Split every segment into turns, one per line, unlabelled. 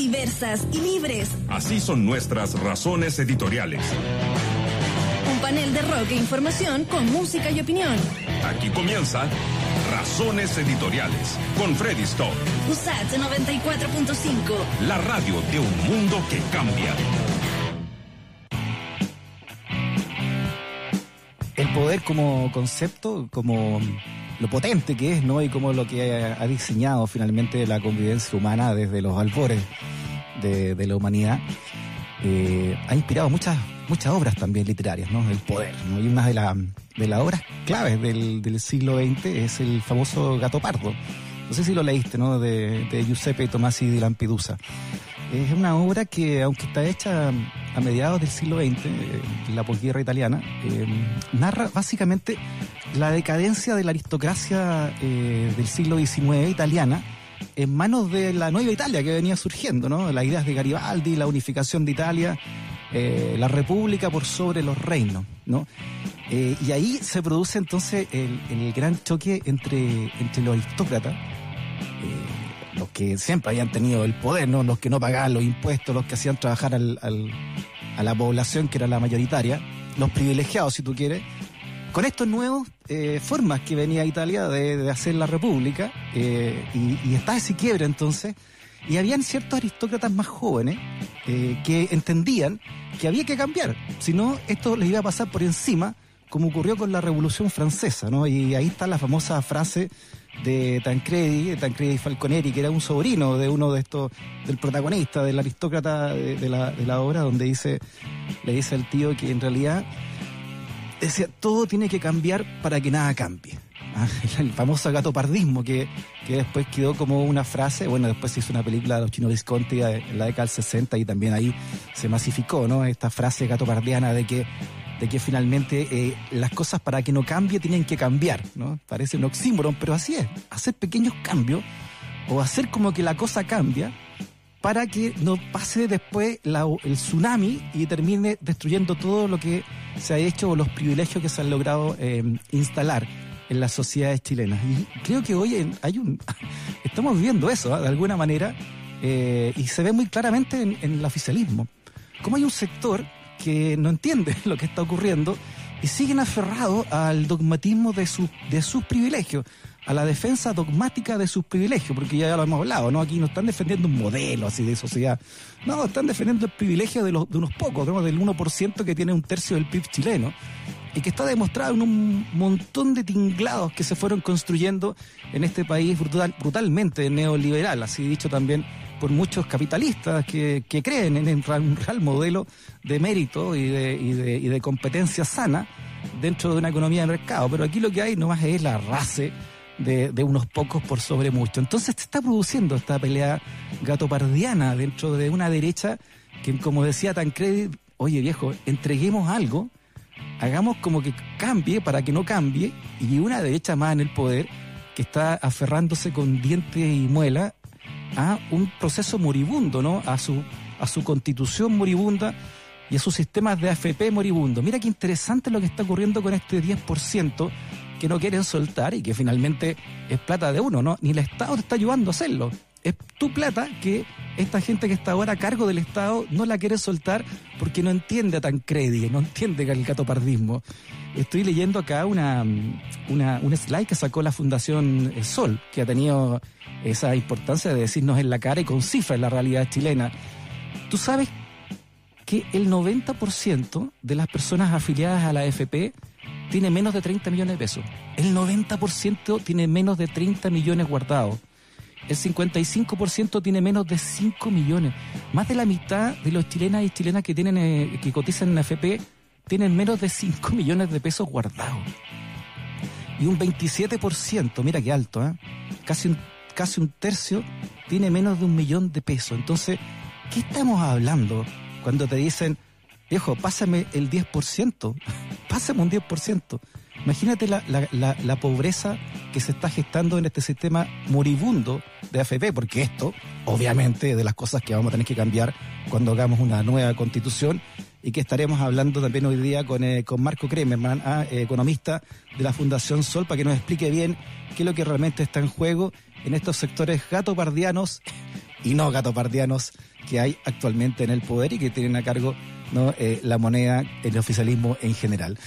diversas y libres.
Así son nuestras razones editoriales.
Un panel de rock e información con música y opinión.
Aquí comienza Razones Editoriales con Freddy Stock.
USAT 94.5.
La radio de un mundo que cambia.
El poder como concepto, como lo potente que es, ¿no? Y como lo que ha diseñado finalmente la convivencia humana desde los albores de, la humanidad, eh, ha inspirado muchas muchas obras también literarias, ¿no? El poder, ¿no? Y una de, de las obras claves del, del, siglo XX es el famoso Gato Pardo. No sé si lo leíste, ¿no? De, de Giuseppe Tomasi di Lampedusa. Es una obra que, aunque está hecha a mediados del siglo XX, eh, la posguerra italiana, eh, narra básicamente la decadencia de la aristocracia eh, del siglo XIX italiana en manos de la nueva Italia que venía surgiendo, ¿no? Las ideas de Garibaldi, la unificación de Italia, la república por sobre los reinos, ¿no? y ahí se produce entonces el, el gran choque entre, entre los aristócratas los que siempre habían tenido el poder, ¿no? los que no pagaban los impuestos, los que hacían trabajar al, a la población que era la mayoritaria, los privilegiados si tú quieres, con estos nuevos eh, formas que venía Italia de, hacer la república, eh, y, está ese quiebre entonces, y habían ciertos aristócratas más jóvenes eh, que entendían que había que cambiar, si no esto les iba a pasar por encima, como ocurrió con la Revolución Francesa, ¿no? Y ahí está la famosa frase de Tancredi, de Tancredi Falconeri, que era un sobrino de uno de estos, del protagonista, del aristócrata de, la, de la obra, donde dice, le dice al tío que en realidad decía, todo tiene que cambiar para que nada cambie. Ah, el famoso gatopardismo que, que después quedó como una frase, bueno, después se hizo una película de los chinos Visconti en la década del 60 y también ahí se masificó, ¿no? Esta frase gatopardiana de que de que finalmente eh, las cosas para que no cambie tienen que cambiar, ¿no? Parece un oxímoron, pero así es, hacer pequeños cambios o hacer como que la cosa cambia para que no pase después el tsunami y termine destruyendo todo lo que se ha hecho o los privilegios que se han logrado eh, instalar en las sociedades chilenas. Y creo que hoy hay un, estamos viviendo eso, ¿ah? de alguna manera, eh, y se ve muy claramente en, en el oficialismo. Como hay un sector que no entiende lo que está ocurriendo y siguen aferrados al dogmatismo de, su, de sus privilegios, a la defensa dogmática de sus privilegios, porque ya lo hemos hablado, ¿no? Aquí no están defendiendo un modelo así de sociedad, no, están defendiendo el privilegio de, los, de unos pocos, ¿no? del 1% que tiene un tercio del PIB chileno y que está demostrado en un montón de tinglados que se fueron construyendo en este país brutal, brutalmente neoliberal, así dicho también por muchos capitalistas que, creen en un real modelo de mérito y de, y de, y de competencia sana dentro de una economía de mercado. Pero aquí lo que hay nomás es la race de, de, unos pocos por sobre mucho. Entonces se está produciendo esta pelea gatopardiana dentro de una derecha que, como decía Tancredi, oye viejo, entreguemos algo, hagamos como que cambie para que no cambie, y una derecha más en el poder que está aferrándose con dientes y muela a un proceso moribundo, ¿no? A su, a su constitución moribunda y a sus sistemas de AFP moribundo. Mira qué interesante lo que está ocurriendo con este 10% que no quieren soltar y que finalmente es plata de uno, ¿no? Ni el Estado te está ayudando a hacerlo. Es tu plata que esta gente que está ahora a cargo del Estado no la quiere soltar porque no entiende a tan no entiende el catopardismo. Estoy leyendo acá una, una, un slide que sacó la Fundación Sol, que ha tenido esa importancia de decirnos en la cara y con cifras la realidad chilena. Tú sabes que el 90% de las personas afiliadas a la AFP tiene menos de 30 millones de pesos. El 90% tiene menos de 30 millones guardados. El 55% tiene menos de 5 millones. Más de la mitad de los chilenas y chilenas que tienen eh, que cotizan en AFP tienen menos de 5 millones de pesos guardados. Y un 27%, mira qué alto, ¿eh? casi un casi un tercio tiene menos de un millón de pesos. Entonces, ¿qué estamos hablando cuando te dicen, viejo, pásame el 10%? pásame un 10%. Imagínate la, la, la, pobreza que se está gestando en este sistema moribundo de AFP, porque esto, obviamente, es de las cosas que vamos a tener que cambiar cuando hagamos una nueva constitución y que estaremos hablando también hoy día con, eh, con Marco Kremerman, ah, economista de la Fundación Sol, para que nos explique bien qué es lo que realmente está en juego en estos sectores gatopardianos y no gatopardianos que hay actualmente en el poder y que tienen a cargo ¿no? Eh, la moneda, el oficialismo en general.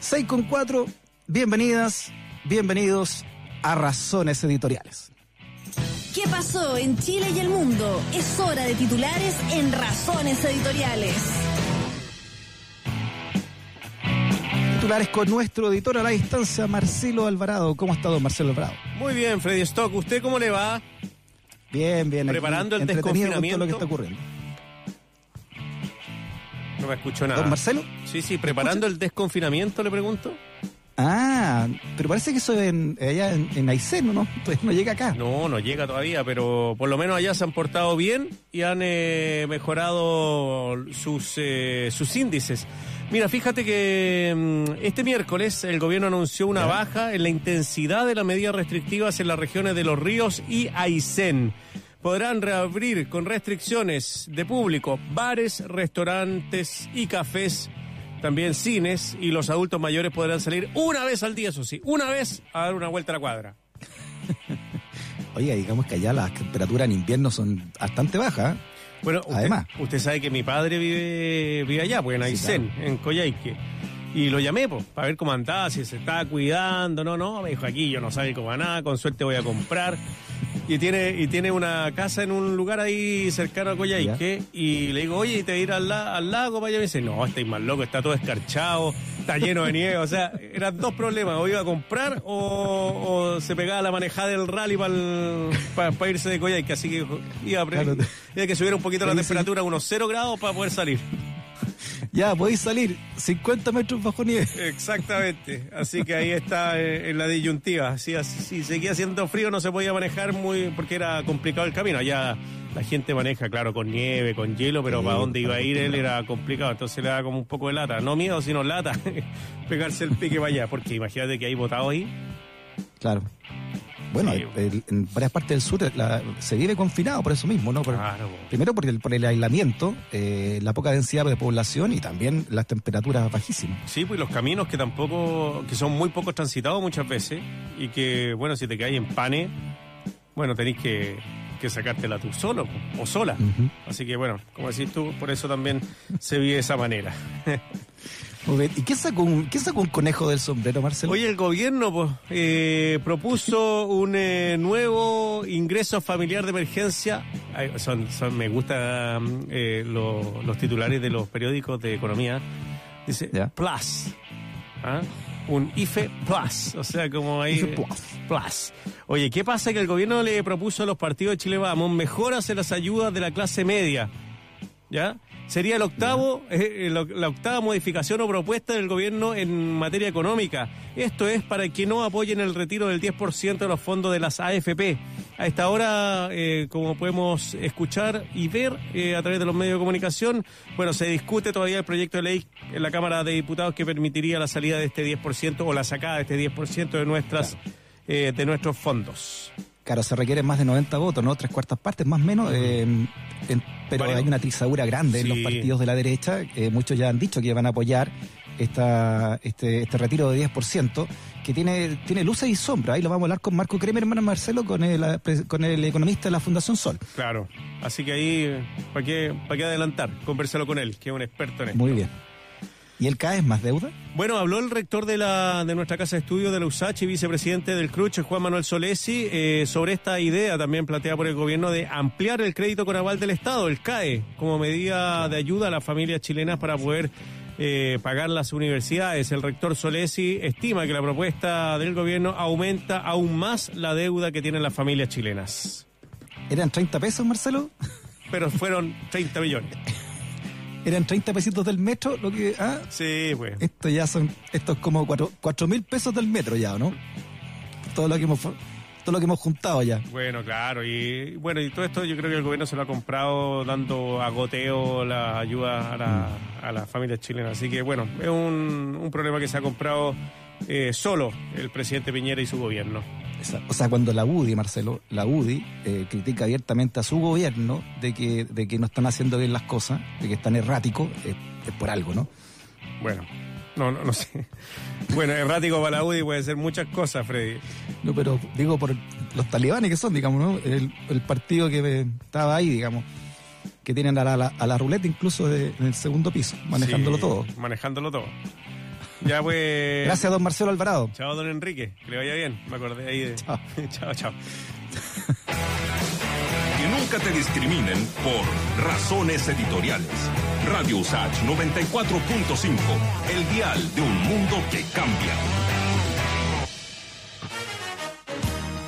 6 con 4, bienvenidas, bienvenidos a Razones Editoriales.
¿Qué pasó en Chile y el mundo? Es hora de titulares en Razones Editoriales.
Titulares con nuestro editor a la distancia, Marcelo Alvarado. ¿Cómo ha estado Marcelo Alvarado?
Muy bien, Freddy Stock. ¿Usted cómo le va?
Bien, bien.
Preparando el
con todo
desconfinamiento.
lo que está ocurriendo.
No me escucho nada.
¿Don Marcelo?
Sí, sí, preparando el desconfinamiento, le pregunto.
Ah, pero parece que eso es en, allá en, en Aysén, ¿no? Entonces no llega acá.
No, no llega todavía, pero por lo menos allá se han portado bien y han eh, mejorado sus, eh, sus índices. Mira, fíjate que mm, este miércoles el gobierno anunció una baja en la intensidad de las medidas restrictivas en las regiones de Los Ríos y Aysén. Podrán reabrir con restricciones de público bares, restaurantes y cafés, también cines, y los adultos mayores podrán salir una vez al día, eso sí, una vez a dar una vuelta a la cuadra.
Oye, digamos que allá las temperaturas en invierno son bastante bajas. ¿eh?
Bueno, usted,
Además.
usted sabe que mi padre vive, vive allá, pues en
Sí,
Aysén, en Coyhaique. Y lo llamé, pues, para ver cómo andaba, si se estaba cuidando. No, no, me dijo aquí, yo no sabe cómo va nada, con suerte voy a comprar. Y tiene, y tiene una casa en un lugar ahí cercano a Coyhaique. Y le digo, oye, ¿y te ir al, la- al lago para allá? Y me dice, no, estáis más loco, está todo escarchado, está lleno de nieve. O sea, eran dos problemas, o iba a comprar o, o se pegaba la manejada del rally para irse de Coyhaique. Así que iba a
Claro.
Que subiera un poquito la temperatura, unos 0 grados para poder salir.
Ya, podéis salir 50 metros bajo nieve.
Exactamente. Así que ahí está eh, en la disyuntiva. Si, si seguía haciendo frío no se podía manejar muy porque era complicado el camino. Allá la gente maneja, claro, con nieve, con hielo, pero
Sí,
para dónde iba a ir él era complicado. Entonces le da como un poco de lata. No miedo, sino lata. Pegarse el pique para allá. Porque imagínate que hay botado ahí.
Claro. Bueno,
Sí.
el- en varias partes del sur la- se vive confinado por eso mismo, ¿no? Por-
Claro.
Primero por el, por el aislamiento, eh, la poca densidad de población y también las temperaturas bajísimas.
Sí, pues los caminos que tampoco, que son muy poco transitados muchas veces y que, bueno, si te caes en pane, bueno, tenés que, que sacártela tú solo o sola. Así que, bueno, como decís tú, por eso también se vive de esa manera.
Muy bien. ¿Y qué sacó, un, qué sacó un conejo del sombrero, Marcelo?
Oye, el gobierno pues, eh, propuso un eh, nuevo ingreso familiar de emergencia. Ay, son, son, me gustan eh, lo- los titulares de los periódicos de economía. Dice
Ya.
Plus. ¿Ah? Un IFE Plus. O sea, como ahí.
IFE Plus.
Plus. Oye, ¿qué pasa? Que el gobierno le propuso a los partidos de Chile Vamos mejoras en las ayudas de la clase media. ¿Ya? Sería el octavo, eh, la, la octava modificación o propuesta del gobierno en materia económica. Esto es para que no apoyen el retiro del 10% de los fondos de las AFP. A esta hora, eh, como podemos escuchar y ver eh, a través de los medios de comunicación, bueno, se discute todavía el proyecto de ley en la Cámara de Diputados que permitiría la salida de este 10% o la sacada de este 10% de nuestras eh, de nuestros fondos.
Claro, se requieren más de 90 votos, ¿no? Tres cuartas partes, más o menos. eh, en- pero hay una trizadura grande en los partidos de la derecha. eh, muchos ya han dicho que van a apoyar esta, este, este retiro de 10%, que tiene, tiene luces y sombras. Ahí lo vamos a hablar con Marco Kremer, hermano Marcelo, con el, con el economista de la Fundación Sol.
Claro. Así que ahí, ¿para qué, para qué adelantar? Conversalo con él, que es un experto en esto.
Muy bien. ¿Y el CAE es más deuda?
Bueno, habló el rector de, la, de nuestra casa de estudio de la USACH y vicepresidente del CRUCH, Juan Manuel Solesi, eh, sobre esta idea también planteada por el gobierno de ampliar el crédito con aval del Estado, el CAE, como medida de ayuda a las familias chilenas para poder eh, pagar las universidades. El rector Solesi estima que la propuesta del gobierno aumenta aún más la deuda que tienen las familias chilenas.
¿Eran 30 pesos, Marcelo?
Pero fueron 30 millones.
¿Eran 30 pesitos del metro? Lo que, ah,
Sí, pues.
esto ya son, esto es como 4 mil pesos del metro ya, ¿o ¿no? Todo lo que hemos, todo lo que hemos juntado ya.
Bueno, claro, y bueno, y todo esto yo creo que el gobierno se lo ha comprado dando a goteo la ayuda a la, a las familias chilenas. Así que bueno, es un, un problema que se ha comprado eh, solo el presidente Piñera y su gobierno.
O sea, cuando la UDI, Marcelo, la UDI eh, critica abiertamente a su gobierno de que, de que no están haciendo bien las cosas, de que están erráticos, es, es por algo, ¿no?
Bueno, no, no, no sé. Bueno, errático para la UDI puede ser muchas cosas, Freddy.
No, pero digo por, los talibanes que son, digamos, ¿no? El, el partido que estaba ahí, digamos, que tienen a la, a la ruleta incluso de- en el segundo piso, manejándolo
Sí,
todo.
Manejándolo todo. Ya pues.
Gracias, don Marcelo Alvarado.
Chao, don Enrique. Que le vaya bien. Me acordé ahí de.
Chao.
chao, chao.
Que nunca te discriminen por razones editoriales. Radio Usach 94.5, el dial de un mundo que cambia.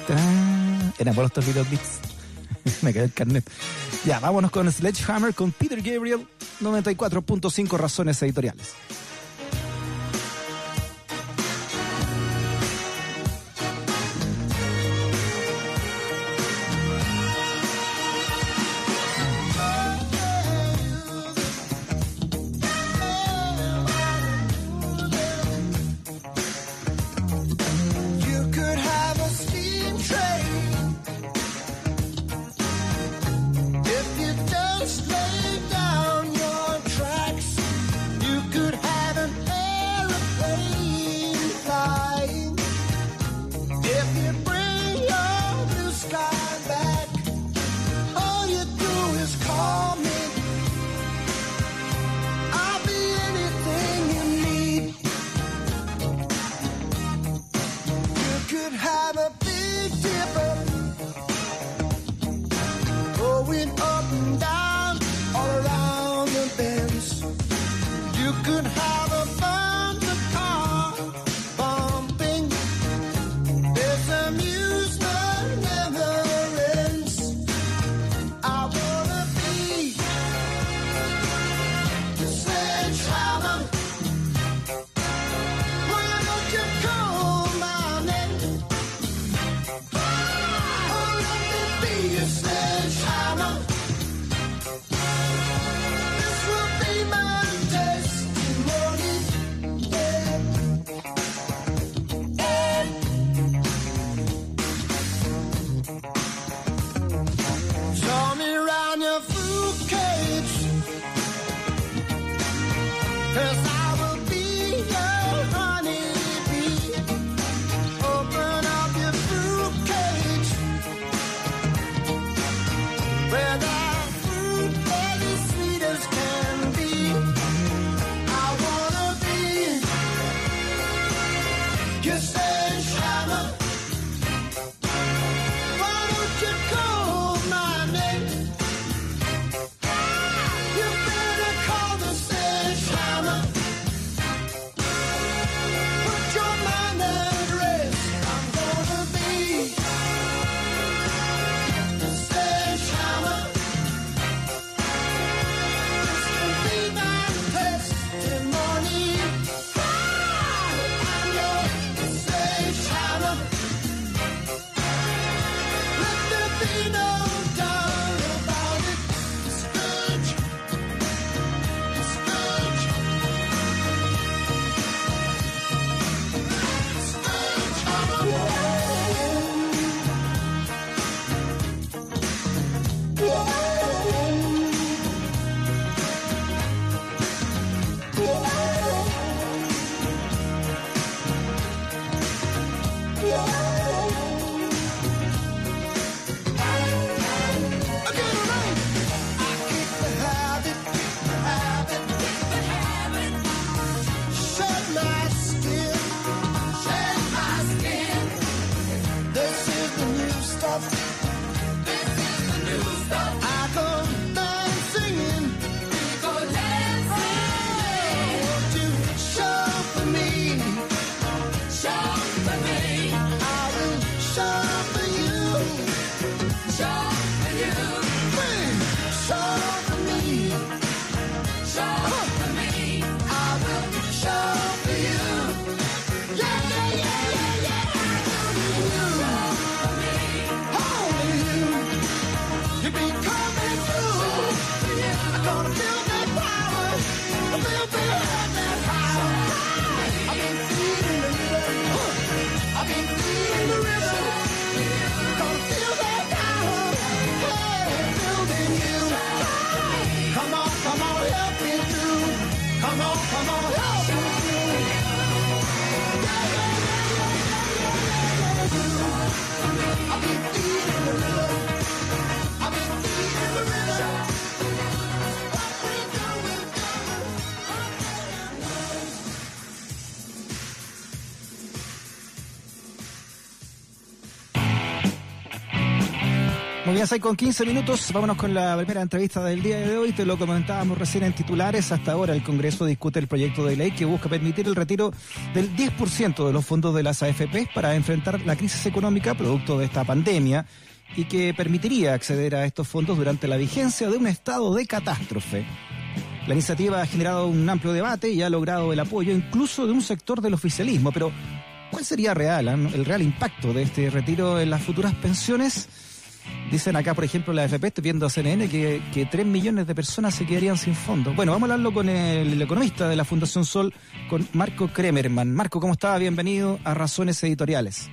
Tarán. Era por estos videoclips. Me quedé el carnet. Ya, vámonos con Sledgehammer con Peter Gabriel, 94.5 razones editoriales.
you could
hide. Las 6 con 15 minutos. Vámonos con la primera entrevista del día de hoy. Te lo comentábamos recién en titulares. Hasta ahora el Congreso discute el proyecto de ley que busca permitir el retiro del 10% de los fondos de las AFP para enfrentar la crisis económica producto de esta pandemia y que permitiría acceder a estos fondos durante la vigencia de un estado de catástrofe. La iniciativa ha generado un amplio debate y ha logrado el apoyo incluso de un sector del oficialismo, pero ¿cuál sería real, el real impacto de este retiro en las futuras pensiones? Dicen acá, por ejemplo, la AFP, estoy viendo a CNN, que, que 3 millones de personas se quedarían sin fondos. Bueno, vamos a hablarlo con el, el economista de la Fundación Sol, con Marco Kremerman. Marco, ¿cómo está? Bienvenido a Razones Editoriales.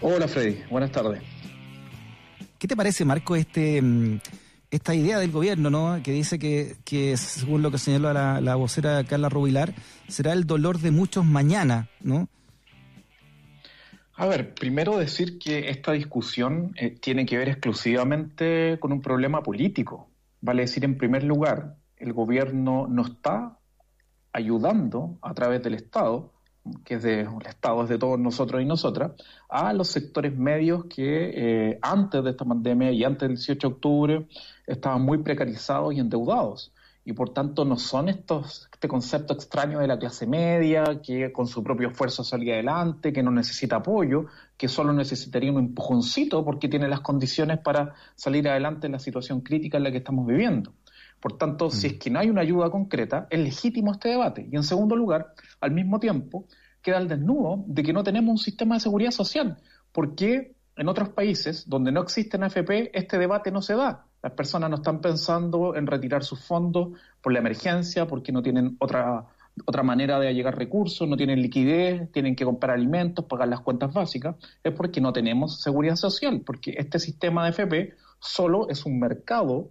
Hola Freddy, buenas tardes.
¿Qué te parece, Marco, este, mm, esta idea del gobierno, ¿no? que dice que, que según lo que señaló la, la vocera Carla Rubilar, será el dolor de muchos mañana, ¿no?
A ver, primero decir que esta discusión eh, tiene que ver exclusivamente con un problema político. Vale decir, en primer lugar, el gobierno no está ayudando a través del Estado, que es de, el Estado es de todos nosotros y nosotras, a los sectores medios que eh, antes de esta pandemia y antes del 18 de octubre estaban muy precarizados y endeudados y por tanto no son estos este concepto extraño de la clase media que con su propio esfuerzo salía adelante, que no necesita apoyo, que solo necesitaría un empujoncito porque tiene las condiciones para salir adelante en la situación crítica en la que estamos viviendo. Por tanto, si es que no hay una ayuda concreta, es legítimo este debate. Y en segundo lugar, al mismo tiempo, queda el desnudo de que no tenemos un sistema de seguridad social. porque en otros países donde no existen AFP este debate no se da? Las personas no están pensando en retirar sus fondos por la emergencia, porque no tienen otra, otra manera de llegar recursos, no tienen liquidez, tienen que comprar alimentos, pagar las cuentas básicas. Es porque no tenemos seguridad social, porque este sistema de FP solo es un mercado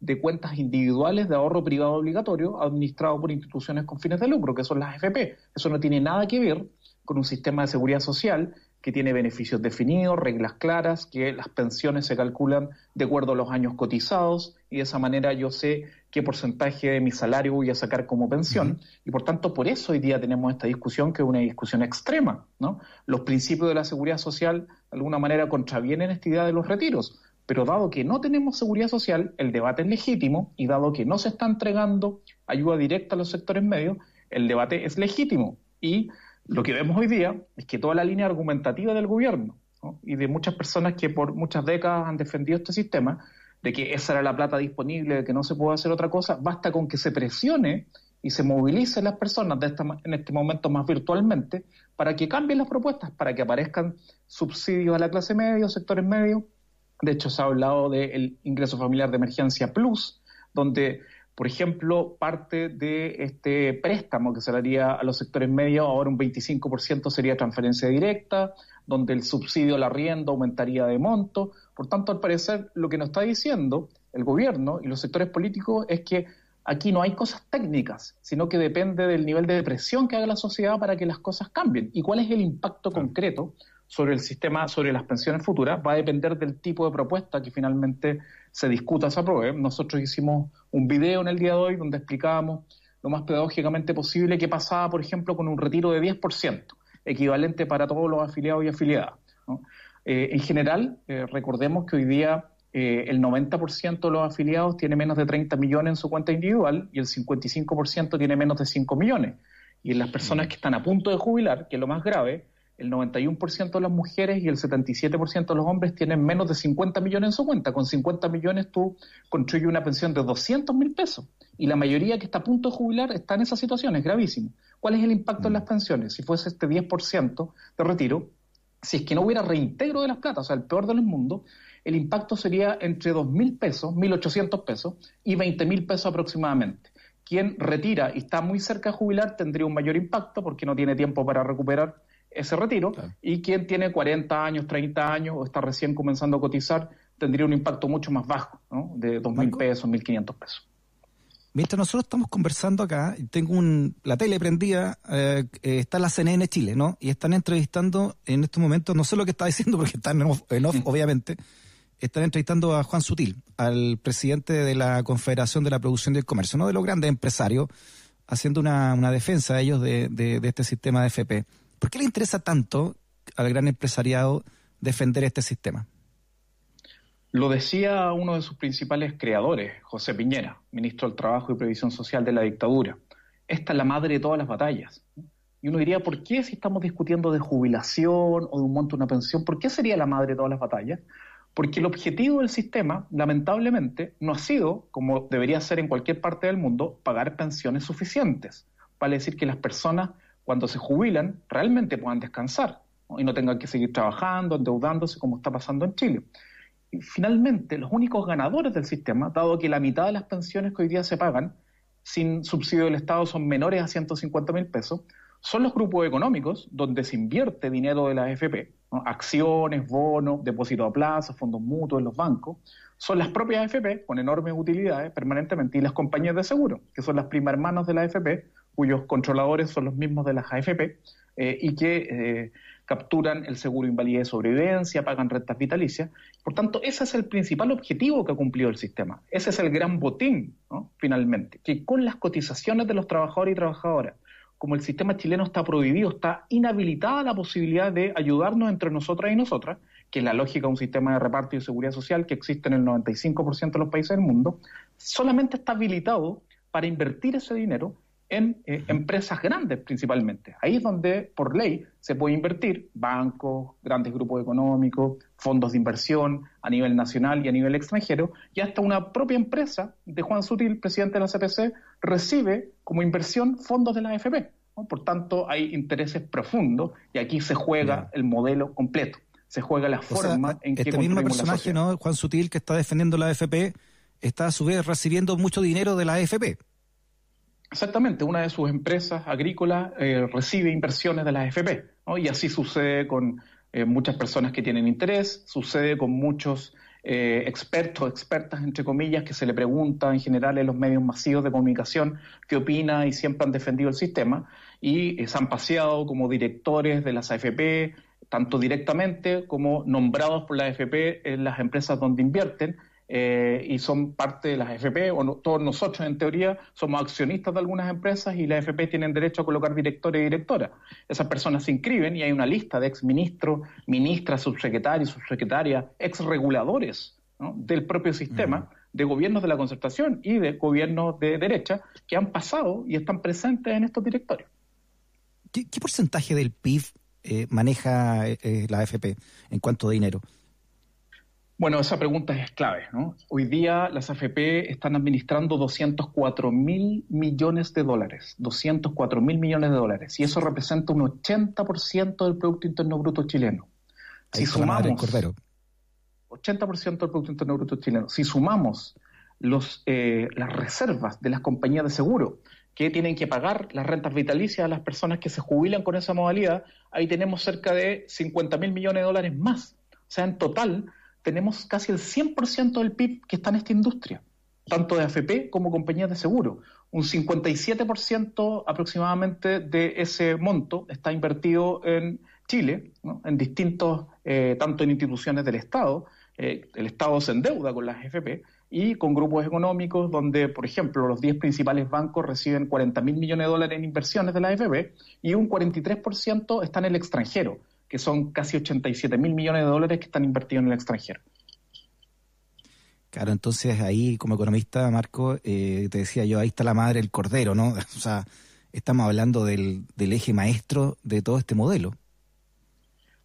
de cuentas individuales de ahorro privado obligatorio administrado por instituciones con fines de lucro, que son las FP. Eso no tiene nada que ver con un sistema de seguridad social que tiene beneficios definidos, reglas claras, que las pensiones se calculan de acuerdo a los años cotizados y de esa manera yo sé qué porcentaje de mi salario voy a sacar como pensión y por tanto por eso hoy día tenemos esta discusión que es una discusión extrema, ¿no? Los principios de la seguridad social de alguna manera contravienen esta idea de los retiros, pero dado que no tenemos seguridad social, el debate es legítimo y dado que no se está entregando ayuda directa a los sectores medios, el debate es legítimo y lo que vemos hoy día es que toda la línea argumentativa del gobierno ¿no? y de muchas personas que por muchas décadas han defendido este sistema, de que esa era la plata disponible, de que no se puede hacer otra cosa, basta con que se presione y se movilicen las personas de en este momento más virtualmente para que cambien las propuestas, para que aparezcan subsidios a la clase media, sectores medios. De hecho, se ha hablado del ingreso familiar de emergencia plus, donde por ejemplo, parte de este préstamo que se daría a los sectores medios, ahora un 25% sería transferencia directa, donde el subsidio al arriendo aumentaría de monto. Por tanto, al parecer, lo que nos está diciendo el gobierno y los sectores políticos es que aquí no hay cosas técnicas, sino que depende del nivel de presión que haga la sociedad para que las cosas cambien. ¿Y cuál es el impacto concreto sobre el sistema, sobre las pensiones futuras? Va a depender del tipo de propuesta que finalmente se discuta, se apruebe. Nosotros hicimos un video en el día de hoy donde explicábamos lo más pedagógicamente posible qué pasaba, por ejemplo, con un retiro de 10%, equivalente para todos los afiliados y afiliadas. ¿no? Eh, en general, eh, recordemos que hoy día eh, el 90% de los afiliados tiene menos de 30 millones en su cuenta individual y el 55% tiene menos de 5 millones. Y en las personas que están a punto de jubilar, que es lo más grave, el 91% de las mujeres y el 77% de los hombres tienen menos de 50 millones en su cuenta. Con 50 millones tú construyes una pensión de 200 mil pesos. Y la mayoría que está a punto de jubilar está en esa situación, es gravísimo. ¿Cuál es el impacto en las pensiones? Si fuese este 10% de retiro, si es que no hubiera reintegro de las platas, o sea, el peor de los mundos, el impacto sería entre 2 mil pesos, 1.800 pesos y 20 mil pesos aproximadamente. Quien retira y está muy cerca de jubilar tendría un mayor impacto porque no tiene tiempo para recuperar ese retiro
Claro.
y quien tiene 40 años, 30 años o está recién comenzando a cotizar tendría un impacto mucho más bajo, ¿no? de 2.000
Marco.
pesos, 1.500 pesos.
Mientras nosotros estamos conversando acá, tengo un, la tele prendida, eh, eh, está la CNN Chile, ¿no? Y están entrevistando en estos momentos, no sé lo que está diciendo porque están en off, en off, obviamente, están entrevistando a Juan Sutil, al presidente de la Confederación de la Producción y el Comercio, ¿no? De los grandes empresarios, haciendo una, una defensa a ellos de, de, de este sistema de FP. ¿Por qué le interesa tanto al gran empresariado defender este sistema?
Lo decía uno de sus principales creadores, José Piñera, ministro del Trabajo y Previsión Social de la dictadura. Esta es la madre de todas las batallas. Y uno diría, ¿por qué si estamos discutiendo de jubilación o de un monto de una pensión, por qué sería la madre de todas las batallas? Porque el objetivo del sistema, lamentablemente, no ha sido, como debería ser en cualquier parte del mundo, pagar pensiones suficientes. Vale decir que las personas, cuando se jubilan, realmente puedan descansar y no tengan que seguir trabajando, endeudándose, como está pasando en Chile. Y finalmente, los únicos ganadores del sistema, dado que la mitad de las pensiones que hoy día se pagan sin subsidio del Estado son menores a 150 mil pesos, son los grupos económicos donde se invierte dinero de la AFP, acciones, bonos, depósitos a plazo, fondos mutuos en los bancos, son las propias AFP con enormes utilidades permanentemente y las compañías de seguro, que son las primas hermanas de la AFP, cuyos controladores son los mismos de las AFP eh, y que eh, capturan el seguro de invalidez de sobrevivencia, pagan rentas vitalicias. Por tanto, ese es el principal objetivo que ha cumplido el sistema. Ese es el gran botín, ¿no? finalmente, que con las cotizaciones de los trabajadores y trabajadoras, como el sistema chileno está prohibido, está inhabilitada la posibilidad de ayudarnos entre nosotras y nosotras, que es la lógica de un sistema de reparto y de seguridad social que existe en el 95% de los países del mundo, solamente está habilitado para invertir ese dinero en eh, empresas grandes principalmente. Ahí es donde por ley se puede invertir, bancos, grandes grupos económicos, fondos de inversión a nivel nacional y a nivel extranjero, y hasta una propia empresa de Juan Sutil, presidente de la CPC, recibe como inversión fondos de la AFP. ¿no? Por tanto, hay intereses profundos y aquí se juega el modelo completo, se juega la
O
forma
sea,
en que
este mismo personaje. Juan Sutil, que está defendiendo la AFP, está a su vez recibiendo mucho dinero de la AFP.
Exactamente, una de sus empresas agrícolas eh, recibe inversiones de la AFP, ¿no? y así sucede con eh, muchas personas que tienen interés, sucede con muchos eh, expertos, expertas, entre comillas, que se le pregunta en general en los medios masivos de comunicación qué opina y siempre han defendido el sistema, y eh, se han paseado como directores de las AFP, tanto directamente como nombrados por la AFP en las empresas donde invierten, eh, y son parte de las AFP, o no- todos nosotros en teoría somos accionistas de algunas empresas y las AFP tienen derecho a colocar directores y directoras. Esas personas se inscriben y hay una lista de exministros, ministras, subsecretarios, subsecretarias, exreguladores ¿no? del propio sistema, de gobiernos de la concertación y de gobiernos de derecha que han pasado y están presentes en estos directorios.
¿Qué, qué porcentaje del PIB eh, maneja eh, eh, la AFP en cuanto a dinero?
Bueno, esa pregunta es clave. ¿no? Hoy día las AFP están administrando 204 mil millones de dólares, 204 mil millones de dólares, y eso representa un 80% del Producto Interno Bruto chileno.
Ahí
Si sumamos
cordero.
80% del Producto Interno Bruto chileno, si sumamos los, eh, las reservas de las compañías de seguro que tienen que pagar las rentas vitalicias a las personas que se jubilan con esa modalidad, ahí tenemos cerca de 50 mil millones de dólares más. O sea, en total tenemos casi el 100% del PIB que está en esta industria, tanto de AFP como compañías de seguro. Un 57% aproximadamente de ese monto está invertido en Chile, en distintos, eh, tanto en instituciones del Estado, eh, el Estado se endeuda con las AFP, y con grupos económicos donde, por ejemplo, los 10 principales bancos reciben 40 mil millones de dólares en inversiones de la AFP y un 43% está en el extranjero, que son casi 87 mil millones de dólares que están invertidos en el extranjero.
Claro, entonces ahí como economista, Marco, eh, te decía yo, ahí está la madre del cordero, ¿no? O sea, estamos hablando del, del eje maestro de todo este modelo.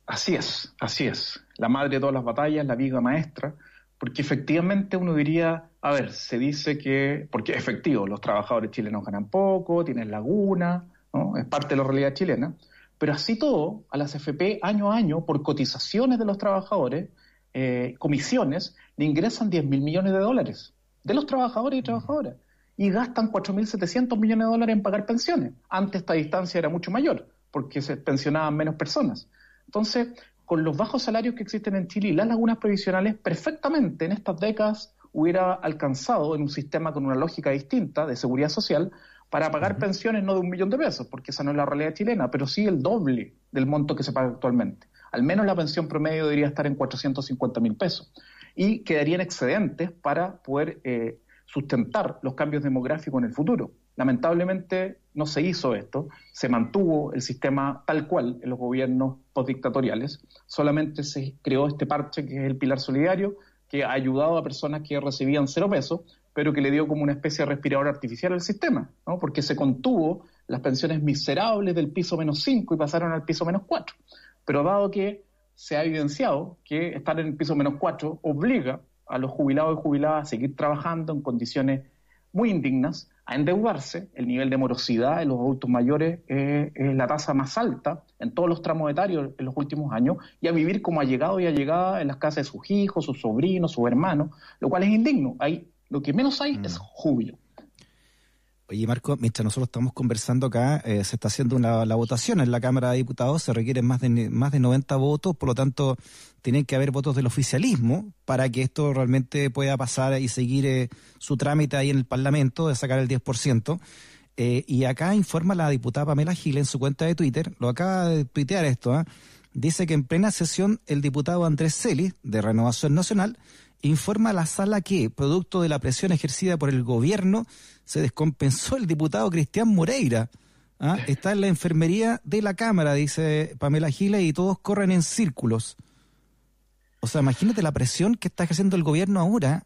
Así es, así es. La madre de todas las batallas, la viga maestra, porque efectivamente uno diría, a ver, se dice que, porque efectivo, los trabajadores chilenos ganan poco, tienen laguna, ¿no? es parte de la realidad chilena, pero así todo, a las FP año a año, por cotizaciones de los trabajadores, eh, comisiones, le ingresan 10 mil millones de dólares de los trabajadores y trabajadoras y gastan 4.700 millones de dólares en pagar pensiones. Antes esta distancia era mucho mayor porque se pensionaban menos personas. Entonces, con los bajos salarios que existen en Chile y las lagunas previsionales, perfectamente en estas décadas hubiera alcanzado en un sistema con una lógica distinta de seguridad social para pagar pensiones no de un millón de pesos, porque esa no es la realidad chilena, pero sí el doble del monto que se paga actualmente. Al menos la pensión promedio debería estar en 450 mil pesos y quedarían excedentes para poder eh, sustentar los cambios demográficos en el futuro. Lamentablemente no se hizo esto, se mantuvo el sistema tal cual en los gobiernos postdictatoriales, solamente se creó este parche que es el pilar solidario, que ha ayudado a personas que recibían cero pesos, pero que le dio como una especie de respirador artificial al sistema, ¿no? porque se contuvo las pensiones miserables del piso menos 5 y pasaron al piso menos 4. Pero dado que se ha evidenciado que estar en el piso menos 4 obliga a los jubilados y jubiladas a seguir trabajando en condiciones muy indignas, a endeudarse, el nivel de morosidad en los adultos mayores eh, es la tasa más alta en todos los tramos etarios en los últimos años, y a vivir como ha llegado y allegada en las casas de sus hijos, sus sobrinos, sus hermanos, lo cual es indigno. Hay, lo que menos hay es júbilo.
Oye, Marco, mientras nosotros estamos conversando acá, eh, se está haciendo una, la votación en la Cámara de Diputados, se requieren más de, más de 90 votos, por lo tanto, tienen que haber votos del oficialismo para que esto realmente pueda pasar y seguir eh, su trámite ahí en el Parlamento de sacar el 10%. Eh, y acá informa la diputada Pamela Gil en su cuenta de Twitter, lo acaba de tuitear esto, ¿ah? dice que en plena sesión el diputado Andrés Celis, de Renovación Nacional, informa la sala que, producto de la presión ejercida por el gobierno, se descompensó el diputado Cristian Moreira. ¿ah? Está en la enfermería de la Cámara, dice Pamela Giles, y todos corren en círculos. O sea, imagínate la presión que está ejerciendo el gobierno ahora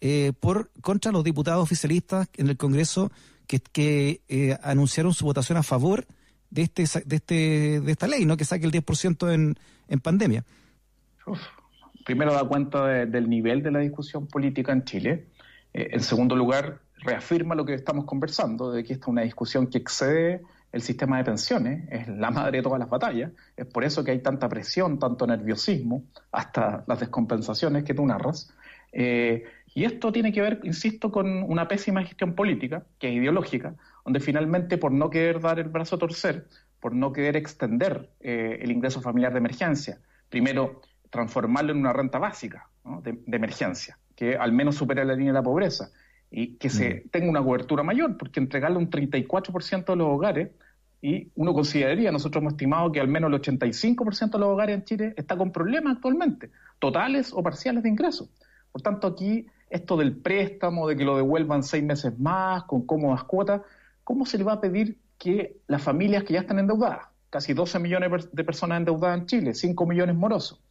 eh, por contra los diputados oficialistas en el Congreso que, eh, anunciaron su votación a favor de este de este de esta ley, ¿no? Que saque el 10% en, en pandemia.
Primero da cuenta de, del nivel de la discusión política en Chile. Eh, en segundo lugar, reafirma lo que estamos conversando, de que esta es una discusión que excede el sistema de pensiones, es la madre de todas las batallas. Es por eso que hay tanta presión, tanto nerviosismo, hasta las descompensaciones que tú narras. Eh, y esto tiene que ver, insisto, con una pésima gestión política, que es ideológica, donde finalmente por no querer dar el brazo a torcer, por no querer extender eh, el ingreso familiar de emergencia, primero transformarlo en una renta básica de, emergencia, que al menos supere la línea de la pobreza y que se tenga una cobertura mayor, porque entregarle un 34% de los hogares, y uno consideraría, nosotros hemos estimado que al menos el 85% de los hogares en Chile está con problemas actualmente, totales o parciales de ingresos. Por tanto, aquí esto del préstamo, de que lo devuelvan seis meses más, con cómodas cuotas, ¿cómo se le va a pedir que las familias que ya están endeudadas, casi 12 millones de personas endeudadas en Chile, 5 millones morosos,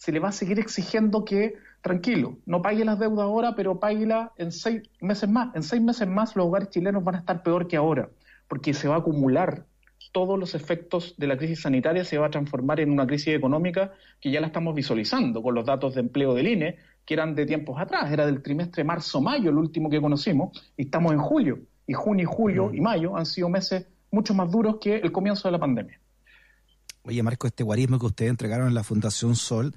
se le va a seguir exigiendo que, tranquilo, no pague las deudas ahora, pero páguela en seis meses más. En seis meses más los hogares chilenos van a estar peor que ahora, porque se va a acumular todos los efectos de la crisis sanitaria, se va a transformar en una crisis económica que ya la estamos visualizando con los datos de empleo del INE, que eran de tiempos atrás, era del trimestre marzo-mayo, el último que conocimos, y estamos en julio. Y junio y julio y mayo han sido meses mucho más duros que el comienzo de la pandemia.
Oye, Marco, este guarismo que ustedes entregaron en la Fundación Sol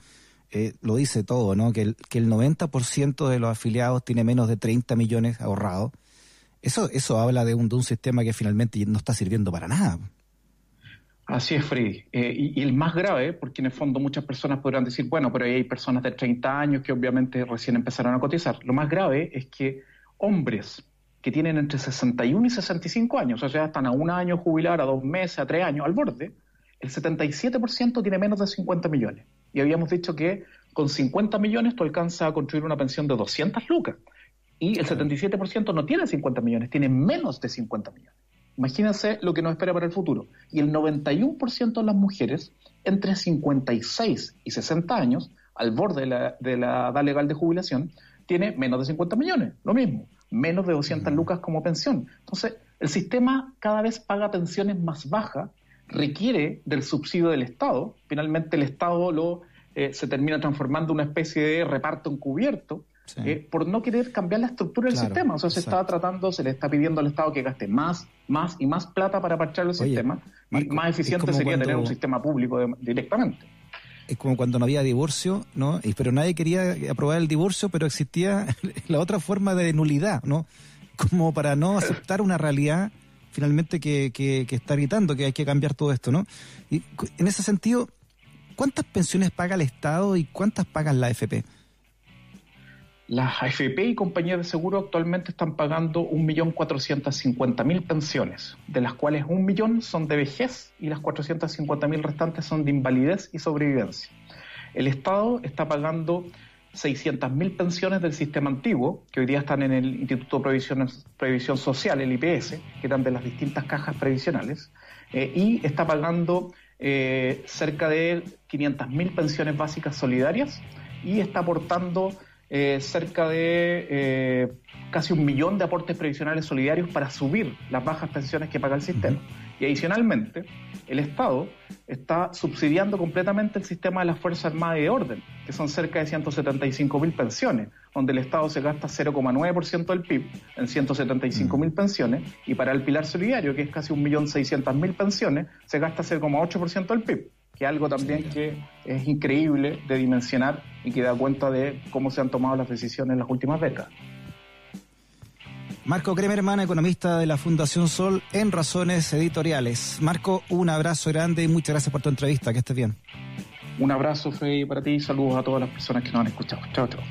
eh, lo dice todo, ¿no? Que el, que el 90% de los afiliados tiene menos de 30 millones ahorrados. Eso, eso habla de un, de un sistema que finalmente no está sirviendo para nada.
Así es, Freddy. Eh, y, el más grave, porque en el fondo muchas personas podrán decir, bueno, pero ahí hay personas de 30 años que obviamente recién empezaron a cotizar. Lo más grave es que hombres que tienen entre 61 y 65 años, o sea, están a un año jubilar, a dos meses, a tres años, al borde, el 77% tiene menos de 50 millones. Y habíamos dicho que con 50 millones tú alcanzas a construir una pensión de 200 lucas. Y el 77% no tiene 50 millones, tiene menos de 50 millones. Imagínense lo que nos espera para el futuro. Y el 91% de las mujeres entre 56 y 60 años, al borde de la, de la edad legal de jubilación, tiene menos de 50 millones. Lo mismo, menos de 200 lucas como pensión. Entonces, el sistema cada vez paga pensiones más bajas requiere del subsidio del Estado. Finalmente el Estado lo eh, se termina transformando en una especie de reparto encubierto eh, por no querer cambiar la estructura del sistema. O sea, se está tratando, se le está pidiendo al Estado que gaste más, más y más plata para parchar el sistema. más eficiente sería tener un sistema público directamente.
Es como cuando no había divorcio, ¿no? Pero nadie quería aprobar el divorcio, pero existía la otra forma de nulidad, ¿no? Como para no aceptar una realidad finalmente que, que, está gritando que hay que cambiar todo esto, ¿no? Y en ese sentido, ¿cuántas pensiones paga el Estado y cuántas pagan la AFP?
Las AFP y compañías de seguro actualmente están pagando 1.450.000 pensiones, de las cuales un millón son de vejez y las 450.000 restantes son de invalidez y sobrevivencia. El Estado está pagando 600.000 pensiones del sistema antiguo, que hoy día están en el Instituto de Previsión, Social, el IPS, que eran de las distintas cajas previsionales, eh, y está pagando eh, cerca de 500.000 pensiones básicas solidarias y está aportando eh, cerca de casi un millón de aportes previsionales solidarios para subir las bajas pensiones que paga el sistema. Y adicionalmente, el Estado está subsidiando completamente el sistema de las Fuerzas Armadas y de Orden, que son cerca de 175 mil pensiones, donde el Estado se gasta 0,9% del PIB en 175 mil pensiones, y para el pilar solidario, que es casi 1.600.000 pensiones, se gasta 0,8% del PIB, que es algo también que es increíble de dimensionar y que da cuenta de cómo se han tomado las decisiones en las últimas décadas.
Marco Kremerman, economista de la Fundación Sol en Razones Editoriales. Marco, un abrazo grande y muchas gracias por tu entrevista. Que estés bien.
Un abrazo, Freddy, para ti y saludos a todas las personas que nos han escuchado. Chao, chao.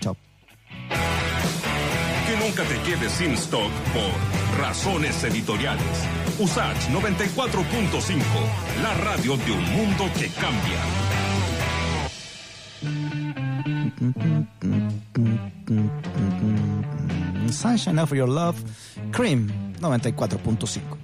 Chao.
Que nunca te quedes sin stock por Razones Editoriales. USACH 94.5, la radio de un mundo que cambia.
Sunshine of Your Love, Cream 94.5.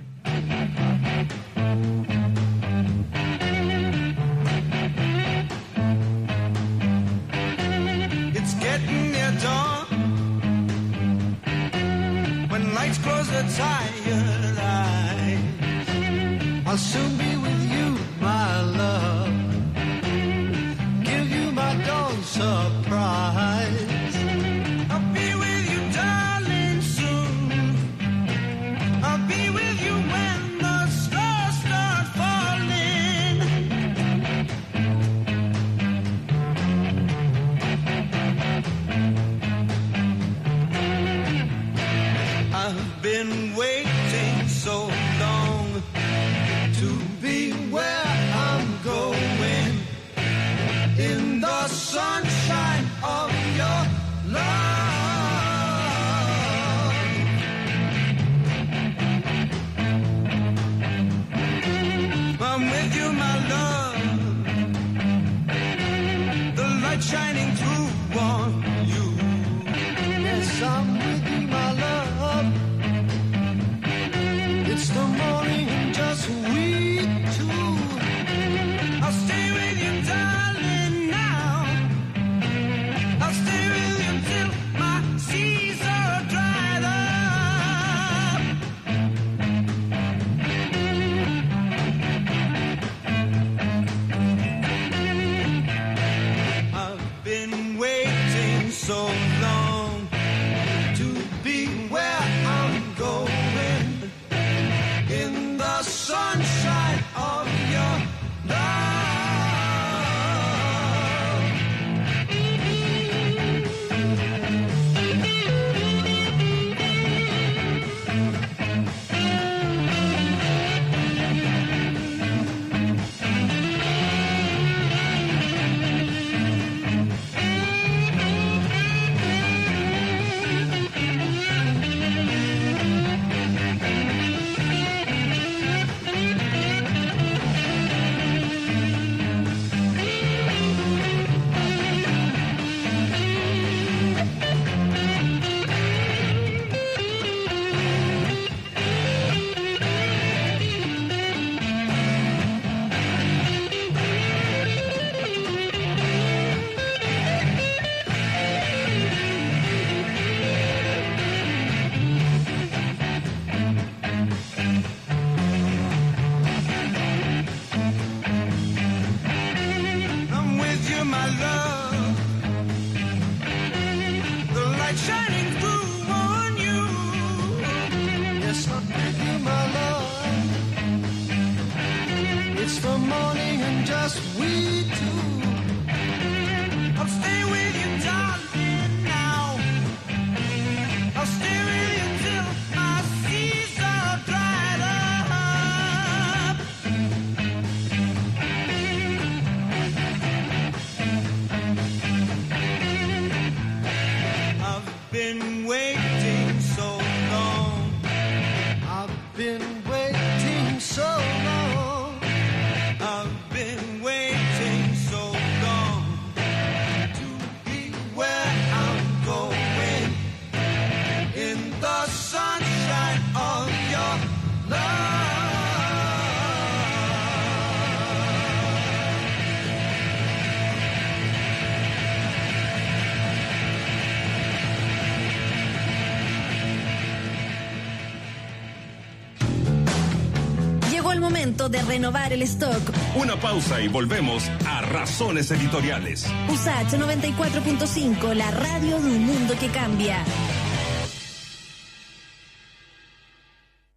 de renovar el stock.
Una pausa y volvemos a Razones Editoriales.
USACH 94.5, la radio de un mundo que cambia.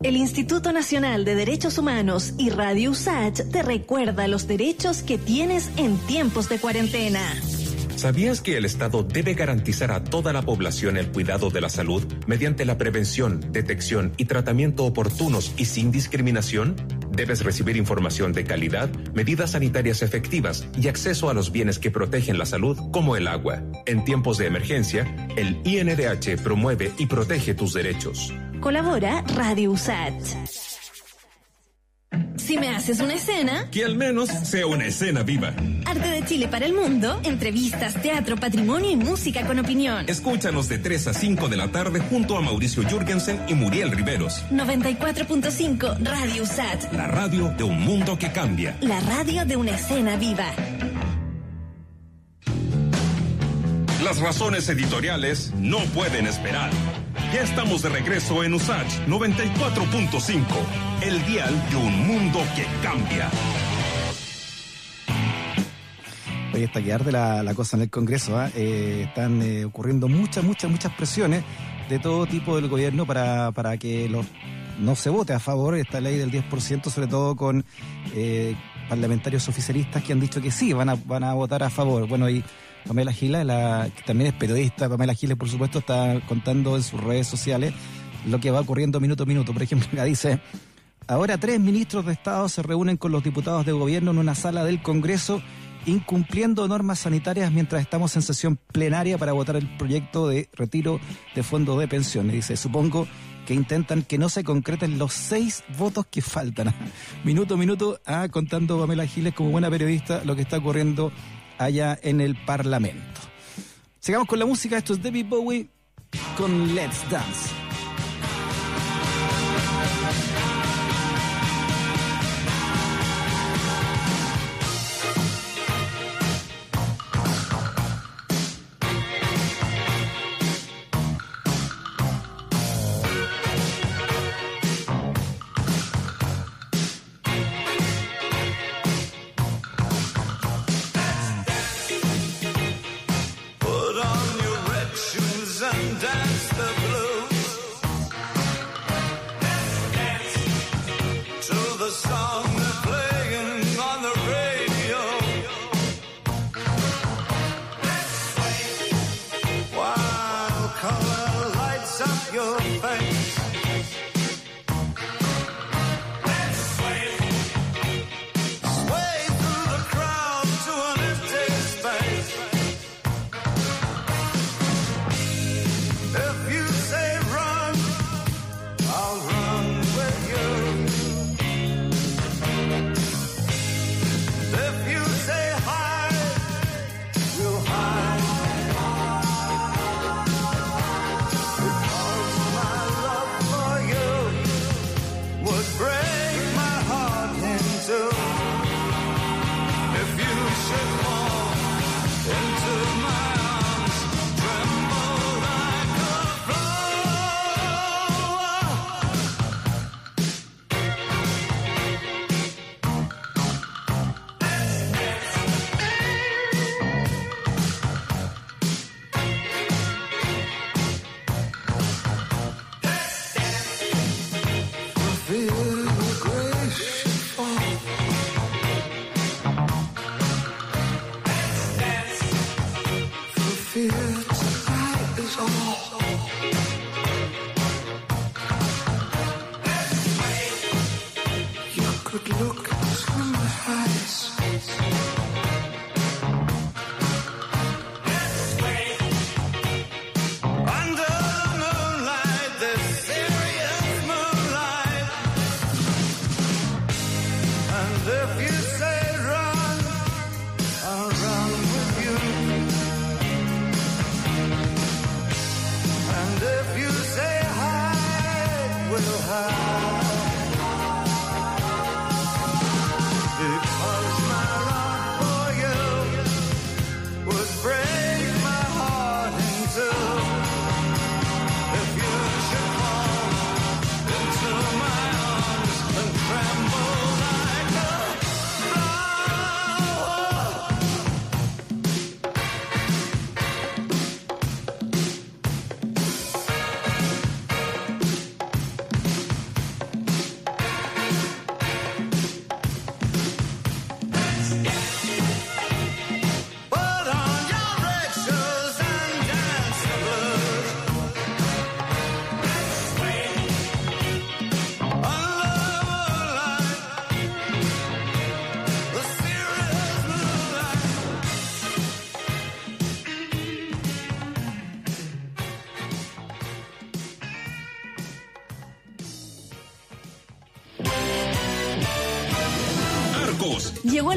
El Instituto Nacional de Derechos Humanos y Radio USACH te recuerda los derechos que tienes en tiempos de cuarentena.
¿Sabías que el Estado debe garantizar a toda la población el cuidado de la salud mediante la prevención, detección y tratamiento oportunos y sin discriminación? Debes recibir información de calidad, medidas sanitarias efectivas y acceso a los bienes que protegen la salud, como el agua. En tiempos de emergencia, el INDH promueve y protege tus derechos.
Colabora Radio USACH. Si me haces una escena,
Que al menos sea una escena viva.
Arte de Chile para el Mundo, entrevistas, teatro, patrimonio y música con opinión.
Escúchanos de 3 a 5 de la tarde junto a Mauricio Jürgensen y Muriel Riveros.
94.5 Radio USAT,
La radio de un mundo que cambia.
la radio de una escena viva.
Las razones editoriales no pueden esperar. Ya estamos de regreso en USACH 94.5, el dial de un mundo que cambia.
Oye, está que arde la, la cosa en el Congreso. ¿ah? Eh, están eh, ocurriendo muchas, muchas, muchas presiones de todo tipo del gobierno para, para que los, no se vote a favor esta ley del 10%, sobre todo con eh, parlamentarios oficialistas que han dicho que sí, van a, van a votar a favor. Bueno, y Pamela Giles, la, que también es periodista, Pamela Giles, por supuesto, está contando en sus redes sociales lo que va ocurriendo minuto a minuto. Por ejemplo, acá dice... Ahora tres ministros de Estado se reúnen con los diputados de gobierno en una sala del Congreso incumpliendo normas sanitarias mientras estamos en sesión plenaria para votar el proyecto de retiro de fondos de pensiones. Dice, supongo que intentan que no se concreten los seis votos que faltan. Minuto a minuto, ah, contando Pamela Giles como buena periodista lo que está ocurriendo allá en el Parlamento. Sigamos con la música, esto es David Bowie con Let's Dance.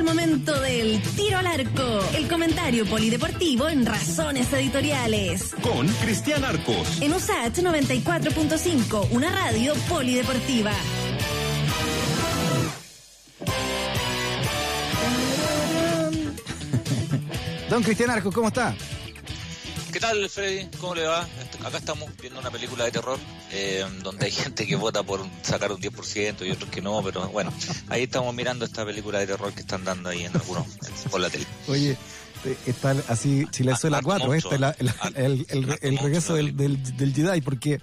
El momento del tiro al arco, el comentario polideportivo en Razones Editoriales.
Con Cristian Arcos.
En USAT 94.5, una radio polideportiva.
Don Cristian Arcos, ¿cómo está?
¿Qué tal, Freddy? ¿Cómo le va? Acá estamos viendo una película de terror eh, donde hay gente que vota por sacar un 10% y otros que no, pero bueno, ahí estamos mirando esta película de terror que están dando ahí en algunos por la tele.
Oye, eh, está así, Chilezuela
Arco
4,
monstruo,
este es la- el,
Arco-
el- el-
Arco
el regreso del, del, del Jedi, porque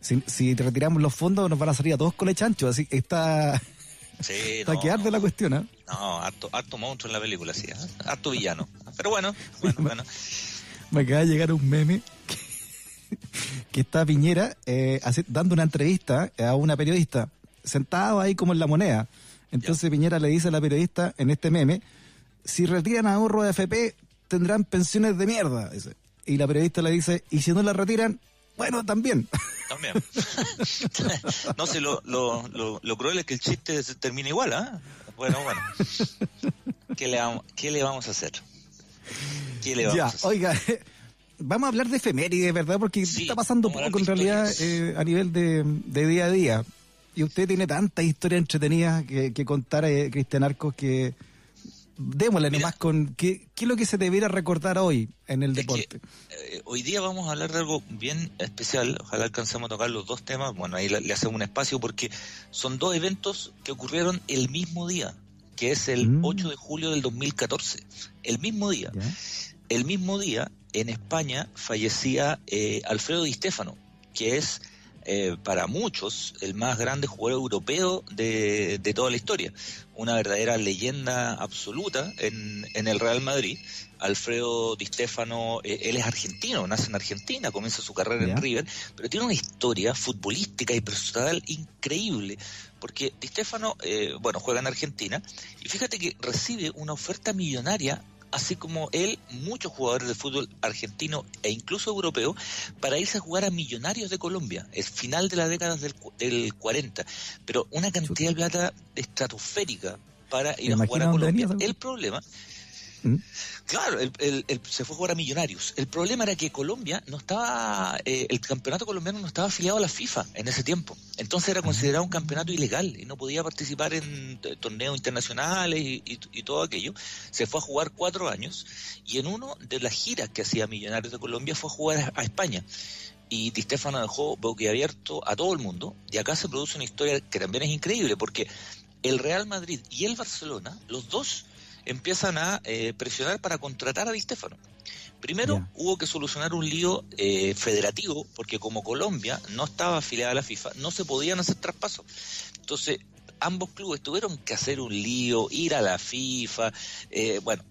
si, si retiramos los fondos nos van a salir a todos colechanchos, así está,
Sí,
está
no,
que arde
no,
la cuestión, ¿eh?
no, harto, harto monstruo en la película, sí, ¿eh? harto villano. Pero bueno, bueno, bueno.
Me acaba de llegar un meme que, está Piñera eh, hace- dando una entrevista a una periodista, sentado ahí como en la moneda. Entonces Piñera le dice a la periodista en este meme, si retiran ahorro de FP, tendrán pensiones de mierda. dice. Y la periodista le dice, y si no la retiran, bueno, también.
También. no sé, lo, lo, lo, lo cruel es que el chiste se termina igual, ¿ah? Bueno, bueno. ¿Qué le, vamos, ¿Qué le vamos a hacer? ¿Qué le vamos
ya,
a hacer?
oiga, vamos a hablar de efemérides, ¿verdad? Porque
Sí,
está pasando poco en realidad eh, a nivel de, de día a día. Y usted tiene tantas historias entretenidas que, que contar, eh, Cristian Arcos, que démosle
Mira.
nomás con qué, qué es lo que se debiera recordar hoy en el
que,
deporte.
eh, hoy día vamos a hablar de algo bien especial. Ojalá alcancemos a tocar los dos temas. Bueno, ahí le, le hacemos un espacio porque son dos eventos que ocurrieron el mismo día, que es el
Mm.
8 de julio del 2014. El mismo día.
¿Ya?
El mismo día, en España, fallecía eh, Alfredo Di Stéfano, que es eh, para muchos el más grande jugador europeo de, de toda la historia. Una verdadera leyenda absoluta en, en el Real Madrid. Alfredo Di Stéfano, eh, él es argentino, nace en Argentina, comienza su carrera en River, pero tiene una historia futbolística y personal increíble, porque Di Stéfano, eh, bueno, juega en Argentina, y fíjate que recibe una oferta millonaria así como él, muchos jugadores de fútbol argentino e incluso europeo, para irse a jugar a Millonarios de Colombia, es final de la década del, del 40, pero una cantidad de plata estratosférica para ir a jugar a Colombia. El problema,
¿Mm?
claro, el- el- el- se fue a jugar a Millonarios. El problema era que Colombia no estaba, eh, el campeonato colombiano no estaba afiliado a la FIFA en ese tiempo. Entonces era considerado un campeonato ilegal y no podía participar en eh, torneos internacionales y, y- y todo aquello. Se fue a jugar cuatro años y en uno de las giras que hacía Millonarios de Colombia fue a jugar a, a España. Y Di Stefano dejó boquiabierto a todo el mundo. Y acá se produce una historia que también es increíble porque el Real Madrid y el Barcelona, los dos empiezan a eh, presionar para contratar a Di Stefano. Primero hubo que solucionar un lío eh, federativo, porque como Colombia no estaba afiliada a la FIFA, no se podían hacer traspasos. Entonces, ambos clubes tuvieron que hacer un lío, ir a la FIFA. eh, bueno,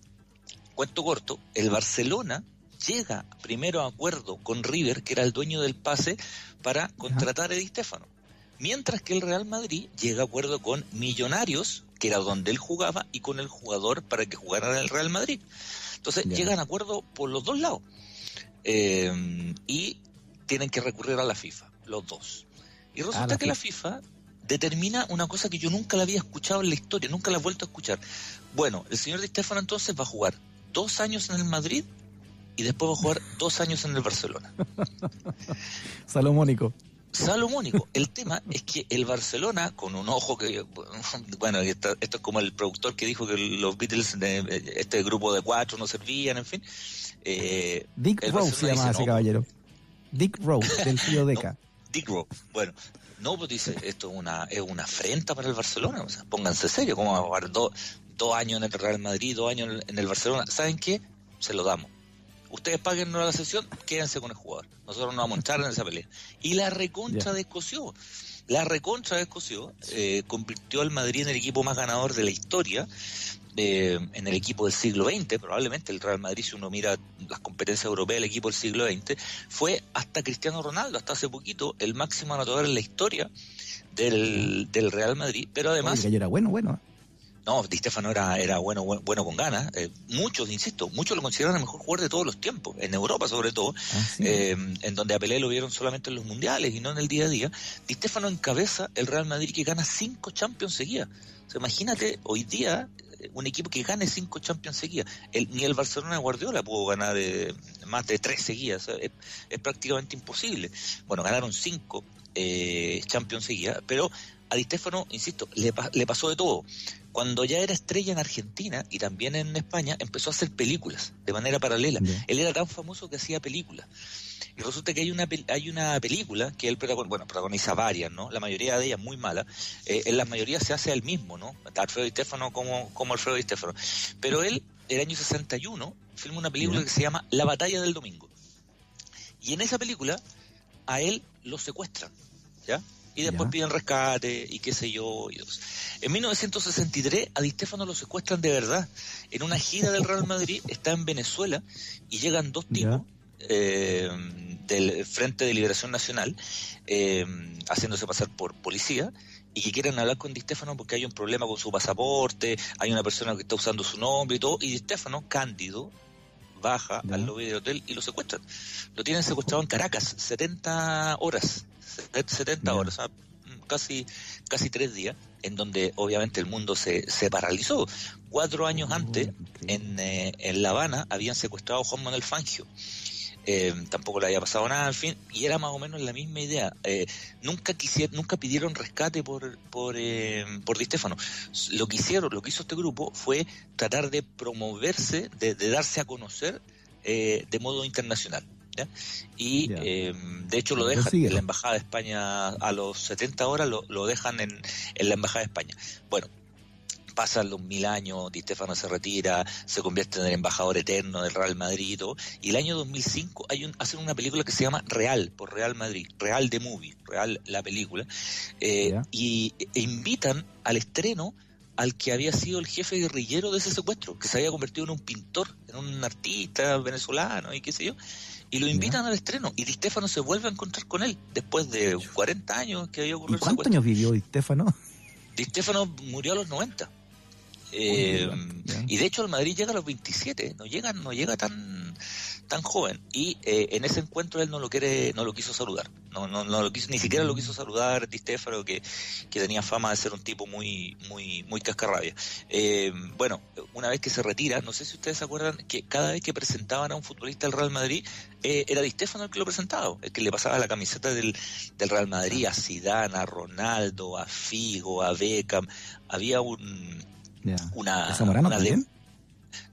cuento corto, el Barcelona llega primero a acuerdo con River, que era el dueño del pase, para contratar a Di Stefano. Mientras que el Real Madrid llega a acuerdo con Millonarios, que era donde él jugaba, y con el jugador para que jugara en el Real Madrid. Entonces
Ya.
llegan a acuerdo por los dos lados. Eh, y tienen que recurrir a la FIFA, los dos. Y resulta
la
que la FIFA determina una cosa que yo nunca la había escuchado en la historia, nunca la he vuelto a escuchar. Bueno, el señor Di Stefano entonces va a jugar dos años en el Madrid y después va a jugar dos años en el Barcelona.
Salomónico.
Salomónico. El tema es que el Barcelona, con un ojo que, bueno, esto, esto es como el productor que dijo que los Beatles, de, este grupo de cuatro no servían, en fin. Eh,
Dick Rose se llama ese
"No,
caballero. Dick Rose, del tío Deca.
Dick Rowe. Bueno, no, pues dice, esto es una, es una afrenta para el Barcelona. O sea, pónganse serio, ¿cómo va a dos, años en el Real Madrid, dos años en el Barcelona? ¿Saben qué? Se lo damos. Ustedes paguen la sesión, quédense con el jugador. Nosotros no vamos a entrar en esa pelea. Y la recontra
Ya.
descoció. La recontra descoció. Eh, convirtió al Madrid en el equipo más ganador de la historia. eh, en el equipo del siglo XX, probablemente el Real Madrid, si uno mira las competencias europeas del equipo del siglo XX, fue hasta Cristiano Ronaldo, hasta hace poquito, el máximo anotador en la historia del, del Real Madrid, pero además
Oye, el gallo era bueno, bueno. ¿Eh?
no, Di Stefano era, era bueno, bueno, bueno con ganas. Eh, muchos, insisto, muchos lo consideran el mejor jugador de todos los tiempos, en Europa sobre todo,
Ah, sí.
eh, en donde a Pelé lo vieron solamente en los mundiales y no en el día a día. Di Stefano encabeza el Real Madrid que gana cinco Champions seguidas. O sea, imagínate, hoy día un equipo que gane cinco Champions seguidas. El, ni el Barcelona de Guardiola pudo ganar eh, más de tres seguidas. O sea, es, es prácticamente imposible. Bueno, ganaron cinco eh, Champions seguidas, pero a Di Stefano, insisto, le, le pasó de todo. Cuando ya era estrella en Argentina y también en España, empezó a hacer películas de manera paralela. Él era tan famoso que hacía películas. Y resulta que hay una hay una película que él protagoniza, bueno, protagoniza varias, ¿no? La mayoría de ellas muy malas. Eh, en la mayoría se hace él mismo, ¿no? Alfredo Di Stefano como, como Alfredo Di Stefano. Pero él, el año 61, filma una película que se llama La batalla del domingo. Y en esa película a él lo secuestran, ¿ya? Y después
Ya.
piden rescate y qué sé yo. En 1963 a Di Stefano lo secuestran de verdad. En una gira del Real Madrid está en Venezuela y llegan dos tipos eh, del Frente de Liberación Nacional eh, haciéndose pasar por policía y que quieren hablar con Di Stefano porque hay un problema con su pasaporte, hay una persona que está usando su nombre y todo, y Di Stefano, cándido, baja
Ya.
al lobby del hotel y lo secuestran. Lo tienen secuestrado en Caracas, 70 horas, 70
Ya.
horas, o sea, casi, casi tres días, en donde obviamente el mundo se, se paralizó. Cuatro años
Oh,
antes, en, eh, en La Habana, habían secuestrado a Juan Manuel Fangio. Eh, tampoco le había pasado nada, en fin, y era más o menos la misma idea. Eh, nunca quisieron, nunca pidieron rescate por por, eh, por Di Stefano. Lo que hicieron, lo que hizo este grupo fue tratar de promoverse, de, de darse a conocer eh, de modo internacional. ¿Ya? Y eh, de hecho lo dejan en la Embajada de España a los 70 horas, lo, lo dejan en, en la Embajada de España. Bueno, pasan los mil años, Di Stefano se retira, se convierte en el embajador eterno del Real Madrid y todo, y el año 2005 hay un, hacen una película que se llama Real, por Real Madrid, Real de Movie, Real la película, eh, y e invitan al estreno al que había sido el jefe guerrillero de ese secuestro, que se había convertido en un pintor, en un artista venezolano y qué sé yo, y lo invitan al estreno, y Di Stefano se vuelve a encontrar con él, después de 40 años que había
¿Y
ocurrido el
cuántos años vivió Di Stefano?
Di Stefano murió a los 90. Eh, y de hecho el Madrid llega a los 27, no llega, no llega tan tan joven y eh, en ese encuentro él no lo quiere, no lo quiso saludar, no, no, no lo quiso, ni siquiera lo quiso saludar Di Stefano que, que tenía fama de ser un tipo muy, muy, muy cascarrabia. Eh, bueno, una vez que se retira, no sé si ustedes se acuerdan que cada vez que presentaban a un futbolista del Real Madrid, eh, era Di Stefano el que lo presentaba, el que le pasaba la camiseta del, del Real Madrid a Zidane, a Ronaldo, a Figo, a Beckham, había un una,
¿De Zamorano
una de-
también?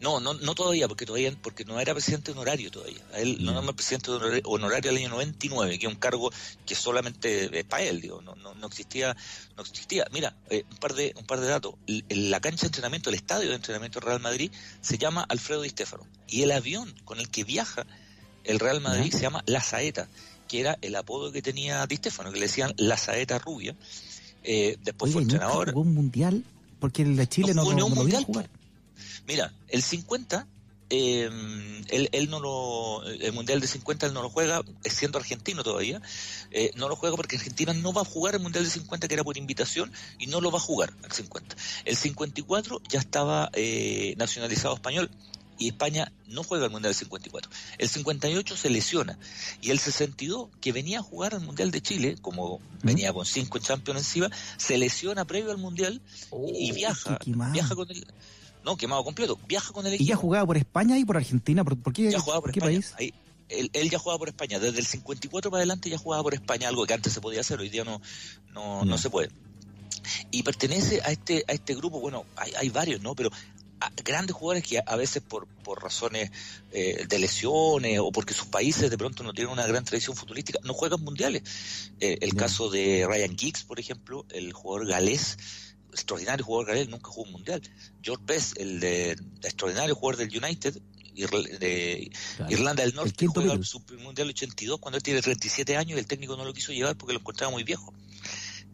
No, no, no todavía, porque todavía, porque no era presidente honorario todavía. Él no era presidente honorario, al año 99, que es un cargo que solamente es para él, digo, no, no, no existía, no existía. Mira, eh, un par de, un par de datos. La cancha de entrenamiento, el estadio de entrenamiento del Real Madrid, se llama Alfredo Di Stefano. Y el avión con el que viaja el Real Madrid se llama La Saeta, que era el apodo que tenía Di Stefano, que le decían La Saeta Rubia. Eh, después
Oye,
fue
¿y nunca
entrenador.
jugó un mundial? Porque el de Chile
No
no, no, lo
mundial,
jugar.
Mira, el 50, eh, él, él no lo, el mundial de 50 él no lo juega, siendo argentino todavía, eh, no lo juega porque Argentina no va a jugar el mundial de 50 que era por invitación y no lo va a jugar el 50. El 54 ya estaba eh, nacionalizado español y España no juega el mundial del 54. El 58 se lesiona y el 62 que venía a jugar al mundial de Chile, como venía con cinco Champions encima, se lesiona previo al mundial y viaja, viaja con el no quemado completo, viaja con el
¿Y
equipo.
ya jugaba por España y por Argentina? ¿Por, por qué,
Ya jugaba por
qué país?
Ahí, él, él ya jugaba por España. Desde el 54 para adelante ya jugaba por España, algo que antes se podía hacer, hoy día no, no, no se puede. Y pertenece a este, a este grupo, bueno, hay, hay varios, ¿no? Pero a grandes jugadores que a, veces por, por razones eh, de lesiones o porque sus países de pronto no tienen una gran tradición futbolística, no juegan mundiales. Eh, el caso de Ryan Giggs, por ejemplo, el jugador galés, extraordinario jugador galés, nunca jugó un mundial. George Best, el de, extraordinario jugador del United, de
Claro.
Irlanda del
El
Norte,
quinto
juega su mundial 82 cuando él tiene 37 años y el técnico no lo quiso llevar porque lo encontraba muy viejo.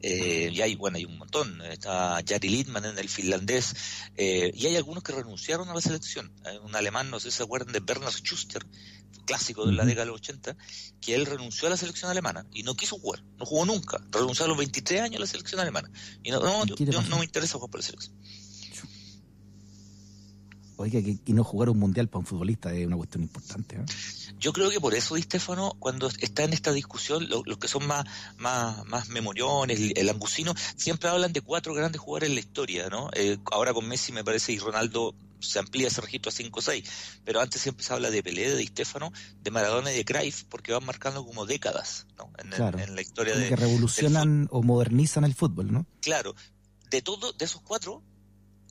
Eh, y hay, bueno, hay un montón. Está Jari Littman en el finlandés. eh, y hay algunos que renunciaron a la selección. Hay un alemán, no sé si se acuerdan de Bernard Schuster, clásico de la década de los 80, que él renunció a la selección alemana y no quiso jugar. No jugó nunca. Renunció a los 23 años a la selección alemana. Y no, no,
¿Y
yo, no me interesa jugar por la selección.
Oiga, que, y no jugar un mundial para un futbolista es una cuestión importante. ¿eh?
Yo creo que por eso Di Stefano, cuando está en esta discusión, lo- los que son más, más, más memoriones, el, el angusino, siempre hablan de cuatro grandes jugadores en la historia, ¿no? Eh, ahora con Messi me parece y Ronaldo se amplía ese registro a 5 o 6, pero antes siempre se habla de Pelé, de Di Stefano, de Maradona y de Cruyff, porque van marcando como décadas, ¿no? En, en-
Claro.
en la historia de,
que revolucionan o modernizan el fútbol, ¿no?
Claro, de todo, de esos cuatro,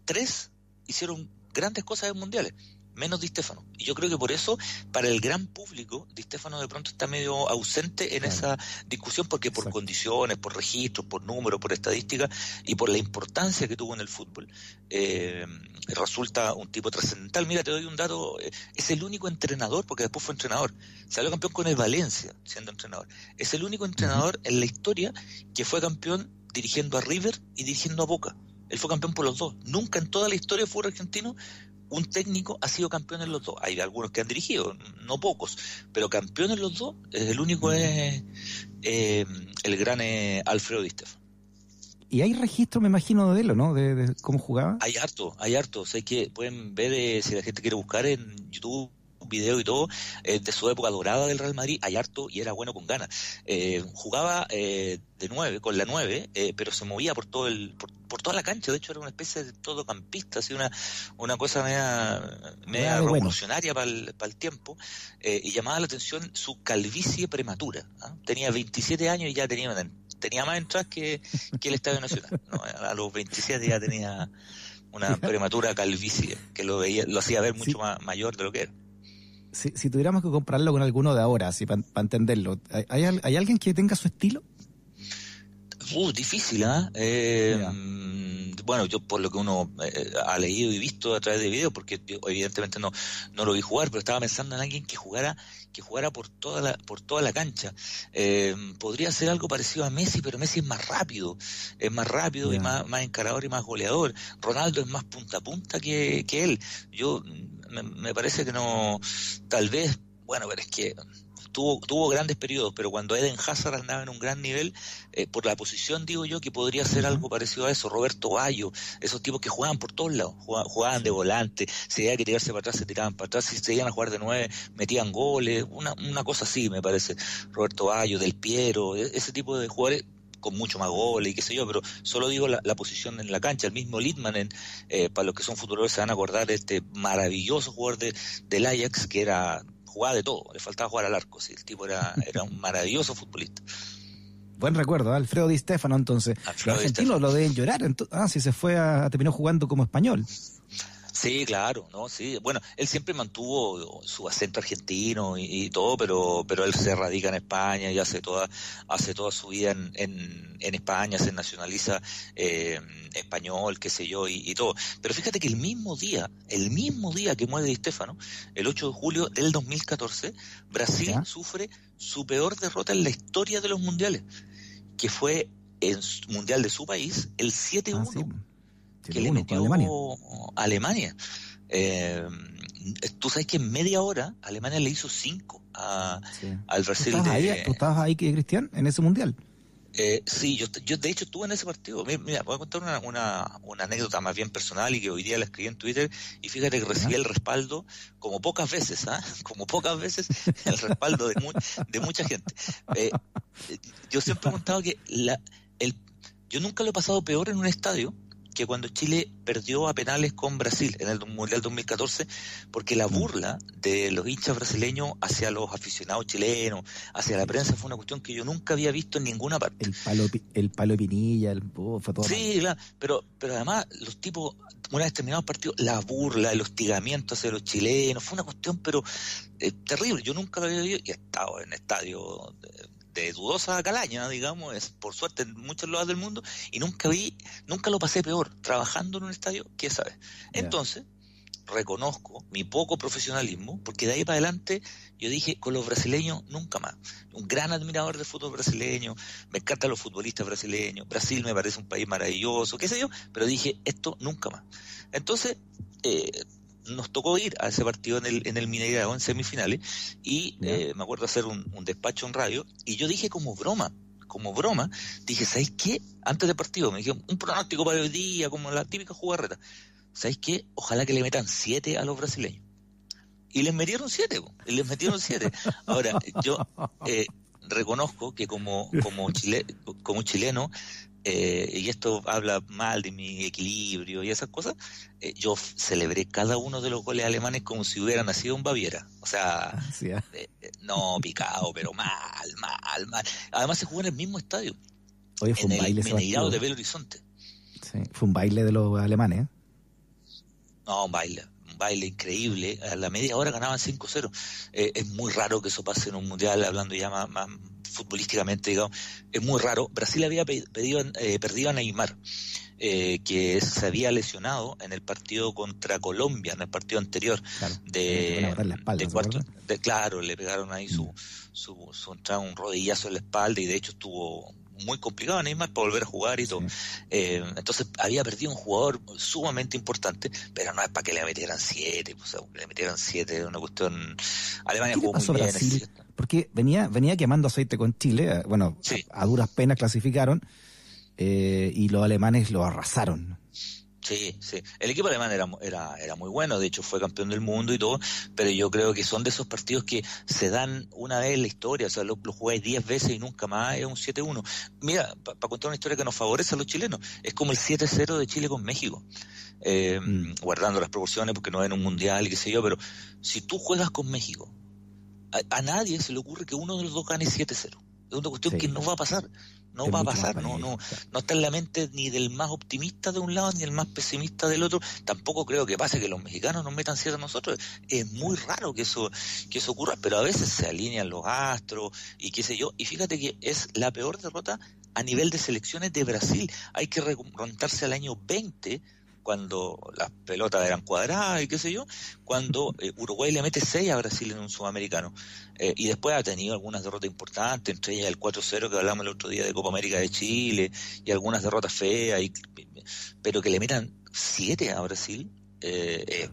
tres hicieron grandes cosas en mundiales, menos Di Stefano. Y yo creo que por eso, para el gran público, Di Stefano de pronto está medio ausente en
Claro.
esa discusión, porque por
Exacto.
condiciones, por registros, por números, por estadísticas y por la importancia que tuvo en el fútbol, eh, resulta un tipo trascendental. Mira, te doy un dato, eh, es el único entrenador, porque después fue entrenador, salió campeón con el Valencia siendo entrenador. Es el único entrenador en la historia que fue campeón dirigiendo a River y dirigiendo a Boca. Él fue campeón por los dos. Nunca en toda la historia fútbol argentino un técnico ha sido campeón en los dos. Hay algunos que han dirigido, no pocos, pero campeón en los dos, el único es eh, el gran eh, Alfredo Di Stefano.
Y hay registro, me imagino, de él, ¿o ¿no? De, de cómo jugaba.
Hay harto, hay harto. O sea, que pueden ver, eh, si la gente quiere buscar en YouTube video y todo, eh, de su época dorada del Real Madrid, hay harto y era bueno con ganas. Eh, jugaba eh, de nueve, con la nueve, eh, pero se movía por todo el, por, por toda la cancha, de hecho era una especie de todocampista, así una, una cosa media, media
Era de bueno.
revolucionaria para el, para el tiempo, eh, y llamaba la atención su calvicie prematura. ¿ah? Tenía 27 años y ya tenía, tenía más entradas que, que el Estadio Nacional. ¿no? A los 27 ya tenía una prematura calvicie que lo veía, lo hacía ver mucho
Sí.
más mayor de lo que era.
Si, si tuviéramos que compararlo con alguno de ahora, así para entenderlo, ¿hay, hay, al- hay alguien que tenga su estilo?
Uh, difícil, ¿ah? Eh, mm, bueno, yo por lo que uno eh, ha leído y visto a través de videos, porque yo evidentemente no, no lo vi jugar, pero estaba pensando en alguien que jugara, que jugara por toda la, por toda la cancha. Eh, podría ser algo parecido a Messi, pero Messi es más rápido, es más rápido y más, más encarador y más goleador. Ronaldo es más punta a punta que, que él. Yo mm, me, me parece que no, tal vez, bueno, pero es que tuvo, tuvo grandes periodos, pero cuando Eden Hazard andaba en un gran nivel, eh, por la posición digo yo que podría ser algo parecido a eso, Roberto Bayo, esos tipos que jugaban por todos lados, jugaban, jugaban de volante, si había que tirarse para atrás, se tiraban para atrás, si se iban a jugar de nueve, metían goles, una, una cosa así me parece, Roberto Bayo, Del Piero, e- ese tipo de jugadores con mucho más goles y qué sé yo, pero solo digo la, la posición en la cancha, el mismo Litman, en, eh, para los que son futuros se van a acordar de este maravilloso jugador de, del Ajax que era jugaba de todo, le faltaba jugar al arco, sí, el tipo era, era un maravilloso futbolista.
Buen recuerdo, ¿eh? Alfredo Di Stefano, entonces.
Alfredo
Los argentinos lo deben llorar. ento- ah, si se fue a, terminó jugando como español.
Sí, claro, no, sí. Bueno, él siempre mantuvo su acento argentino y, y todo, pero pero él se radica en España y hace toda hace toda su vida en, en, en España, se nacionaliza eh, español, qué sé yo, y, y todo. Pero fíjate que el mismo día, el mismo día que muere Di Stefano, el 8 de julio del 2014, Brasil sufre su peor derrota en la historia de los mundiales, que fue en su mundial de su país, el 7-1
Ah, sí.
Que le
7-1
metió
Alemania.
a Alemania. Eh, tú sabes que en media hora Alemania le hizo cinco a,
Sí.
al
¿Tú
Brasil.
estabas,
de-
ahí, ¿Tú estabas ahí, Cristian, en ese mundial?
eh, sí, yo, yo de hecho estuve en ese partido. Mira, mira, voy a contar una, una, una anécdota más bien personal y que hoy día la escribí en Twitter y fíjate que recibí el respaldo como pocas veces, ¿ah? como pocas veces el respaldo de, mu- de mucha gente. Eh, eh, yo siempre he contado que la, el, yo nunca lo he pasado peor en un estadio que cuando Chile perdió a penales con Brasil en el Mundial 2014, porque la burla de los hinchas brasileños hacia los aficionados chilenos, hacia la prensa, fue una cuestión que yo nunca había visto en ninguna parte.
El palo, el palo de Pinilla, el, oh, fue todo mal.
Sí, claro, pero, pero además los tipos, una vez terminado el partido, la burla, el hostigamiento hacia los chilenos, fue una cuestión pero eh, terrible. Yo nunca lo había visto y he estado en estadios de, de dudosa calaña, digamos, es por suerte en muchos lados del mundo, y nunca vi, nunca lo pasé peor trabajando en un estadio que esa vez.
Ya.
Entonces, reconozco mi poco profesionalismo, porque de ahí para adelante yo dije, con los brasileños nunca más. Un gran admirador del fútbol brasileño, me encantan los futbolistas brasileños, Brasil me parece un país maravilloso, qué sé yo, pero dije, esto nunca más. Entonces, eh, nos tocó ir a ese partido en el, en el Mineirao, en semifinales, y eh, me acuerdo hacer un, un despacho en radio, y yo dije como broma, como broma, dije, ¿sabéis qué? Antes del partido me dije, un pronóstico para hoy día, como la típica jugarreta. ¿sabéis qué? Ojalá que le metan siete a los brasileños. Y les metieron siete, po, y les metieron siete. Ahora, yo eh, reconozco que como, como, chile, como chileno, eh, y esto habla mal de mi equilibrio y esas cosas, eh, yo celebré cada uno de los goles alemanes como si hubiera nacido en Baviera. O sea,
Sí,
eh, eh, no picado, pero mal, mal, mal. Además se jugó en el mismo estadio,
Oye, fue
en
un
el
baile,
de. Belo Horizonte.
Sí, fue un baile de los alemanes.
No, un baile, un baile increíble. A la media hora ganaban 5-0. Eh, es muy raro que eso pase en un mundial, hablando ya más, más futbolísticamente, digamos. Es muy raro. Brasil había pe- pedido, eh, perdido a Neymar, eh, que se había lesionado en el partido contra Colombia, en el partido anterior.
Claro. Le
De,
la espalda,
de
¿se
cuarto, de- claro, le pegaron ahí su, su, su entrada, un rodillazo en la espalda y de hecho estuvo muy complicado Neymar para volver a jugar y todo.
Sí.
Eh, entonces había perdido un jugador sumamente importante, pero no es para que le metieran siete, pues, o sea, le metieran siete, una cuestión. Alemania
¿Qué le
jugó muy bien.
Brasil? Porque venía, venía quemando aceite con Chile, bueno,
Sí.
a, a duras penas clasificaron eh, y los alemanes lo arrasaron.
Sí, sí. El equipo alemán era, era, era muy bueno, de hecho fue campeón del mundo y todo, pero yo creo que son de esos partidos que se dan una vez en la historia, o sea, lo, lo jugáis 10 veces y nunca más es un 7-1. Mira, para contar una historia que nos favorece a los chilenos, es como el 7-0 de Chile con México. Eh,
Mm.
Guardando las proporciones porque no en un mundial y qué sé yo, pero si tú juegas con México, a, a nadie se le ocurre que uno de los dos gane 7-0. Es una cuestión
Sí.
que no va a pasar. No
Es
va a pasar, no, no, no está en la mente ni del más optimista de un lado ni del más pesimista del otro. Tampoco creo que pase que los mexicanos nos metan siete a nosotros. Es muy raro que eso, que eso ocurra, pero a veces se alinean los astros y qué sé yo. Y fíjate que es la peor derrota a nivel de selecciones de Brasil. Hay que remontarse al año 20 cuando las pelotas eran cuadradas y qué sé yo, cuando eh, Uruguay le mete 6 a Brasil en un sudamericano. Eh, y después ha tenido algunas derrotas importantes, entre ellas el 4-0 que hablamos el otro día de Copa América de Chile, y algunas derrotas feas, y, pero que le metan 7 a Brasil, eh,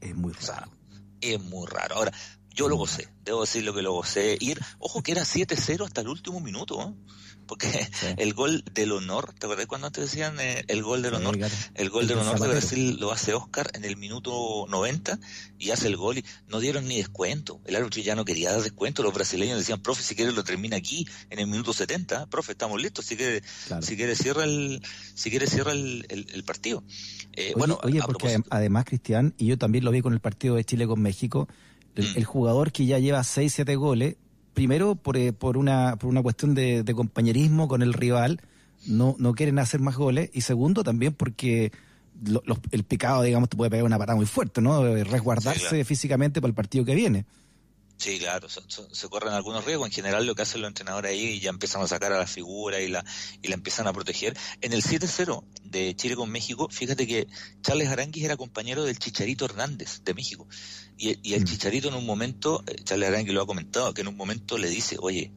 Es muy
o sea,
raro.
es muy raro. Ahora, yo lo gocé, debo decir lo que lo gocé. Era- ojo que era 7-0 hasta el último minuto, ¿eh? porque el gol del honor, ¿te acuerdas cuando te decían eh, el gol del honor? El gol
El
del
de
honor de. Brasil lo hace Oscar en el minuto 90 y hace el gol y no dieron ni descuento. El árbitro ya no quería dar descuento. Los brasileños decían, profe, si quiere lo termina aquí en el minuto 70. Profe, estamos listos. Si quiere,
Claro.
si quiere cierra el, si quiere cierra el, el- el partido. Eh,
Oye,
bueno,
oye, porque
propósito-
además, Cristian, y yo también lo vi con el partido de Chile con México, el,
Mm.
el jugador que ya lleva 6, 7 goles, primero por, eh, por, una, por una cuestión de, de compañerismo con el rival, no, no quieren hacer más goles, y segundo también porque lo- los- el picado, digamos, te puede pegar una patada muy fuerte, ¿no? Eh, Resguardarse
Sí, claro.
físicamente para el partido que viene.
Sí, claro, son- son- se corren algunos riesgos. En general lo que hacen los entrenadores ahí ya empiezan a sacar a la figura y la, y la empiezan a proteger. En el 7-0 de Chile con México, fíjate que Charles Aranguis era compañero del Chicharito Hernández de México. Y, y el
Mm.
Chicharito en un momento, eh, Charles Aranguis lo ha comentado, que en un momento le dice, oye,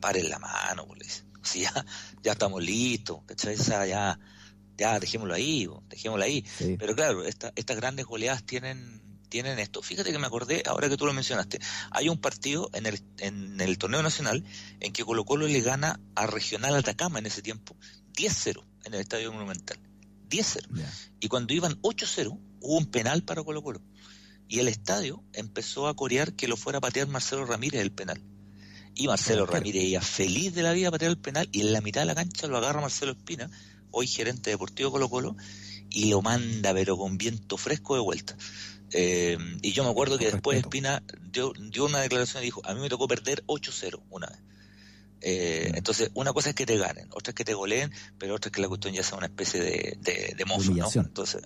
paren la mano, pues, le dice. Si ya, ya estamos listos, ¿cachai? Ya, ya dejémoslo ahí, bo, dejémoslo ahí.
Sí.
Pero claro, esta- estas grandes goleadas tienen, tienen esto. Fíjate que me acordé, ahora que tú lo mencionaste, hay un partido en el, en el torneo nacional en que Colo Colo le gana a Regional Atacama en ese tiempo, 10-0 en el Estadio Monumental. 10-0.
Ya.
Y cuando iban 8-0, hubo un penal para Colo Colo. Y el estadio empezó a corear que lo fuera a patear Marcelo Ramírez el penal. Y Marcelo. Ramírez iba feliz de la vida a patear el penal y en la mitad de la cancha lo agarra Marcelo Espina, hoy gerente deportivo Colo Colo, y lo manda pero con viento fresco de vuelta. Eh, y yo me acuerdo que después. Espina dio, dio una declaración y dijo, a mí me tocó perder 8-0 una vez. Eh,
Mm.
entonces, una cosa es que te ganen, otra es que te goleen, pero otra es que la cuestión ya sea una especie de, de, de mofa, ¿no? Entonces,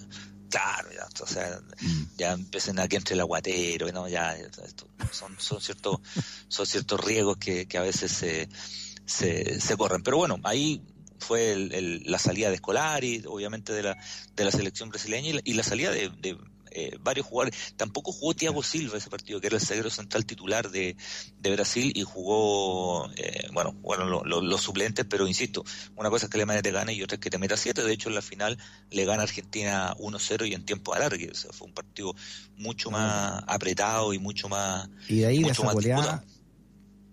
claro, ya, o sea,
Mm.
ya empiecen aquí entre el aguatero, ¿no? ya, esto, son, son ciertos, son ciertos riesgos que, que a veces se, se, se corren. Pero bueno, ahí fue el- el- la salida de Escolari, obviamente de la, de la selección brasileña y la, y la salida de, de, eh, varios jugadores. Tampoco jugó Thiago Silva ese partido, que era el zaguero central titular de, de Brasil y jugó, eh, bueno, bueno lo- lo- los suplentes, pero insisto, una cosa es que Alemania te gane y otra es que te meta 7. De hecho, en la final le gana Argentina 1-0 y en tiempo alargue. O sea, fue un partido mucho más apretado y mucho más
Y de ahí, de
mucho
esa
más
goleada.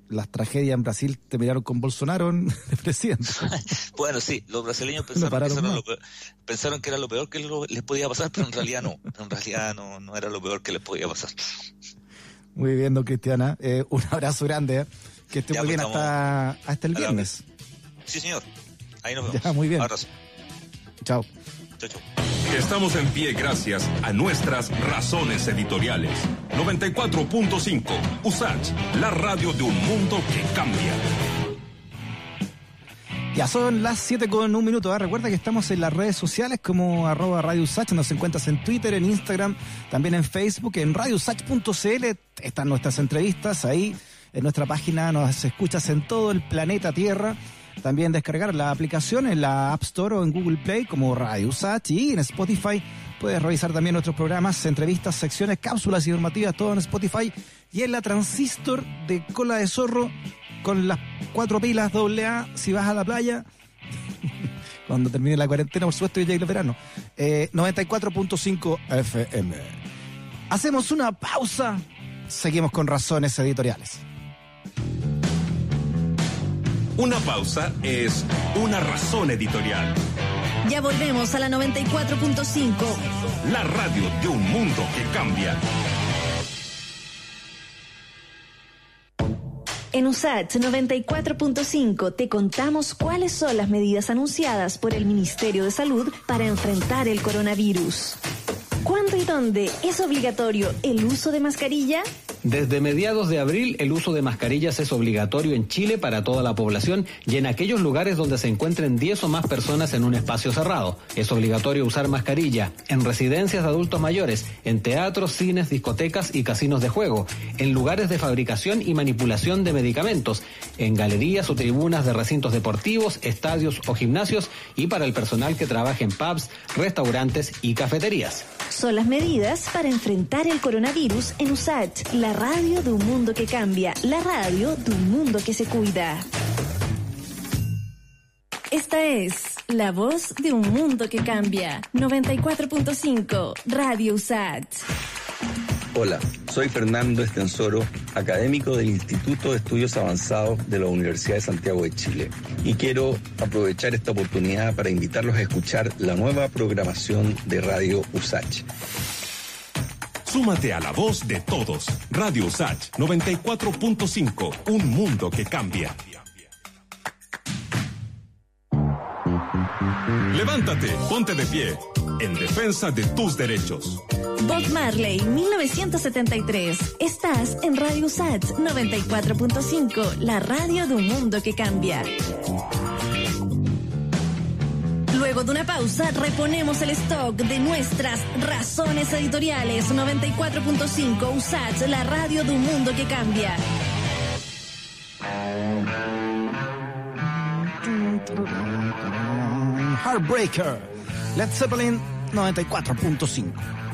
Las tragedias en Brasil terminaron con Bolsonaro de presidente.
Bueno, sí, los brasileños
No
pensaron, que, era lo peor- pensaron que era lo peor que lo- les podía pasar, pero en realidad no. En realidad no, no era lo peor que les podía pasar.
Muy bien, don Cristiana. Eh, un abrazo grande. ¿eh? Que esté
Ya,
muy bien
pues,
hasta, hasta el viernes.
Sí, señor. Ahí nos vemos.
Ya, muy bien.
Abrazo.
Chao.
Chau, chau.
Estamos en pie gracias a nuestras razones editoriales. 94.5 USACH, la radio de un mundo que cambia.
Ya son las 7 con un minuto. ¿eh? Recuerda que estamos en las redes sociales como arroba Radio Usach. Nos encuentras en Twitter, en Instagram, también en Facebook, en radiosach.cl. Están nuestras entrevistas ahí. En nuestra página nos escuchas en todo el planeta Tierra. También descargar la aplicación en la App Store o en Google Play como Radio Usach y en Spotify. Puedes revisar también nuestros programas, entrevistas, secciones, cápsulas informativas, todo en Spotify y en la Transistor de Cola de Zorro con las cuatro pilas AA si vas a la playa. Cuando termine la cuarentena, por supuesto, y llegue el verano. Eh, 94.5 FM. Hacemos una pausa. Seguimos con razones editoriales.
Una pausa es una razón editorial.
Ya volvemos a la 94.5.
La radio de un mundo que cambia.
En USACH 94.5 te contamos cuáles son las medidas anunciadas por el Ministerio de Salud para enfrentar el coronavirus. ¿Cuándo y dónde es obligatorio el uso de mascarilla?
Desde mediados de abril, el uso de mascarillas es obligatorio en Chile para toda la población y en aquellos lugares donde se encuentren 10 o más personas en un espacio cerrado. Es obligatorio usar mascarilla en residencias de adultos mayores, en teatros, cines, discotecas y casinos de juego, en lugares de fabricación y manipulación de medicamentos, en galerías o tribunas de recintos deportivos, estadios o gimnasios y para el personal que trabaja en pubs, restaurantes y cafeterías.
Son las medidas para enfrentar el coronavirus en USACH, la radio de un mundo que cambia, la radio de un mundo que se cuida. Esta es la voz de un mundo que cambia. 94.5 Radio USACH.
Hola, soy Fernando Estensoro, académico del Instituto de Estudios Avanzados de la Universidad de Santiago de Chile. Y quiero aprovechar esta oportunidad para invitarlos a escuchar la nueva programación de Radio USACH.
Súmate a la voz de todos. Radio USACH 94.5, un mundo que cambia. Levántate, ponte de pie, en defensa de tus derechos.
Bob Marley, 1973. Estás en Radio USACH 94.5, la radio de un mundo que cambia. Luego de una pausa, reponemos el stock de nuestras razones editoriales 94.5 USACH, la radio de un mundo que cambia.
Heartbreaker. Led Zeppelin 94.5.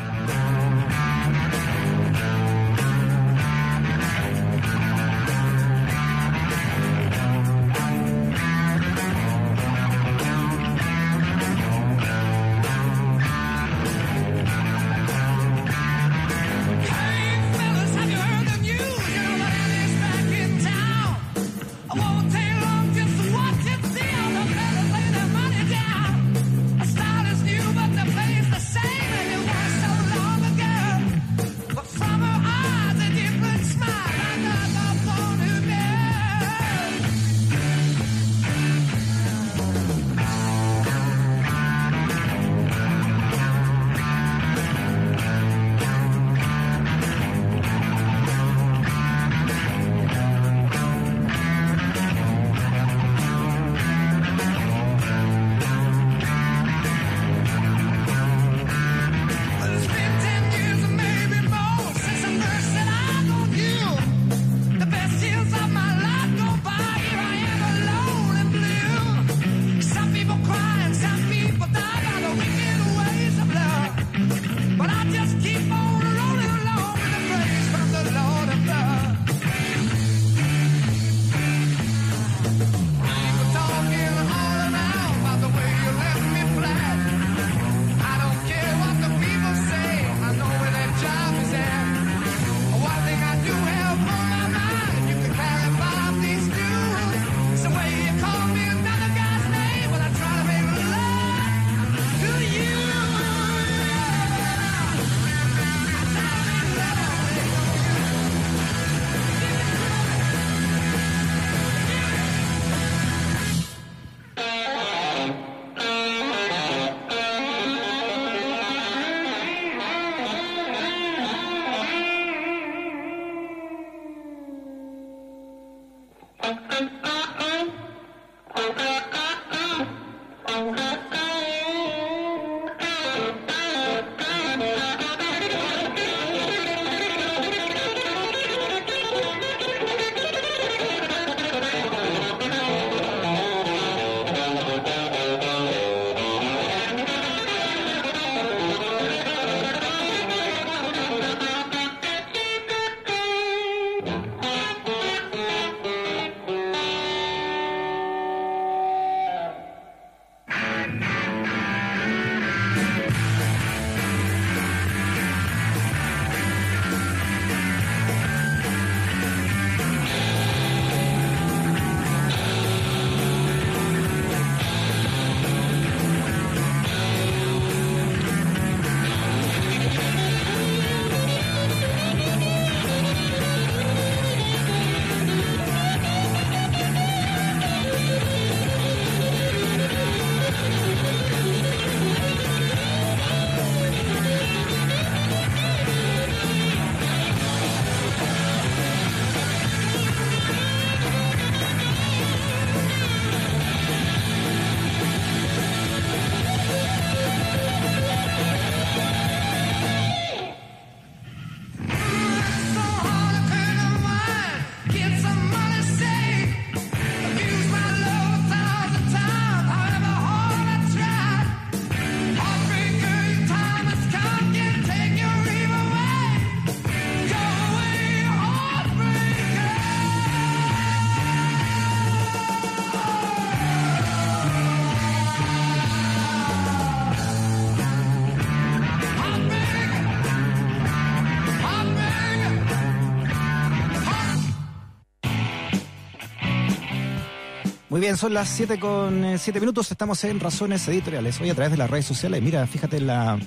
Muy bien, son las 7 con 7 minutos, estamos en Razones Editoriales. Hoy a través de las redes sociales, mira, fíjate la,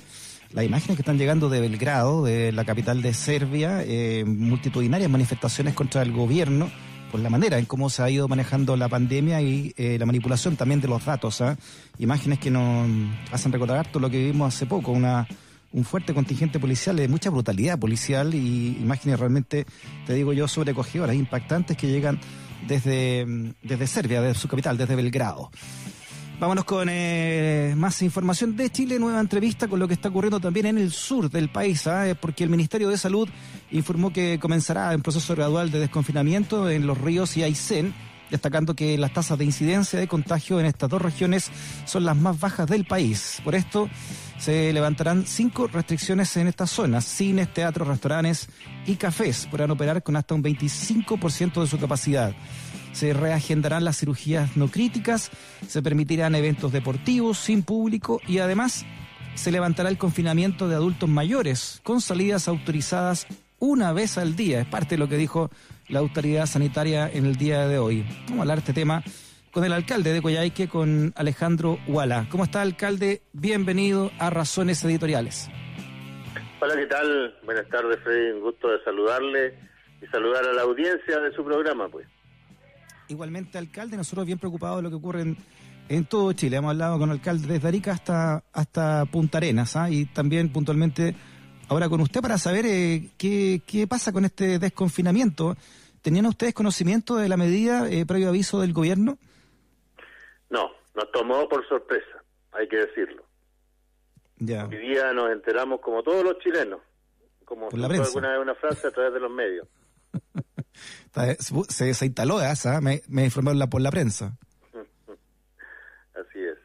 las imágenes que están llegando de Belgrado, de la capital de Serbia, eh, multitudinarias manifestaciones contra el gobierno por la manera en cómo se ha ido manejando la pandemia y eh, la manipulación también de los datos. ¿ah? Imágenes que nos hacen recordar todo lo que vimos hace poco, una un fuerte contingente policial de mucha brutalidad policial y imágenes realmente, te digo yo, sobrecogedoras, impactantes que llegan desde, desde Serbia, desde su capital, desde Belgrado. Vámonos con eh, más información de Chile, nueva entrevista con lo que está ocurriendo también en el sur del país, ¿ah? porque el Ministerio de Salud informó que comenzará un proceso gradual de desconfinamiento en los ríos y Aysén, destacando que las tasas de incidencia de contagio en estas dos regiones son las más bajas del país. Por esto, se levantarán cinco restricciones en estas zonas. Cines, teatros, restaurantes y cafés podrán operar con hasta un 25% de su capacidad. Se reagendarán las cirugías no críticas, se permitirán eventos deportivos sin público y además se levantará el confinamiento de adultos mayores con salidas autorizadas una vez al día. Es parte de lo que dijo la autoridad sanitaria en el día de hoy. Vamos a hablar de este tema con el alcalde de Coyhaique, con Alejandro Huala. ¿Cómo está, alcalde? Bienvenido a Razones Editoriales.
Hola, ¿qué tal? Buenas tardes, Freddy. Un gusto de saludarle y saludar a la audiencia de su programa, pues.
Igualmente, alcalde, nosotros bien preocupados de lo que ocurre en, en todo Chile. Hemos hablado con el alcalde desde Arica hasta, hasta Punta Arenas ¿ah? y también puntualmente ahora con usted para saber eh, qué, qué pasa con este desconfinamiento. ¿Tenían ustedes conocimiento de la medida eh, previo aviso del gobierno?
No, nos tomó por sorpresa, hay que decirlo.
Ya.
Hoy día nos enteramos como todos los chilenos, como
Por la
alguna vez una frase a través de los medios.
Se, se instaló esa, me, me informaron la- por la prensa.
Así es.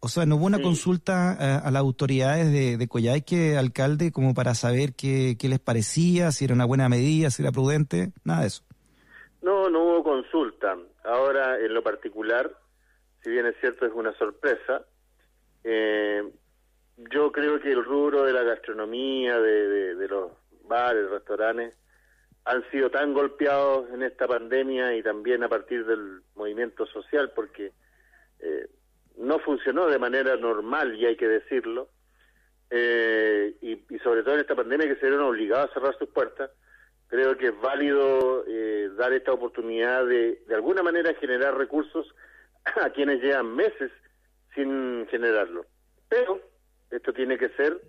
O sea, no hubo una
Sí.
consulta eh, a las autoridades de, de Coyhaique, alcalde, como para saber qué, qué les parecía, si era una buena medida, si era prudente, nada de eso.
No, no hubo consulta. Ahora, en lo particular, si bien es cierto, es una sorpresa, eh, yo creo que el rubro de la gastronomía, de, de- los bares, restaurantes, han sido tan golpeados en esta pandemia y también a partir del movimiento social, porque eh, no funcionó de manera normal, y hay que decirlo, eh, y, y sobre todo en esta pandemia que se vieron obligados a cerrar sus puertas, creo que es válido eh, dar esta oportunidad de, de alguna manera, generar recursos a quienes llevan meses sin generarlo. Pero esto tiene que ser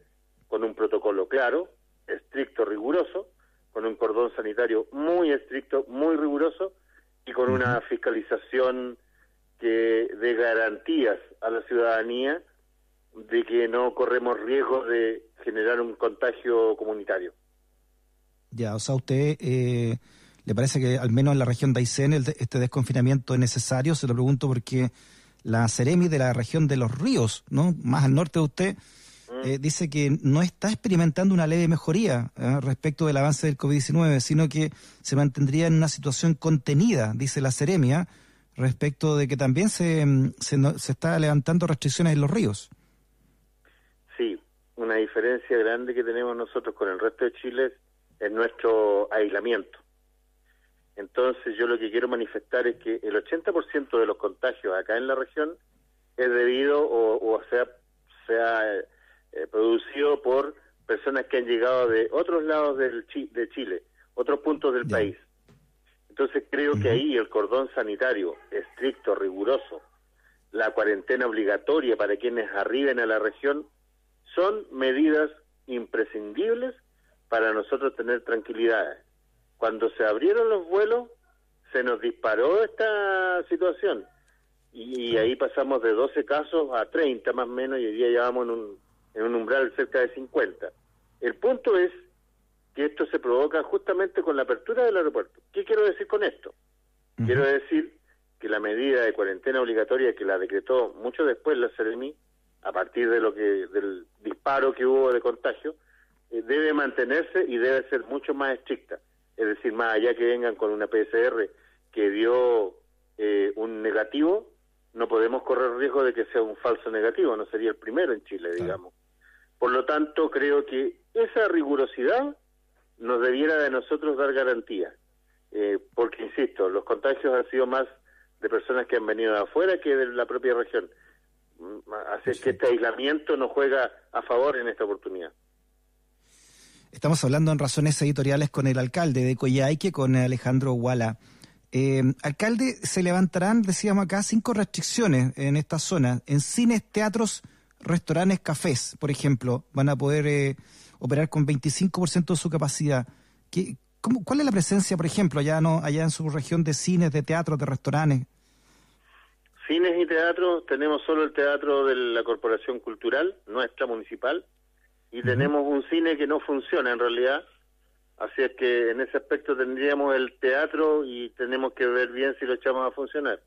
con un protocolo claro, estricto, riguroso, con un cordón sanitario muy estricto, muy riguroso y con una fiscalización que dé garantías a la ciudadanía de que no corremos riesgo de generar un contagio comunitario.
Ya, o sea, usted eh, le parece que al menos en la región de Aysén el este desconfinamiento es necesario, se lo pregunto porque la Ceremi de la región de los ríos, ¿no? Más al norte de usted, eh, dice que no está experimentando una leve mejoría eh, respecto del avance del COVID-19, sino que se mantendría en una situación contenida, dice la Ceremia, respecto de que también se, mm, se, se está levantando restricciones en los ríos.
Sí, una diferencia grande que tenemos nosotros con el resto de Chile es nuestro aislamiento. Entonces yo lo que quiero manifestar es que el 80% de los contagios acá en la región es debido o, o sea, se ha eh, producido por personas que han llegado de otros lados del Chi- de Chile, otros puntos del país. Entonces creo que ahí el cordón sanitario estricto, riguroso, la cuarentena obligatoria para quienes arriben a la región, son medidas imprescindibles para nosotros tener tranquilidad. Cuando se abrieron los vuelos, se nos disparó esta situación. Y, y ahí pasamos de 12 casos a 30 más o menos, y hoy día llevamos en un, en un umbral cerca de 50. El punto es que esto se provoca justamente con la apertura del aeropuerto. ¿Qué quiero decir con esto? Quiero decir que la medida de cuarentena obligatoria que la decretó mucho después la Seremi, a partir de lo que del disparo que hubo de contagio, eh, debe mantenerse y debe ser mucho más estricta. Es decir, más allá que vengan con una PCR que dio eh, un negativo, no podemos correr riesgo de que sea un falso negativo, no sería el primero en Chile, digamos. Por lo tanto, creo que esa rigurosidad nos debiera de nosotros dar garantía, eh, porque, insisto, los contagios han sido más de personas que han venido de afuera que de la propia región. Mm, Así es que este aislamiento no juega a favor en esta oportunidad.
Estamos hablando en razones editoriales con el alcalde de Coyhaique, con Alejandro Guala. Eh, alcalde, se levantarán, decíamos acá, cinco restricciones en esta zona. En cines, teatros, restaurantes, cafés, por ejemplo, van a poder eh, operar con 25% de su capacidad. ¿Qué, cómo, ¿Cuál es la presencia, por ejemplo, allá, no, allá en su región de cines, de teatros, de restaurantes?
Cines y teatros, tenemos solo el teatro de la Corporación Cultural, nuestra municipal, y tenemos un cine que no funciona en realidad, así es que en ese aspecto tendríamos el teatro y tenemos que ver bien si lo echamos a funcionar.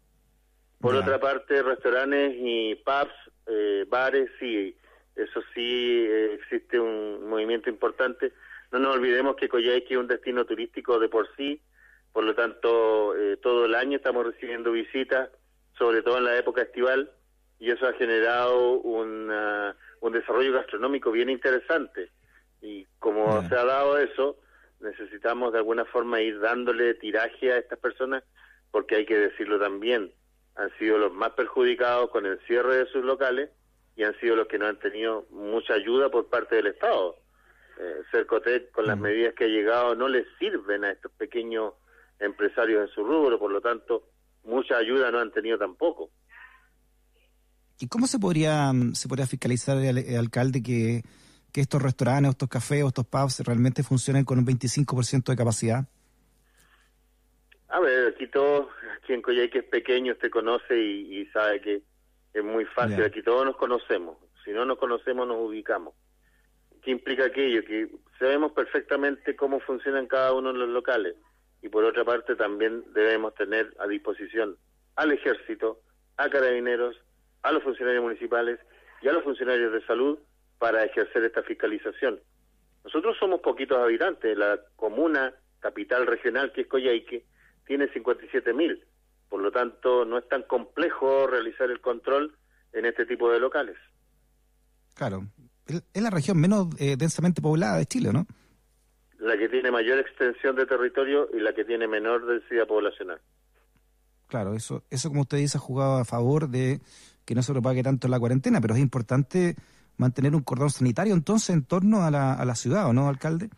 Por otra parte, restaurantes y pubs, eh, bares, sí, eso sí eh, existe un movimiento importante. No nos olvidemos que Coyhaique es un destino turístico de por sí, por lo tanto, eh, todo el año estamos recibiendo visitas, sobre todo en la época estival, y eso ha generado una- un desarrollo gastronómico bien interesante. Y como se ha dado eso, necesitamos de alguna forma ir dándole tiraje a estas personas, porque hay que decirlo también, han sido los más perjudicados con el cierre de sus locales y han sido los que no han tenido mucha ayuda por parte del Estado. Eh, Cercotec, con las medidas que ha llegado, no les sirven a estos pequeños empresarios en su rubro, por lo tanto, mucha ayuda no han tenido tampoco.
¿Y cómo se podría, mm, se podría fiscalizar el, el alcalde que, que estos restaurantes, estos cafés, estos pubs realmente funcionen con un 25% de capacidad?
A ver, aquí todo, aquí en Coyhaique es pequeño, usted conoce y, y sabe que es muy fácil. Aquí todos nos conocemos. Si no nos conocemos, nos ubicamos. ¿Qué implica aquello? Que sabemos perfectamente cómo funcionan cada uno de los locales. Y por otra parte, también debemos tener a disposición al ejército, a carabineros, a los funcionarios municipales y a los funcionarios de salud para ejercer esta fiscalización. Nosotros somos poquitos habitantes. La comuna capital regional, que es Coyhaique, tiene 57 mil. Por lo tanto, no es tan complejo realizar el control en este tipo de locales.
Claro. Es es la región menos eh, densamente poblada de Chile, ¿no?
La que tiene mayor extensión de territorio y la que tiene menor densidad poblacional.
Claro, eso, eso como usted dice, ha jugado a favor de que no se propague tanto la cuarentena, pero es importante mantener un cordón sanitario entonces en torno a la, a la ciudad, ¿o no, alcalde?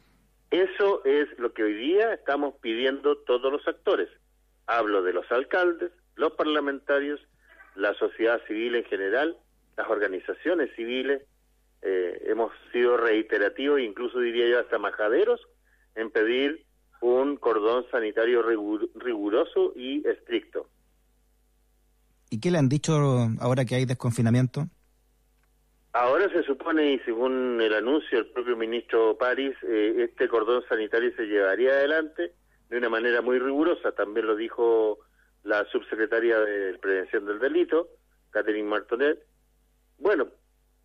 Eso es lo que hoy día estamos pidiendo todos los actores. Hablo de los alcaldes, los parlamentarios, la sociedad civil en general, las organizaciones civiles. Eh, hemos sido reiterativos, incluso diría yo hasta majaderos, en pedir un cordón sanitario rigur- riguroso y estricto.
¿Y qué le han dicho ahora que hay desconfinamiento?
Ahora se supone, y según el anuncio del propio ministro París, eh, este cordón sanitario se llevaría adelante de una manera muy rigurosa. También lo dijo la subsecretaria de Prevención del Delito, Catherine Martonet. Bueno,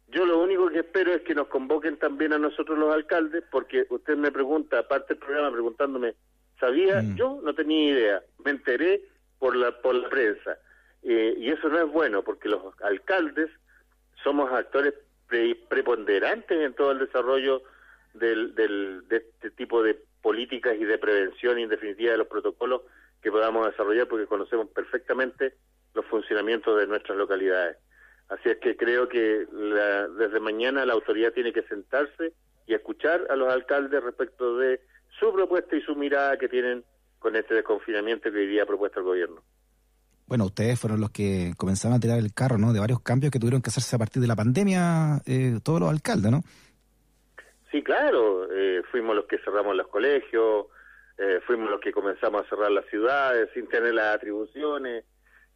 yo lo único que espero es que nos convoquen también a nosotros los alcaldes, porque usted me pregunta, aparte del programa, preguntándome, ¿sabía? Yo no tenía idea, me enteré por la, por la prensa. Eh, y eso no es bueno, porque los alcaldes somos actores pre- preponderantes en todo el desarrollo del, del- de este tipo de políticas y de prevención y en definitiva de los protocolos que podamos desarrollar porque conocemos perfectamente los funcionamientos de nuestras localidades. Así es que creo que la- desde mañana la autoridad tiene que sentarse y escuchar a los alcaldes respecto de su propuesta y su mirada que tienen con este desconfinamiento que hoy día ha propuesto el gobierno.
Bueno, ustedes fueron los que comenzaron a tirar el carro, ¿no? De varios cambios que tuvieron que hacerse a partir de la pandemia, eh, todos los alcaldes, ¿no?
Sí, claro, eh, fuimos los que cerramos los colegios, eh, fuimos los que comenzamos a cerrar las ciudades sin tener las atribuciones,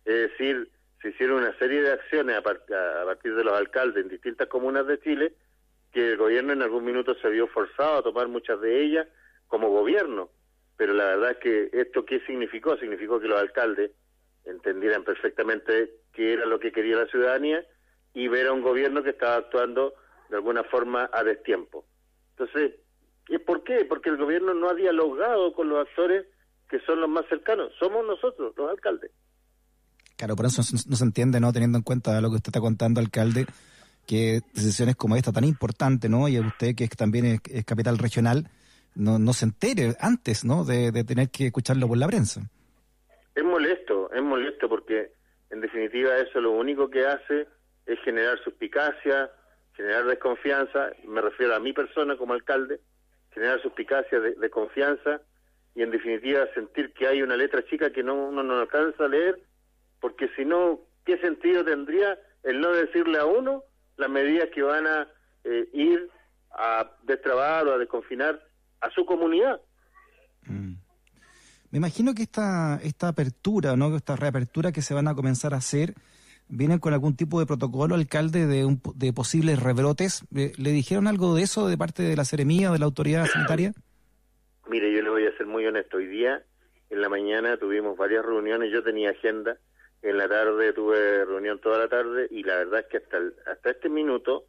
es decir, se hicieron una serie de acciones a, par- a partir de los alcaldes en distintas comunas de Chile que el gobierno en algún minuto se vio forzado a tomar muchas de ellas como gobierno, pero la verdad es que esto qué significó, significó que los alcaldes entendieran perfectamente qué era lo que quería la ciudadanía y ver a un gobierno que estaba actuando de alguna forma a destiempo. Entonces, ¿y por qué? Porque el gobierno no ha dialogado con los actores que son los más cercanos. Somos nosotros, los alcaldes.
Claro, por eso no, se entiende, ¿no? Teniendo en cuenta lo que usted está contando, alcalde, que decisiones como esta tan importante, ¿no? Y usted que es- también es, es capital regional, no, no se entere antes, ¿no? De, de tener que escucharlo por la prensa.
Es molesto. Es molesto porque en definitiva eso lo único que hace es generar suspicacia, generar desconfianza, me refiero a mi persona como alcalde, generar suspicacia, de, de confianza y en definitiva sentir que hay una letra chica que no uno no alcanza a leer, porque si no, ¿qué sentido tendría el no decirle a uno las medidas que van a eh, ir a destrabar o a desconfinar a su comunidad?
Me imagino que esta, esta apertura, ¿no? esta reapertura que se van a comenzar a hacer, vienen con algún tipo de protocolo, alcalde, de, un, de posibles rebrotes. ¿Le, ¿Le dijeron algo de eso de parte de la Seremía de la autoridad sanitaria?
Mire, yo le voy a ser muy honesto. Hoy día, en la mañana, tuvimos varias reuniones. Yo tenía agenda. En la tarde tuve reunión toda la tarde y la verdad es que hasta, hasta este minuto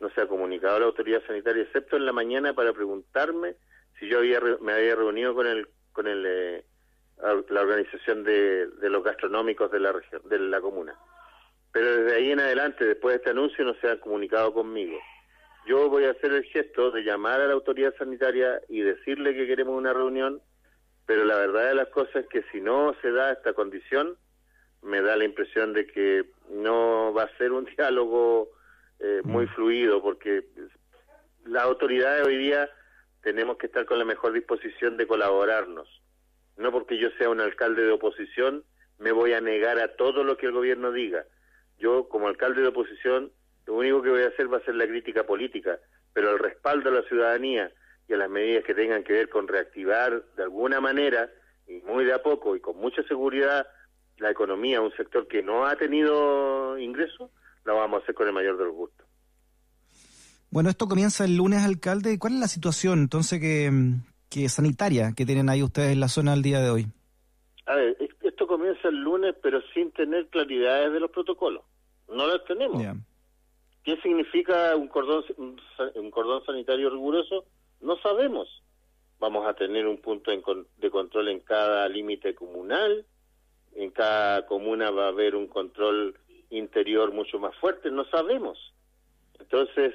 no se ha comunicado a la autoridad sanitaria, excepto en la mañana para preguntarme si yo había me había reunido con el con el eh, la organización de, de los gastronómicos de la región de la comuna. Pero desde ahí en adelante, después de este anuncio, no se han comunicado conmigo. Yo voy a hacer el gesto de llamar a la autoridad sanitaria y decirle que queremos una reunión, pero la verdad de las cosas es que si no se da esta condición, me da la impresión de que no va a ser un diálogo eh, muy fluido, porque las autoridades hoy día tenemos que estar con la mejor disposición de colaborarnos. No porque yo sea un alcalde de oposición, me voy a negar a todo lo que el gobierno diga. Yo, como alcalde de oposición, lo único que voy a hacer va a ser la crítica política, pero el respaldo a la ciudadanía y a las medidas que tengan que ver con reactivar de alguna manera, y muy de a poco y con mucha seguridad, la economía, un sector que no ha tenido ingresos, lo vamos a hacer con el mayor de los gustos.
Bueno, esto comienza el lunes, alcalde. ¿Cuál es la situación entonces que, que sanitaria que tienen ahí ustedes en la zona al día de hoy?
A ver, es- esto comienza el lunes, pero sin tener claridades de los protocolos. No las tenemos.
Ya.
¿Qué significa un cordón, un cordón sanitario riguroso? No sabemos. Vamos a tener un punto de control en cada límite comunal. En cada comuna va a haber un control interior mucho más fuerte. No sabemos. Entonces,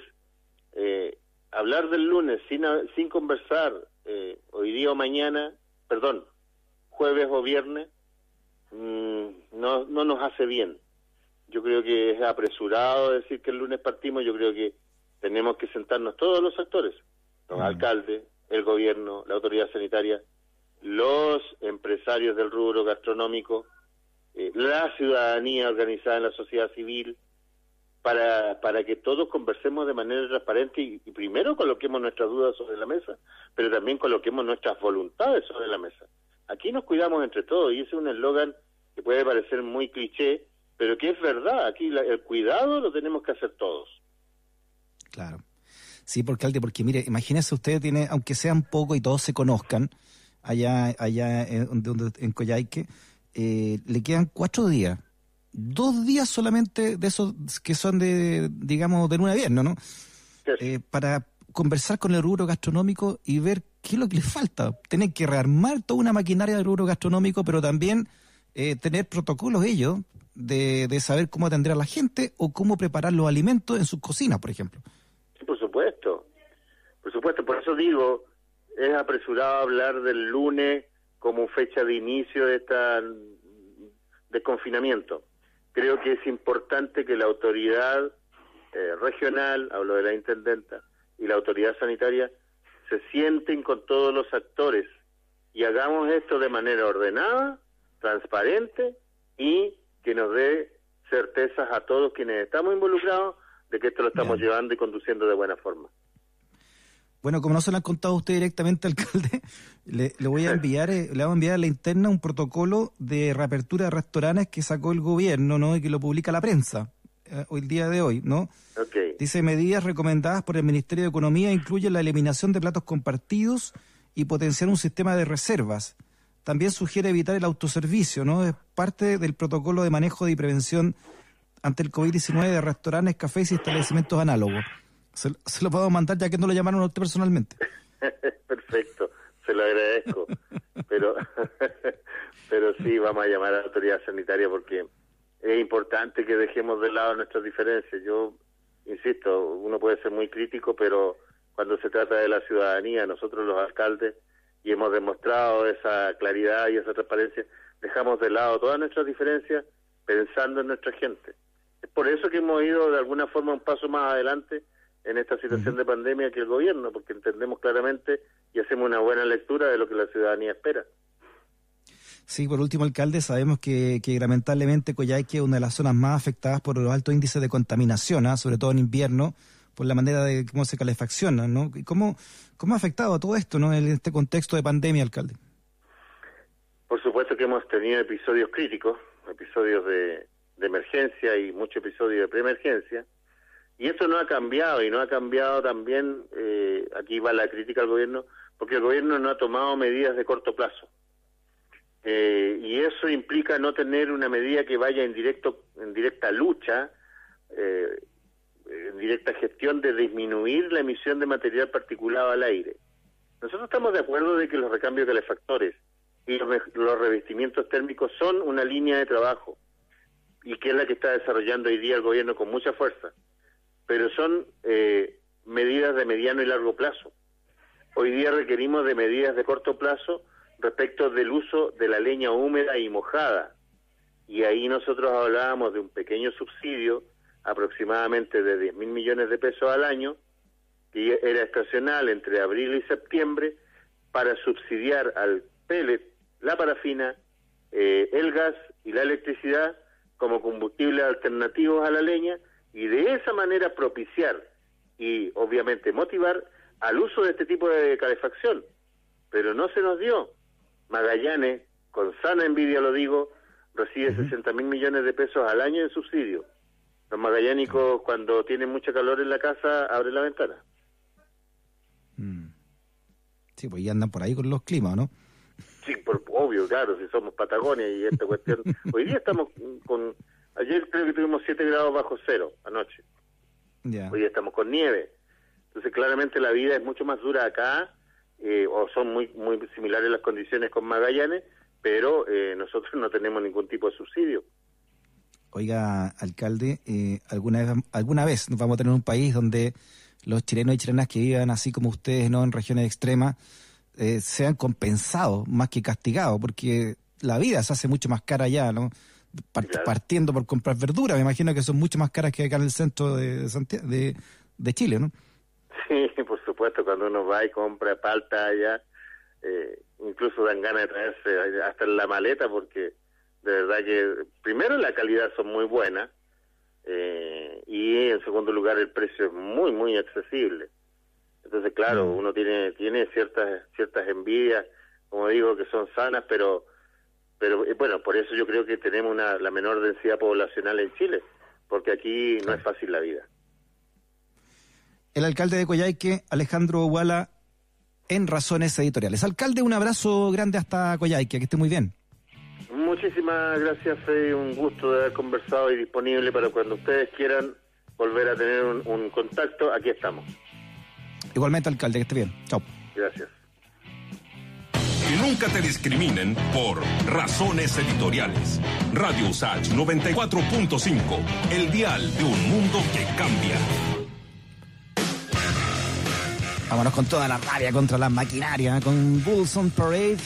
eh, hablar del lunes sin, sin conversar eh, hoy día o mañana, perdón, jueves o viernes, mm, no, no nos hace bien. Yo creo que es apresurado decir que el lunes partimos, yo creo que tenemos que sentarnos todos los actores, los alcaldes, el gobierno, la autoridad sanitaria, los empresarios del rubro gastronómico, eh, la ciudadanía organizada en la sociedad civil, para, para que todos conversemos de manera transparente y, primero coloquemos nuestras dudas sobre la mesa, pero también coloquemos nuestras voluntades sobre la mesa. Aquí nos cuidamos entre todos y ese es un eslogan que puede parecer muy cliché, pero que es verdad. Aquí la- el cuidado lo tenemos que hacer todos.
Claro. Sí, porque alcalde, porque mire, imagínese usted tiene, aunque sean poco y todos se conozcan, allá, allá en, donde- en Coyhaique, eh, le quedan cuatro días. Dos días solamente de esos que son de, digamos, de luna a viernes, ¿no? Eh, para conversar con el rubro gastronómico y ver qué es lo que les falta. Tener que rearmar toda una maquinaria del rubro gastronómico, pero también eh, tener protocolos ellos de, de saber cómo atender a la gente o cómo preparar los alimentos en sus cocinas, por ejemplo.
Sí, por supuesto. Por supuesto, por eso digo, es apresurado hablar del lunes como fecha de inicio de esta desconfinamiento. Creo que es importante que la autoridad eh, regional, hablo de la intendenta, y la autoridad sanitaria se sienten con todos los actores y hagamos esto de manera ordenada, transparente y que nos dé certezas a todos quienes estamos involucrados de que esto lo estamos llevando y conduciendo de buena forma.
Bueno, como no se lo han contado a usted directamente, alcalde, le, le voy a enviar, eh, le voy a enviar a la interna un protocolo de reapertura de restaurantes que sacó el gobierno, ¿no? Y que lo publica la prensa eh, hoy día de hoy, ¿no?
Okay.
Dice medidas recomendadas por el Ministerio de Economía incluyen la eliminación de platos compartidos y potenciar un sistema de reservas. También sugiere evitar el autoservicio, ¿no? Es parte del protocolo de manejo y prevención ante el COVID-19 de restaurantes, cafés y establecimientos análogos. Se, se lo puedo mandar ya que no lo llamaron a usted personalmente.
Perfecto, se lo agradezco. Pero, pero sí, vamos a llamar a la autoridad sanitaria porque es importante que dejemos de lado nuestras diferencias. Yo insisto, uno puede ser muy crítico, pero cuando se trata de la ciudadanía, nosotros los alcaldes, y hemos demostrado esa claridad y esa transparencia, dejamos de lado todas nuestras diferencias pensando en nuestra gente. Es por eso que hemos ido de alguna forma un paso más adelante en esta situación de pandemia que el gobierno, porque entendemos claramente y hacemos una buena lectura de lo que la ciudadanía espera.
Sí, por último, alcalde, sabemos que, que lamentablemente Coyhaique es una de las zonas más afectadas por los altos índices de contaminación, ¿ah? sobre todo en invierno, por la manera de cómo se calefacciona, ¿no? ¿Y ¿Cómo, ¿Cómo ha afectado todo esto, ¿no? en este contexto de pandemia, alcalde?
Por supuesto que hemos tenido episodios críticos, episodios de, de emergencia y muchos episodios de preemergencia, y esto no ha cambiado, y no ha cambiado también, eh, aquí va la crítica al gobierno, porque el gobierno no ha tomado medidas de corto plazo. Eh, y eso implica no tener una medida que vaya en directo en directa lucha eh, en directa gestión de disminuir la emisión de material particulado al aire nosotros estamos de acuerdo de que los recambios calefactores y los, los revestimientos térmicos son una línea de trabajo y que es la que está desarrollando hoy día el gobierno con mucha fuerza pero son eh, medidas de mediano y largo plazo hoy día requerimos de medidas de corto plazo respecto del uso de la leña húmeda y mojada. Y ahí nosotros hablábamos de un pequeño subsidio, aproximadamente de 10 mil millones de pesos al año, que era estacional entre abril y septiembre, para subsidiar al pellet, la parafina, eh, el gas y la electricidad como combustibles alternativos a la leña y de esa manera propiciar y obviamente motivar al uso de este tipo de calefacción. Pero no se nos dio. Magallanes, con sana envidia lo digo, recibe 60 mil millones de pesos al año en subsidio. Los magallánicos, cuando tienen mucha calor en la casa, abren la ventana.
Sí, pues ya andan por ahí con los climas, ¿no?
Sí, por, obvio, claro, si somos Patagonia y esta cuestión. Hoy día estamos con. Ayer creo que tuvimos 7 grados bajo cero anoche. Hoy estamos con nieve. Entonces, claramente la vida es mucho más dura acá, eh, o son muy muy similares las condiciones con Magallanes, pero eh, nosotros no tenemos ningún tipo de subsidio.
Oiga, alcalde, eh, alguna vez alguna vez nos vamos a tener un país donde los chilenos y chilenas que vivan así como ustedes, no en regiones extremas, eh, sean compensados más que castigados, porque la vida se hace mucho más cara allá, ¿no? Par- Partiendo por comprar verduras, me imagino que son mucho más caras que acá en el centro de, de, de Chile, ¿no?
Sí, por supuesto, cuando uno va y compra palta allá, eh, incluso dan ganas de traerse hasta en la maleta porque de verdad que primero la calidad son muy buenas eh, y en segundo lugar el precio es muy muy accesible. Entonces, claro, uno tiene tiene ciertas ciertas envidias, como digo, que son sanas, pero pero eh, bueno, por eso yo creo que tenemos una, la menor densidad poblacional en Chile, porque aquí no es fácil la vida.
El alcalde de Coyhaique, Alejandro Huala, en Razones Editoriales. Alcalde, un abrazo grande hasta Coyhaique, que esté muy bien.
Muchísimas gracias, Freddy. Un gusto de haber conversado y disponible para cuando ustedes quieran volver a tener un, un contacto. Aquí estamos.
Igualmente, alcalde, que esté bien. Chao.
Gracias.
Que nunca te discriminen por razones editoriales. Radio Usach 94.5, el dial de un mundo que cambia.
Vámonos con toda la rabia contra la maquinaria, ¿eh? con Bulls on Parade,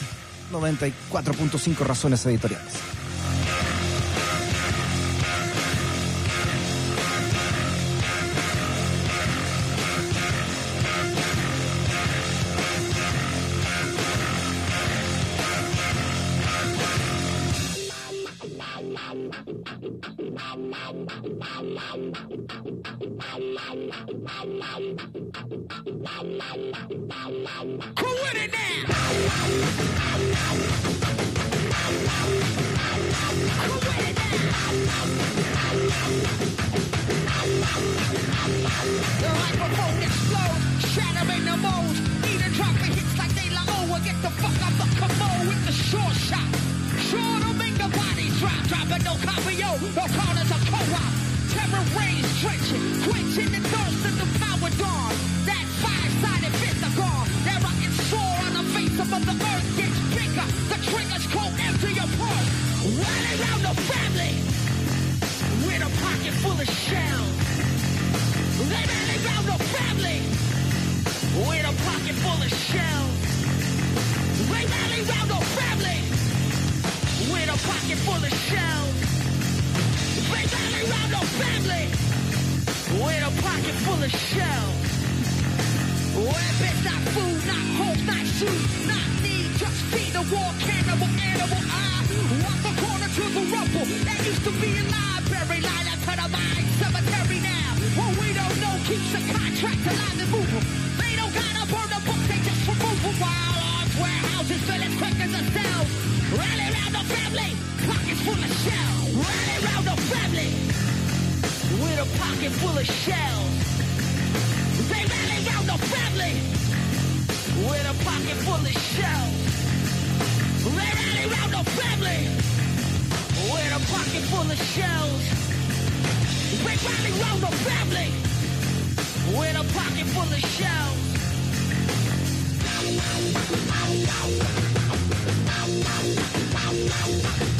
94.5 Razones Editoriales.
Trenching, quenching the thirst of the power dawn. That five-sided gone. That rocket sore on the face of the earth gets bigger. The triggers cold empty your pulse. Running around the family with a pocket full of shells. They rally round the family with a pocket full of shells. They rally round the family with a pocket full of shells. They rally around no family with a pocket full of shells. Weapons, not food, not hope, not shoes, not need, just feed a war cannibal animal. I walk the corner to the rumble that used to be a library, line up to the mine cemetery now. What we don't know keeps the contract alive and moving. They don't gotta burn the book, they just remove them while arms warehouses fill as quick as a cell. Rally round the family, pockets full of shells. Rally round the family a pocket full of shells. They rally round the family with a pocket full of shells. They rally round the family with a pocket full of shells. They rally round the family with a pocket full of shells. Come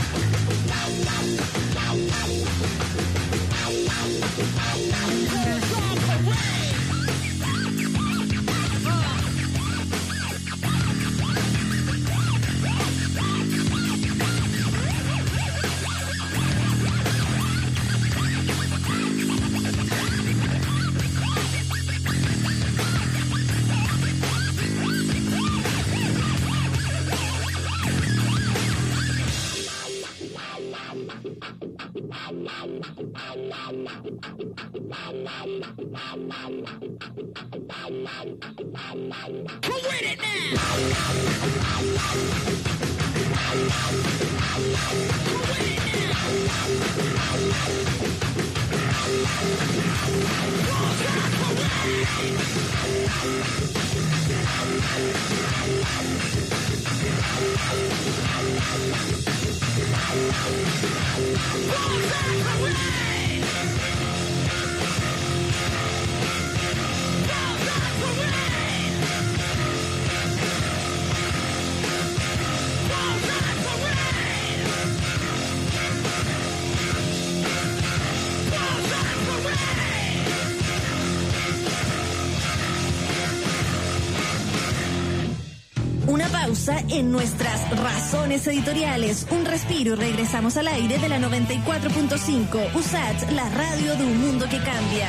pausa en nuestras razones editoriales. Un respiro y regresamos al aire de la 94.5. USAT, la radio de un mundo que cambia.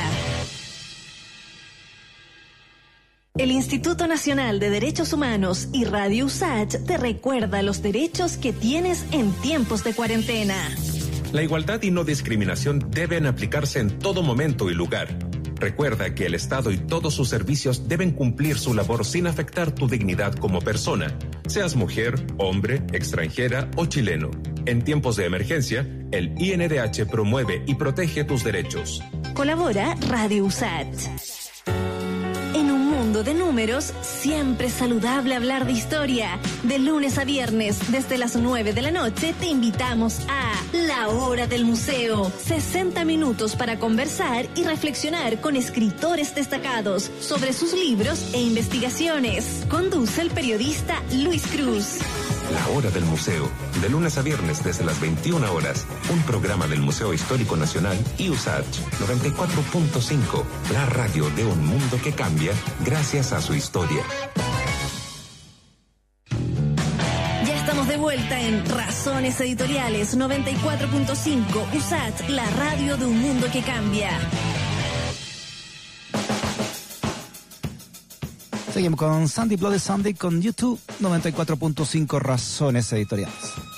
El Instituto Nacional de Derechos Humanos y Radio USAT te recuerda los derechos que tienes en tiempos de cuarentena.
La igualdad y no discriminación deben aplicarse en todo momento y lugar. Recuerda que el Estado y todos sus servicios deben cumplir su labor sin afectar tu dignidad como persona, seas mujer, hombre, extranjera o chileno. En tiempos de emergencia, el INDH promueve y protege tus derechos.
Colabora Radio USAT. De números, siempre saludable hablar de historia. De lunes a viernes, desde las 9 de la noche, te invitamos a La Hora del Museo. 60 minutos para conversar y reflexionar con escritores destacados sobre sus libros e investigaciones. Conduce el periodista Luis Cruz.
La Hora del Museo, de lunes a viernes desde las 21 horas, un programa del Museo Histórico Nacional y USACH 94.5, la radio de un mundo que cambia gracias a su historia.
Ya estamos de vuelta en Razones Editoriales 94.5 USAT, la radio de un mundo que cambia.
Seguimos con Sandy Bloody Sunday con YouTube 94.5 Razones Editoriales.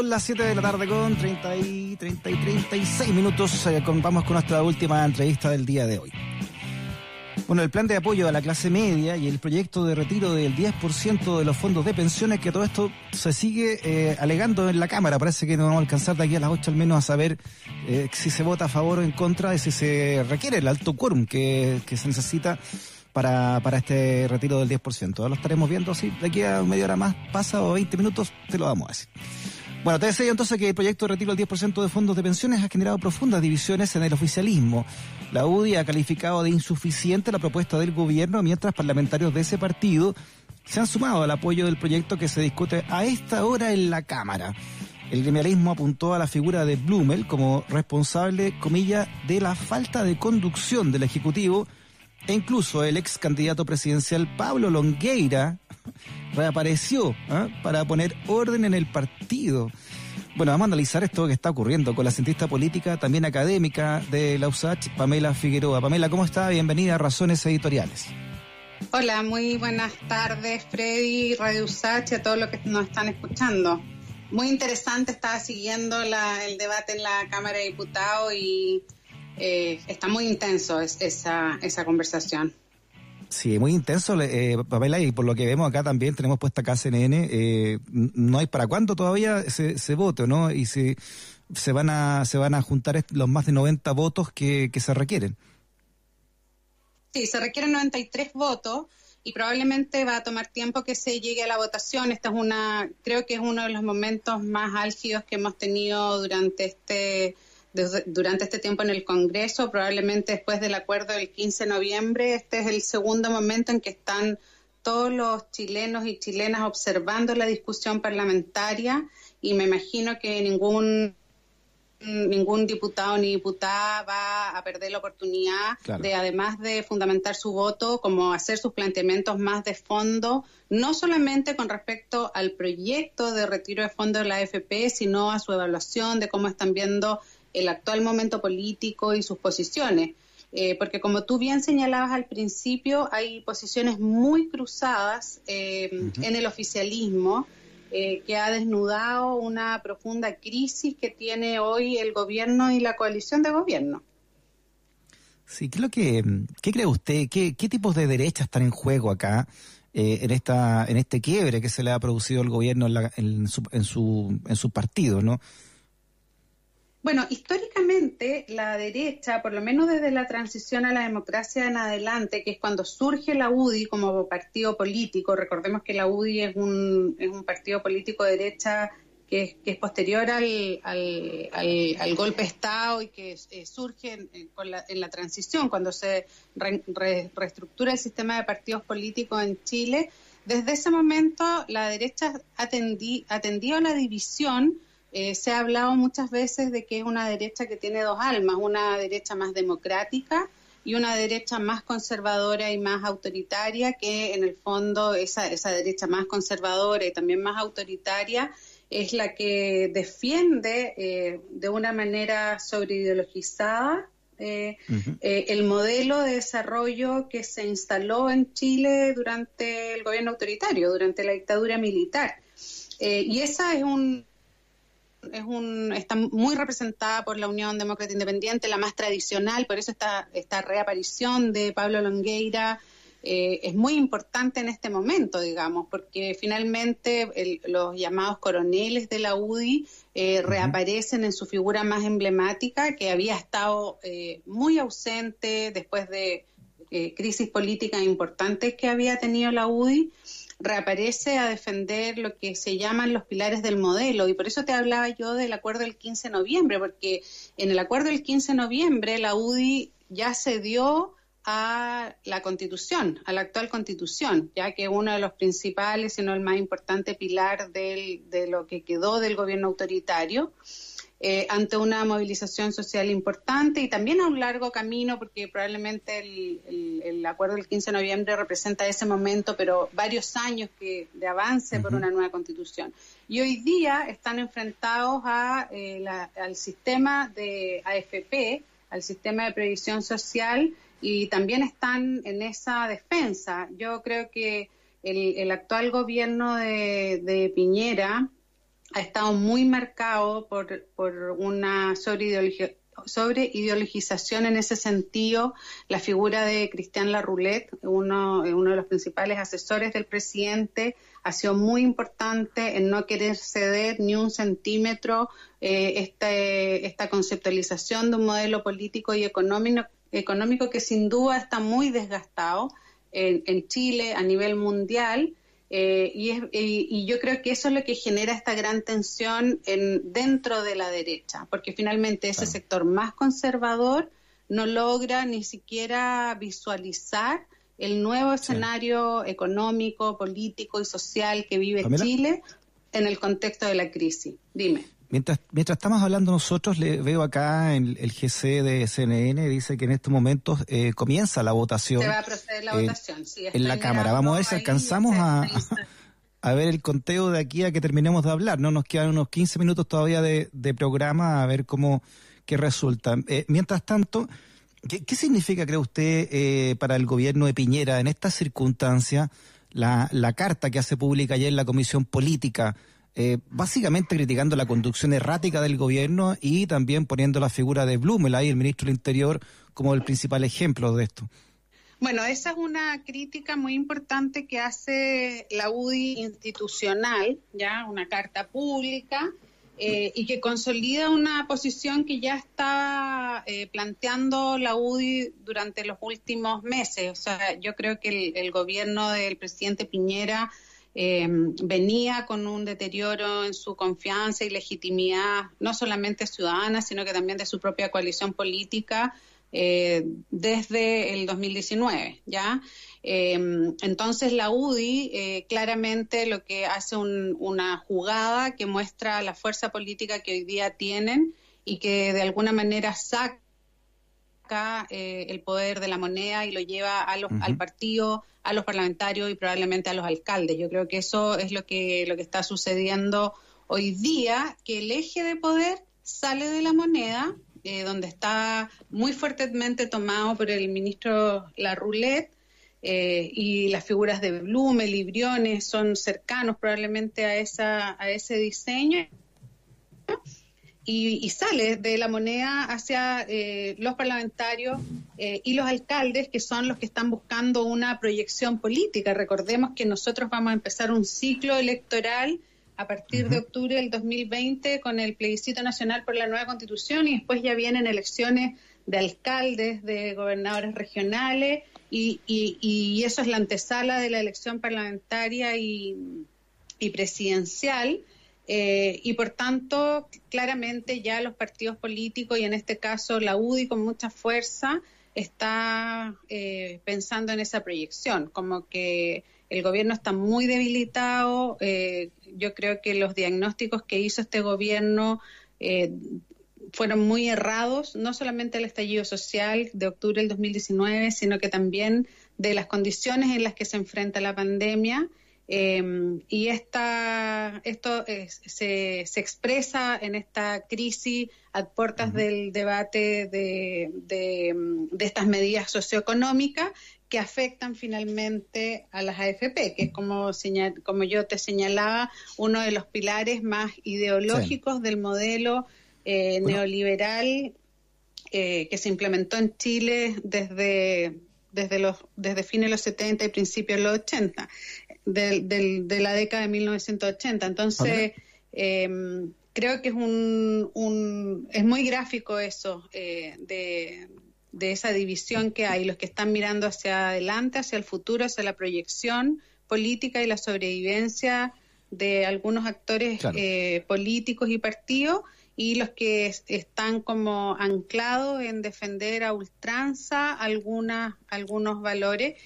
Son las 7 de la tarde con 30 y, 30 y 36 minutos. Eh, con- vamos con nuestra última entrevista del día de hoy. Bueno, el plan de apoyo a la clase media y el proyecto de retiro del 10% de los fondos de pensiones, que todo esto se sigue eh, alegando en la Cámara. Parece que no vamos a alcanzar de aquí a las 8 al menos a saber eh, si se vota a favor o en contra, y si se requiere el alto quórum que, se necesita para, para este retiro del 10%. Ahora lo estaremos viendo así, de aquí a media hora más pasa o 20 minutos, te lo vamos a decir. Bueno, te decía entonces que el proyecto de retiro del 10% de fondos de pensiones ha generado profundas divisiones en el oficialismo. La UDI ha calificado de insuficiente la propuesta del gobierno, mientras parlamentarios de ese partido se han sumado al apoyo del proyecto que se discute a esta hora en la Cámara. El gremialismo apuntó a la figura de Blumel como responsable, comilla, de la falta de conducción del Ejecutivo e incluso el ex candidato presidencial Pablo Longueira reapareció ¿ah? para poner orden en el partido. Bueno, vamos a analizar esto que está ocurriendo con la cientista política, también académica de la USACH, Pamela Figueroa. Pamela, ¿cómo está? Bienvenida a Razones Editoriales.
Hola, muy buenas tardes, Freddy, Radio Usach a todos los que nos están escuchando. Muy interesante, estaba siguiendo el debate en la Cámara de Diputados y eh, está muy intenso es- esa, esa conversación.
Sí, muy intenso, eh, Pamela, y por lo que vemos acá también tenemos puesta acá CNN, eh, no hay para cuándo todavía ese, ese voto, ¿no? Y si se van a se van a juntar los más de 90 votos que, que se requieren.
Sí, se requieren 93 votos y probablemente va a tomar tiempo que se llegue a la votación. Esta es una, creo que es uno de los momentos más álgidos que hemos tenido durante este desde- durante este tiempo en el Congreso, probablemente después del acuerdo del 15 de noviembre, este es el segundo momento en que están todos los chilenos y chilenas observando la discusión parlamentaria y me imagino que ningún ningún diputado ni diputada va a perder la oportunidad
Claro.
de, además de fundamentar su voto, como hacer sus planteamientos más de fondo, no solamente con respecto al proyecto de retiro de fondos de la AFP, sino a su evaluación de cómo están viendo el actual momento político y sus posiciones. Eh, porque como tú bien señalabas al principio, hay posiciones muy cruzadas eh, en el oficialismo eh, que ha desnudado una profunda crisis que tiene hoy el gobierno y la coalición de gobierno.
Sí, ¿qué, es lo que, qué cree usted? ¿Qué, qué tipos de derechas están en juego acá eh, en esta en este quiebre que se le ha producido al gobierno en, la- en su, en, su, en su partido, ¿no?
Bueno, históricamente la derecha, por lo menos desde la transición a la democracia en adelante, que es cuando surge la UDI como partido político, recordemos que la UDI es un, es un partido político de derecha que es, que es posterior al, golpe de Estado y que eh, surge en, con la, en la transición, cuando se re- re- reestructura el sistema de partidos políticos en Chile. Desde ese momento la derecha atendí, atendió a la división eh, se ha hablado muchas veces de que es una derecha que tiene dos almas, una derecha más democrática y una derecha más conservadora y más autoritaria, que en el fondo esa, esa derecha más conservadora y también más autoritaria es la que defiende eh, de una manera sobreideologizada eh, eh, el modelo de desarrollo que se instaló en Chile durante el gobierno autoritario, durante la dictadura militar. Eh, y esa es un, es un, está muy representada por la Unión Demócrata Independiente, la más tradicional, por eso esta, esta reaparición de Pablo Longueira eh, es muy importante en este momento, digamos, porque finalmente el- los llamados coroneles de la UDI eh, reaparecen en su figura más emblemática, que había estado eh, muy ausente después de eh, crisis políticas importantes que había tenido la UDI reaparece a defender lo que se llaman los pilares del modelo. Y por eso te hablaba yo del acuerdo del 15 de noviembre, porque en el acuerdo del 15 de noviembre la UDI ya cedió a la constitución, a la actual constitución, ya que uno de los principales, si no el más importante pilar del- de lo que quedó del gobierno autoritario, eh, ante una movilización social importante y también a un largo camino, porque probablemente el, el- el acuerdo del 15 de noviembre representa ese momento, pero varios años que, de avance por una nueva constitución. Y hoy día están enfrentados a, eh, la- al sistema de AFP, al sistema de previsión social, y también están en esa defensa. Yo creo que el, el actual gobierno de, de Piñera ha estado muy marcado por, por una sobreideología sobre ideologización en ese sentido, la figura de Cristian Larroulet, uno, uno de los principales asesores del presidente, ha sido muy importante en no querer ceder ni un centímetro eh, esta conceptualización de un modelo político y económico, económico que sin duda está muy desgastado en, en Chile a nivel mundial eh, y, es, y, y, yo creo que eso es lo que genera esta gran tensión en, dentro de la derecha, porque finalmente ese claro. sector más conservador no logra ni siquiera visualizar el nuevo escenario sí. económico, político y social que vive ¿Pamela? Chile en el contexto de la crisis. Dime.
Mientras, mientras estamos hablando nosotros, le veo acá en el GC de CNN, dice que en estos momentos eh, comienza la votación.
Se va a proceder la eh, votación, sí.
En la Cámara. Vamos a ver si alcanzamos a, a, ver el conteo de aquí a que terminemos de hablar. No nos quedan unos 15 minutos todavía de, de programa, a ver cómo qué resulta. Eh, mientras tanto, ¿qué, ¿qué, significa, cree usted, eh, para el gobierno de Piñera en esta circunstancia la, la carta que hace pública ayer la Comisión Política? Eh, básicamente criticando la conducción errática del gobierno y también poniendo la figura de Blumel ahí, el ministro del Interior, como el principal ejemplo de esto.
Bueno, esa es una crítica muy importante que hace la UDI institucional, ya una carta pública, eh, y que consolida una posición que ya está eh, planteando la UDI durante los últimos meses. O sea, yo creo que el, el gobierno del presidente Piñera eh, venía con un deterioro en su confianza y legitimidad, no solamente ciudadana, sino que también de su propia coalición política eh, desde el 2019, ¿ya? Eh, entonces la UDI eh, claramente lo que hace un, una jugada que muestra la fuerza política que hoy día tienen y que de alguna manera saca eh, el poder de la moneda y lo lleva a los, uh -huh. al partido, a los parlamentarios y probablemente a los alcaldes. Yo creo que eso es lo que, lo que está sucediendo hoy día, que el eje de poder sale de la moneda, eh, donde está muy fuertemente tomado por el ministro La Roulette, eh, y las figuras de Blumel y Briones son cercanos probablemente a, esa, a ese diseño y, y, sale de la moneda hacia eh, los parlamentarios eh, y los alcaldes, que son los que están buscando una proyección política. Recordemos que nosotros vamos a empezar un ciclo electoral a partir uh -huh. de octubre del 2020 con el plebiscito nacional por la nueva constitución y después ya vienen elecciones de alcaldes, de gobernadores regionales y, y, y eso es la antesala de la elección parlamentaria y, y presidencial. Eh, y por tanto, claramente ya los partidos políticos, y en este caso la UDI con mucha fuerza, está eh, pensando en esa proyección, como que el gobierno está muy debilitado. Eh, yo creo que los diagnósticos que hizo este gobierno eh, fueron muy errados, no solamente el estallido social de octubre del 2019, sino que también de las condiciones en las que se enfrenta la pandemia eh, y esta, esto es, se, se, expresa en esta crisis a puertas uh -huh. del debate de, de, de, estas medidas socioeconómicas que afectan finalmente a las AFP, que es como, señal, como yo te señalaba, uno de los pilares más ideológicos sí. del modelo eh, bueno. neoliberal eh, que se implementó en Chile desde desde los desde fines de los 70 y principios de los 80 de, de, de la década de 1980. Entonces, eh, creo que es un, un, es muy gráfico eso eh, de, de esa división que hay, los que están mirando hacia adelante, hacia el futuro, hacia la proyección política y la sobrevivencia de algunos actores claro. eh, políticos y partidos y los que están como anclados en defender a ultranza algunas, algunos valores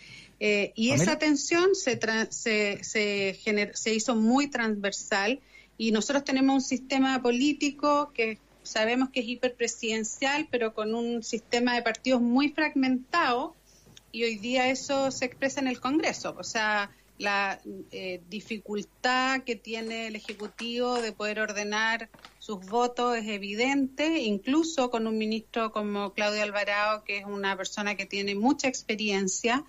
eh, y América. esa tensión se, se, se, se, hizo muy transversal y nosotros tenemos un sistema político que sabemos que es hiperpresidencial, pero con un sistema de partidos muy fragmentado y hoy día eso se expresa en el Congreso. O sea, la eh, dificultad que tiene el Ejecutivo de poder ordenar sus votos es evidente, incluso con un ministro como Claudio Alvarado, que es una persona que tiene mucha experiencia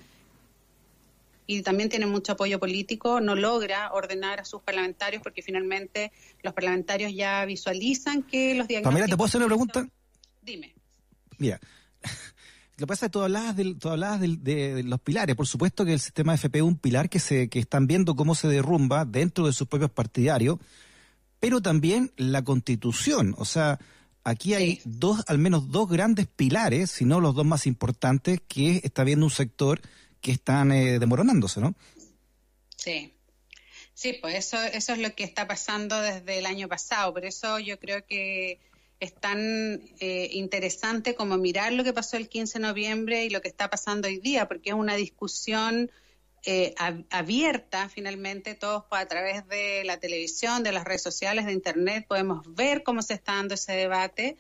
y también tiene mucho apoyo político, no logra ordenar a sus parlamentarios porque finalmente los parlamentarios ya visualizan que los diagnósticos...
Pamela, ¿te puedo hacer una pregunta?
Dime.
Mira, lo que pasa es que tú hablabas, del, tú hablabas del- de, de los pilares. Por supuesto que el sistema FP es un pilar que, se, que están viendo cómo se derrumba dentro de sus propios partidarios, pero también la constitución. O sea, aquí hay dos, al menos dos grandes pilares, si no los dos más importantes, que está viendo un sector que están eh, demoronándose, ¿no?
Sí. Sí, pues eso, eso es lo que está pasando desde el año pasado. Por eso yo creo que es tan eh, interesante como mirar lo que pasó el 15 de noviembre y lo que está pasando hoy día, porque es una discusión eh, ab- abierta finalmente, todos pues, a través de la televisión, de las redes sociales, de Internet, podemos ver cómo se está dando ese debate,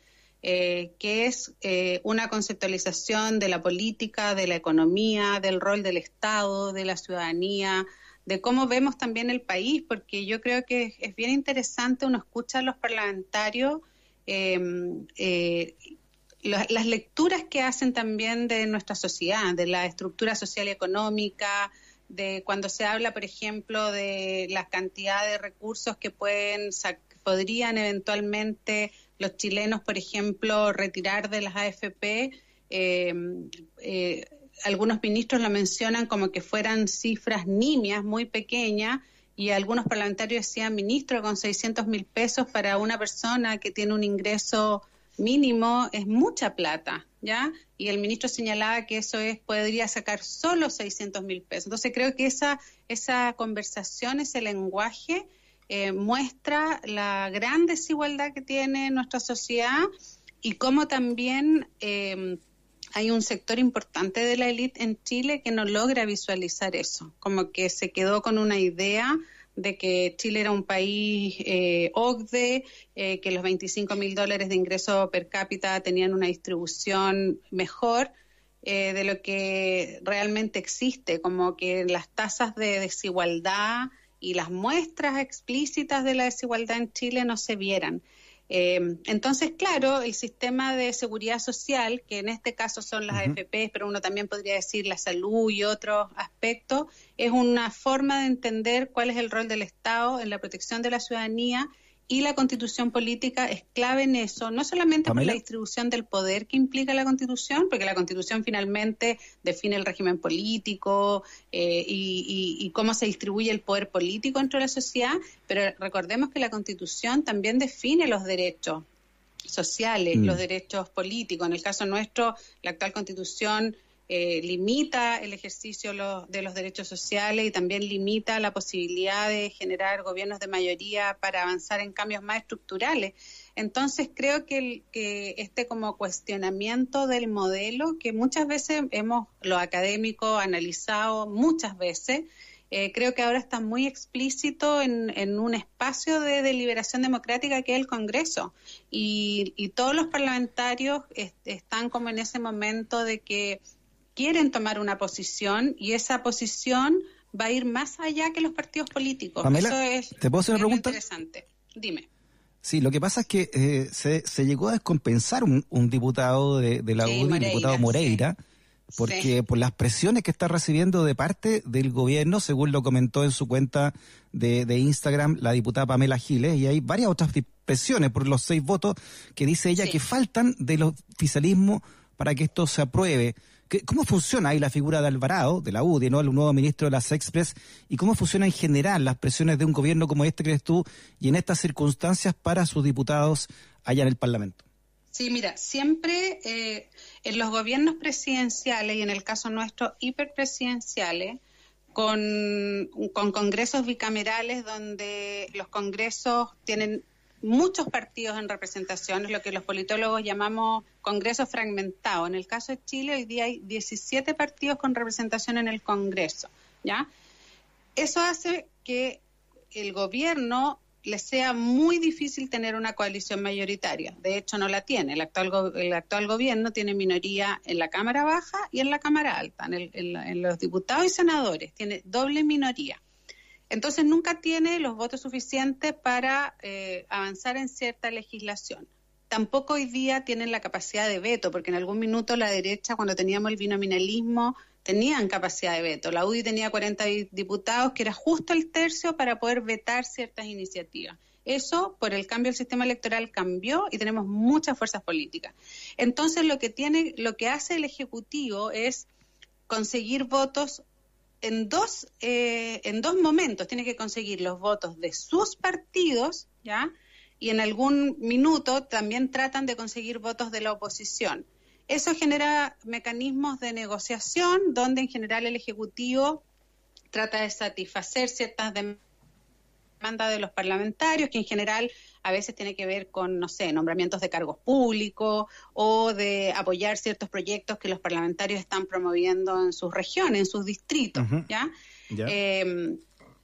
eh, que es eh, una conceptualización de la política, de la economía, del rol del Estado, de la ciudadanía, de cómo vemos también el país, porque yo creo que es, bien interesante, uno escucha a los parlamentarios. eh, eh, la- las lecturas que hacen también de nuestra sociedad, de la estructura social y económica, de cuando se habla, por ejemplo, de la cantidad de recursos que pueden podrían eventualmente los chilenos, por ejemplo, retirar de las AFP. eh, eh, algunos ministros lo mencionan como que fueran cifras nimias, muy pequeñas, y algunos parlamentarios decían, ministro, con 600 mil pesos para una persona que tiene un ingreso mínimo es mucha plata, ¿ya? Y el ministro señalaba que eso es podría sacar solo 600 mil pesos. Entonces creo que esa, esa conversación, ese lenguaje, eh, muestra la gran desigualdad que tiene nuestra sociedad y cómo también eh, hay un sector importante de la élite en Chile que no logra visualizar eso, como que se quedó con una idea de que Chile era un país eh, eh, que los 25 mil dólares de ingreso per cápita tenían una distribución mejor eh, de lo que realmente existe, como que las tasas de desigualdad y las muestras explícitas de la desigualdad en Chile no se vieran. Eh, entonces, claro, el sistema de seguridad social, que en este caso son las. AFP, pero uno también podría decir la salud y otros aspectos, es una forma de entender cuál es el rol del Estado en la protección de la ciudadanía y la constitución política es clave en eso, no solamente por la distribución del poder que implica la constitución, porque la constitución finalmente define el régimen político eh, y, y- y cómo se distribuye el poder político dentro de la sociedad, pero recordemos que la constitución también define los derechos sociales,
Mm.
los derechos políticos. En el caso nuestro, la actual constitución eh, limita el ejercicio de los derechos sociales y también limita la posibilidad de generar gobiernos de mayoría para avanzar en cambios más estructurales. Entonces creo que, este como cuestionamiento del modelo que muchas veces hemos, los académicos, analizado muchas veces, eh, creo que ahora está muy explícito en, un espacio de deliberación democrática que es el Congreso. Y, y todos los parlamentarios es- están como en ese momento de que quieren tomar una posición y esa posición va a ir más allá que los partidos políticos.
Pamela,
Eso es,
¿te puedo hacer una pregunta?
interesante. Dime.
Sí, lo que pasa es que eh, se, se llegó a descompensar un, un diputado de, de la
Sí,
UDI, el
Moreira,
diputado
sí.
Moreira, porque
Sí.
por las presiones que está recibiendo de parte del gobierno, según lo comentó en su cuenta de, de Instagram la diputada Pamela Giles, y hay varias otras presiones por los seis votos que dice ella que faltan del oficialismo para que esto se apruebe. ¿Qué- ¿Cómo funciona ahí la figura de Alvarado, de la UDI, ¿no? el nuevo ministro de la Sexpress, y cómo funciona en general las presiones de un gobierno como este, crees tú, y en estas circunstancias para sus diputados allá en el Parlamento?
Sí, mira, siempre eh, en los gobiernos presidenciales y en el caso nuestro hiperpresidenciales, con, con congresos bicamerales donde los congresos tienen muchos partidos en representación, es lo que los politólogos llamamos congresos fragmentados. En el caso de Chile, hoy día hay 17 partidos con representación en el Congreso, ¿ya? Eso hace que el gobierno le sea muy difícil tener una coalición mayoritaria. De hecho, no la tiene. El actual, el actual gobierno tiene minoría en la Cámara Baja y en la Cámara Alta, en, el- en en los diputados y senadores. Tiene doble minoría. Entonces, nunca tiene los votos suficientes para eh, avanzar en cierta legislación. Tampoco hoy día tienen la capacidad de veto, porque en algún minuto la derecha, cuando teníamos el binominalismo, tenían capacidad de veto. La UDI tenía 40 diputados, que era justo el tercio para poder vetar ciertas iniciativas. Eso, por el cambio del sistema electoral, cambió y tenemos muchas fuerzas políticas. Entonces, lo que tiene, lo que hace el Ejecutivo es conseguir votos en dos, eh, en dos momentos. Tiene que conseguir los votos de sus partidos, ¿ya? Y en algún minuto también tratan de conseguir votos de la oposición. Eso genera mecanismos de negociación donde en general el Ejecutivo trata de satisfacer ciertas demandas de los parlamentarios, que en general a veces tiene que ver con, no sé, nombramientos de cargos públicos o de apoyar ciertos proyectos que los parlamentarios están promoviendo en sus regiones, en sus distritos, ¿ya? Eh,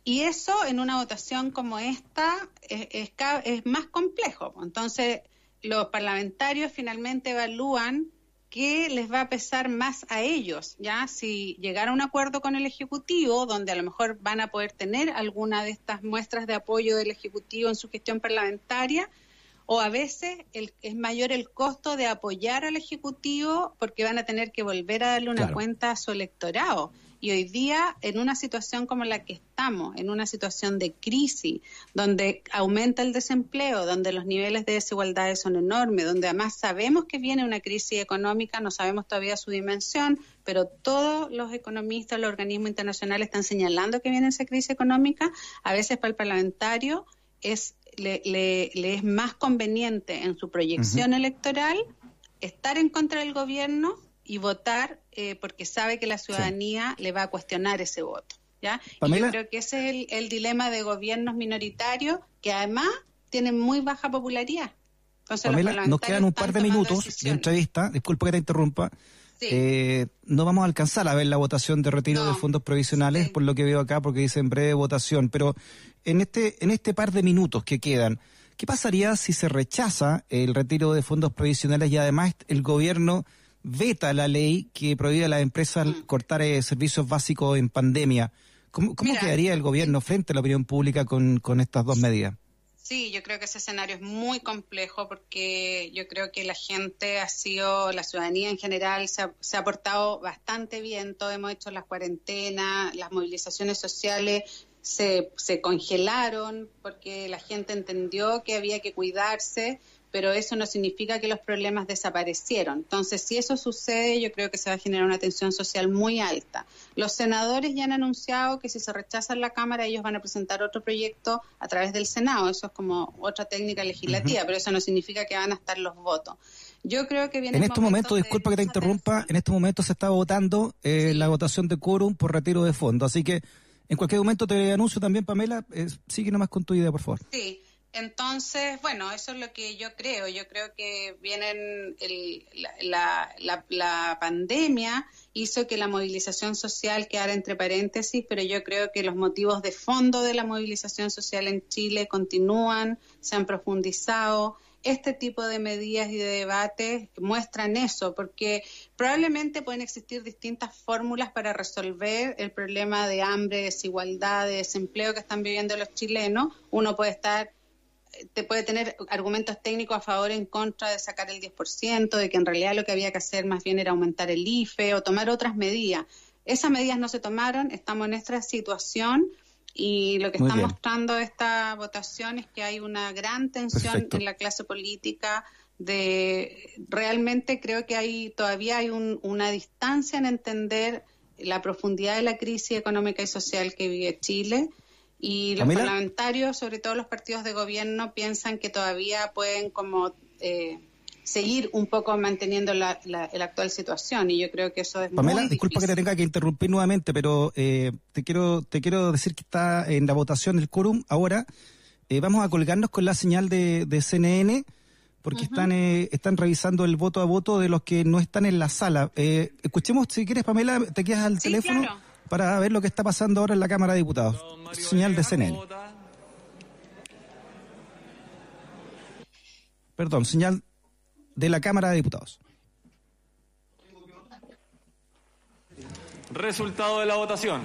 y eso en una votación como esta es, es es más complejo. Entonces, los parlamentarios finalmente evalúan qué les va a pesar más a ellos, ¿ya? Si llegar a un acuerdo con el Ejecutivo, donde a lo mejor van a poder tener alguna de estas muestras de apoyo del Ejecutivo en su gestión parlamentaria, o a veces el- es mayor el costo de apoyar al Ejecutivo porque van a tener que volver a darle una
Claro.
cuenta a su electorado. Y hoy día, en una situación como la que estamos, en una situación de crisis, donde aumenta el desempleo, donde los niveles de desigualdades son enormes, donde además sabemos que viene una crisis económica, no sabemos todavía su dimensión, pero todos los economistas, los organismos internacionales están señalando que viene esa crisis económica, a veces para el parlamentario es le, le- le es más conveniente en su proyección electoral estar en contra del gobierno y votar eh, porque sabe que la ciudadanía le va a cuestionar ese voto. ¿ya? Y yo creo que ese es el, el dilema de gobiernos minoritarios que además tienen muy baja popularidad. Entonces,
Pamela, nos quedan un par de minutos de entrevista. Disculpa que te interrumpa.
Sí.
Eh, no vamos a alcanzar a ver la votación de retiro de fondos provisionales, por lo que veo acá, porque dice en breve votación. Pero en este, en este par de minutos que quedan, ¿qué pasaría si se rechaza el retiro de fondos provisionales y además el gobierno veta la ley que prohíbe a las empresas cortar eh, servicios básicos en pandemia? ¿Cómo, cómo
Mira,
quedaría el gobierno frente a la opinión pública con, con estas dos medidas?
Sí, yo creo que ese escenario es muy complejo porque yo creo que la gente ha sido, la ciudadanía en general se ha, se ha portado bastante bien. Todos hemos hecho las cuarentenas, las movilizaciones sociales se, se congelaron porque la gente entendió que había que cuidarse, pero eso no significa que los problemas desaparecieron. Entonces, si eso sucede, yo creo que se va a generar una tensión social muy alta. Los senadores ya han anunciado que si se rechaza en la Cámara, ellos van a presentar otro proyecto a través del Senado. Eso es como otra técnica legislativa, pero eso no significa que van a estar los votos. Yo creo que viene
En
el
este
momento
momento, disculpa que te interrumpa, en este momento se está votando eh, la votación de quórum por retiro de fondo. Así que en cualquier momento te anuncio también, Pamela, eh, sigue nomás con tu idea, por favor.
Sí, entonces, bueno, eso es lo que yo creo. Yo creo que vienen el- la, la- la- pandemia hizo que la movilización social quedara entre paréntesis, pero yo creo que los motivos de fondo de la movilización social en Chile continúan, se han profundizado. Este tipo de medidas y de debates muestran eso, porque probablemente pueden existir distintas fórmulas para resolver el problema de hambre, desigualdad, de desempleo que están viviendo los chilenos. Uno puede estar te puede tener argumentos técnicos a favor o en contra de sacar el 10%, de que en realidad lo que había que hacer más bien era aumentar el IFE o tomar otras medidas. Esas medidas no se tomaron, estamos en esta situación y lo que
Muy
está
bien.
mostrando esta votación es que hay una gran tensión
Perfecto.
en la clase política de realmente creo que hay todavía hay un- una distancia en entender la profundidad de la crisis económica y social que vive Chile y los
Pamela.
parlamentarios, sobre todo los partidos de gobierno, piensan que todavía pueden como eh, seguir un poco manteniendo la, la- la actual situación y yo creo que eso es
Pamela,
muy
disculpa que te tenga que interrumpir nuevamente, pero eh, te quiero te quiero decir que está en la votación del quórum ahora. Eh, vamos a colgarnos con la señal de, de CNN porque están eh, están revisando el voto a voto de los que no están en la sala. Eh, escuchemos, si quieres, Pamela, te quedas al
Sí,
teléfono
claro.
Para ver lo que está pasando ahora en la Cámara de Diputados. Señal de CNN. Perdón, señal de la Cámara de Diputados.
Resultado de la votación.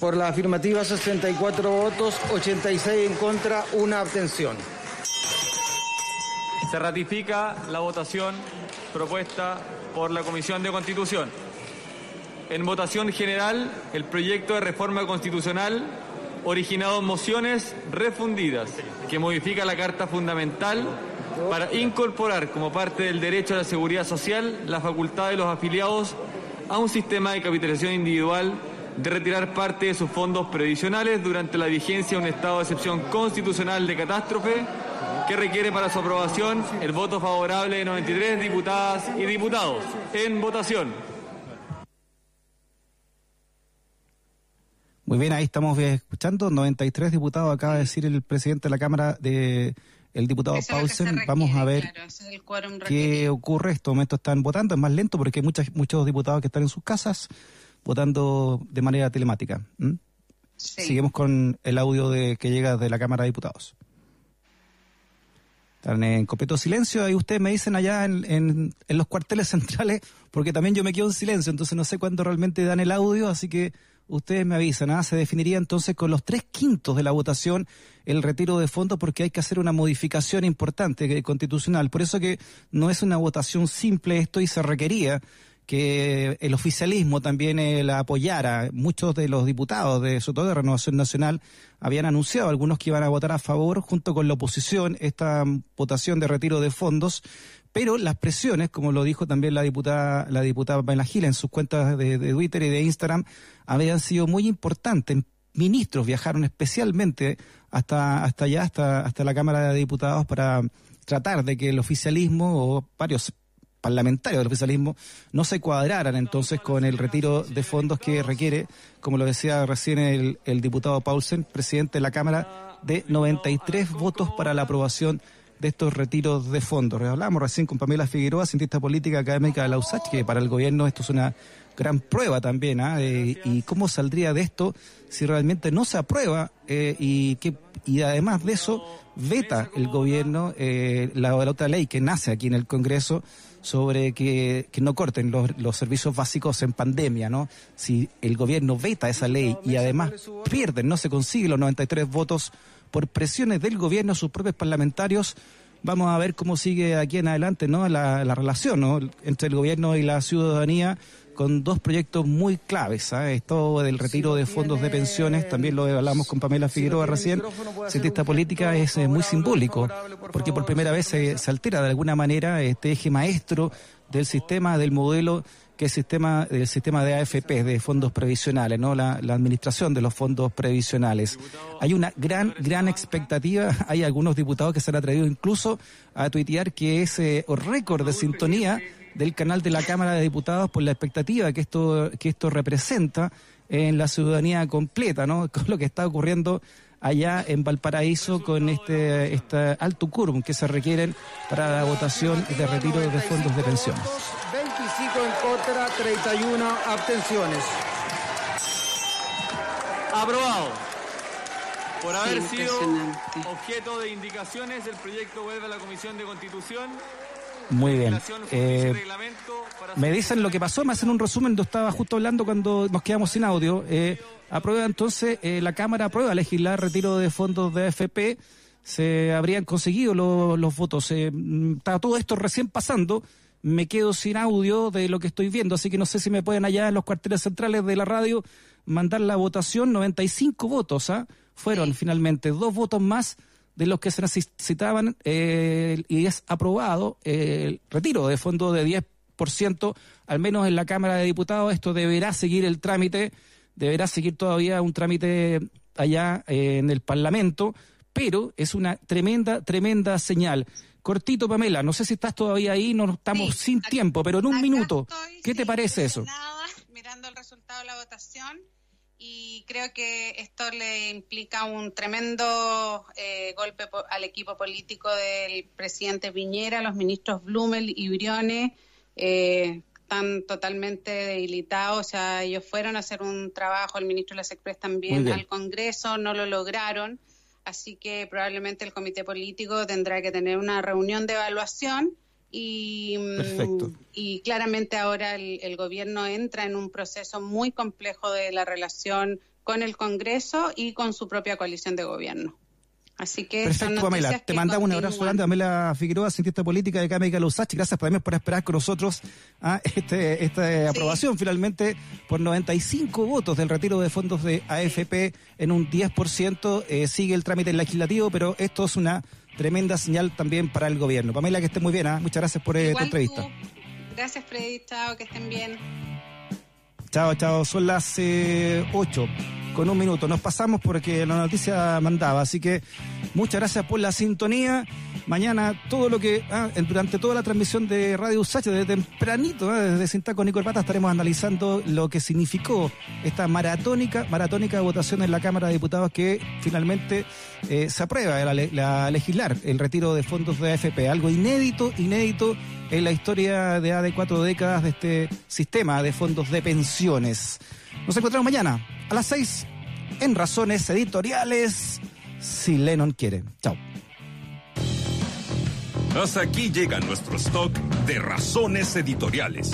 Por la afirmativa 64 votos, 86 en contra, una abstención.
Se ratifica la votación propuesta por la Comisión de Constitución. En votación general, el proyecto de reforma constitucional originado en mociones refundidas que modifica la Carta Fundamental para incorporar como parte del derecho a la seguridad social la facultad de los afiliados a un sistema de capitalización individual de retirar parte de sus fondos previsionales durante la vigencia de un estado de excepción constitucional de catástrofe que requiere para su aprobación el voto favorable de 93 diputadas y diputados. En votación.
Muy bien, ahí estamos escuchando. 93 diputados, acaba de decir el presidente de la Cámara, de, el diputado
Eso
Paulsen.
requiere,
Vamos a ver
claro, es
qué
requerido.
ocurre. En estos momentos están votando, es más lento porque hay muchas, muchos diputados que están en sus casas votando de manera telemática. ¿m? Seguimos con el audio de que llega de la Cámara de Diputados. Están en completo silencio. Ahí ustedes me dicen allá en, en- en los cuarteles centrales, porque también yo me quedo en silencio, entonces no sé cuándo realmente dan el audio, así que ustedes me avisan. ¿ah? Se definiría entonces con los tres quintos de la votación el retiro de fondos porque hay que hacer una modificación importante constitucional. Por eso que no es una votación simple esto y se requería que el oficialismo también eh, la apoyara. Muchos de los diputados, de, sobre todo de Renovación Nacional, habían anunciado algunos que iban a votar a favor junto con la oposición esta votación de retiro de fondos. Pero las presiones, como lo dijo también la diputada, la diputada Pamela Gil en sus cuentas de, de Twitter y de Instagram, habían sido muy importantes. Ministros viajaron especialmente hasta, hasta allá, hasta, hasta la Cámara de Diputados para tratar de que el oficialismo o varios parlamentarios del oficialismo no se cuadraran entonces con el retiro de fondos que requiere, como lo decía recién el, el diputado Paulsen, presidente de la Cámara, de 93 votos para la aprobación de estos retiros de fondos. Hablamos recién con Pamela Figueroa, cientista política académica de la USACH, que para el gobierno esto es una gran prueba también, ¿ah? Eh, y cómo saldría de esto si realmente no se aprueba eh, y que y además de eso veta el gobierno eh, la, la otra ley que nace aquí en el Congreso sobre que, que no corten los, los servicios básicos en pandemia, ¿no? Si el gobierno veta esa ley y además pierden, no se consigue los 93 votos por presiones del gobierno, sus propios parlamentarios, vamos a ver cómo sigue aquí en adelante, ¿no? La, la relación, ¿no? Entre el gobierno y la ciudadanía con dos proyectos muy claves. ¿ah? Esto del retiro de fondos de pensiones, también lo hablamos con Pamela Figueroa recién, cientista política, es eh, muy simbólico, porque por primera vez se, se altera de alguna manera este eje maestro del sistema, del modelo que es sistema, del sistema de AFP, de fondos previsionales, ¿no? La, administración de los fondos previsionales. Hay una gran, gran expectativa. Hay algunos diputados que se han atrevido incluso a tuitear que es eh, récord de sintonía del canal de la Cámara de Diputados por la expectativa que esto, que esto representa en la ciudadanía completa, ¿no? Con lo que está ocurriendo allá en Valparaíso con este, este alto quórum que se requieren para la votación de retiro de fondos de pensiones.
25 en contra, 31 abstenciones.
Aprobado. Por haber sido objeto de indicaciones, el proyecto vuelve a la Comisión de Constitución.
Muy bien. Eh, me dicen lo que pasó, me hacen un resumen, yo estaba justo hablando cuando nos quedamos sin audio. Eh, aprueba entonces, eh, la Cámara aprueba legislar retiro de fondos de AFP, se habrían conseguido lo- los votos. Eh, mm, está todo esto recién pasando, me quedo sin audio de lo que estoy viendo, así que no sé si me pueden allá en los cuarteles centrales de la radio mandar la votación, 95 votos, ¿ah? Fueron finalmente dos votos más de los que se necesitaban eh, y es aprobado eh, el retiro de fondo de 10%, al menos en la Cámara de Diputados. Esto deberá seguir el trámite, deberá seguir todavía un trámite allá eh, en el Parlamento, pero es una tremenda, tremenda señal. Cortito, Pamela, no sé si estás todavía ahí, no estamos sin tiempo, pero en un minuto, ¿qué te parece eso?
mirando el resultado de la votación y creo que esto le implica un tremendo eh, golpe po- al equipo político del presidente Piñera, los ministros Blumel y Briones eh, están totalmente debilitados, o sea, ellos fueron a hacer un trabajo, el ministro de las Express
Muy
también al Congreso, no lo lograron, así que probablemente el comité político tendrá que tener una reunión de evaluación y, mm,
Perfecto.
y claramente ahora el, el gobierno entra en un proceso muy complejo de la relación con el Congreso y con su propia coalición de gobierno. Así que
Perfecto, Pamela. Te mandamos un abrazo grande, Pamela Figueroa, cientista política de Cámara Usach. Gracias también por esperar con nosotros a este, esta aprobación finalmente por 95 votos del retiro de fondos de AFP en un 10%. Eh, sigue el trámite legislativo, pero esto es una tremenda señal también para el gobierno. Pamela, que esté muy bien. ¿ah? Muchas gracias por eh, tu entrevista.
tú. Gracias, Freddy. Chao, que estén bien.
Chao, chao. Son las 8 con un minuto. Nos pasamos porque la noticia mandaba. Así que muchas gracias por la sintonía. Mañana todo lo que, ah, durante toda la transmisión de Radio Usach, desde tempranito, ah, desde Cinta con Nico Pata, estaremos analizando lo que significó esta maratónica, maratónica votación en la Cámara de Diputados que finalmente eh, se aprueba la, la legislar el retiro de fondos de AFP. Algo inédito, inédito en la historia de A de cuatro décadas de este sistema de fondos de pensiones. Nos encontramos mañana a las 6 en Razones Editoriales, si Lennon quiere. Chao.
Hasta aquí llega nuestro stock de razones editoriales.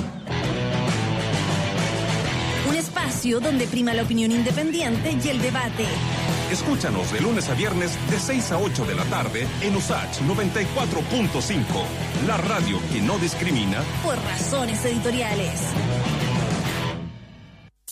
Un espacio donde prima la opinión independiente y el debate.
Escúchanos de lunes a viernes de 6 a 8 de la tarde en USACH 94.5, la radio que no discrimina
Por razones editoriales.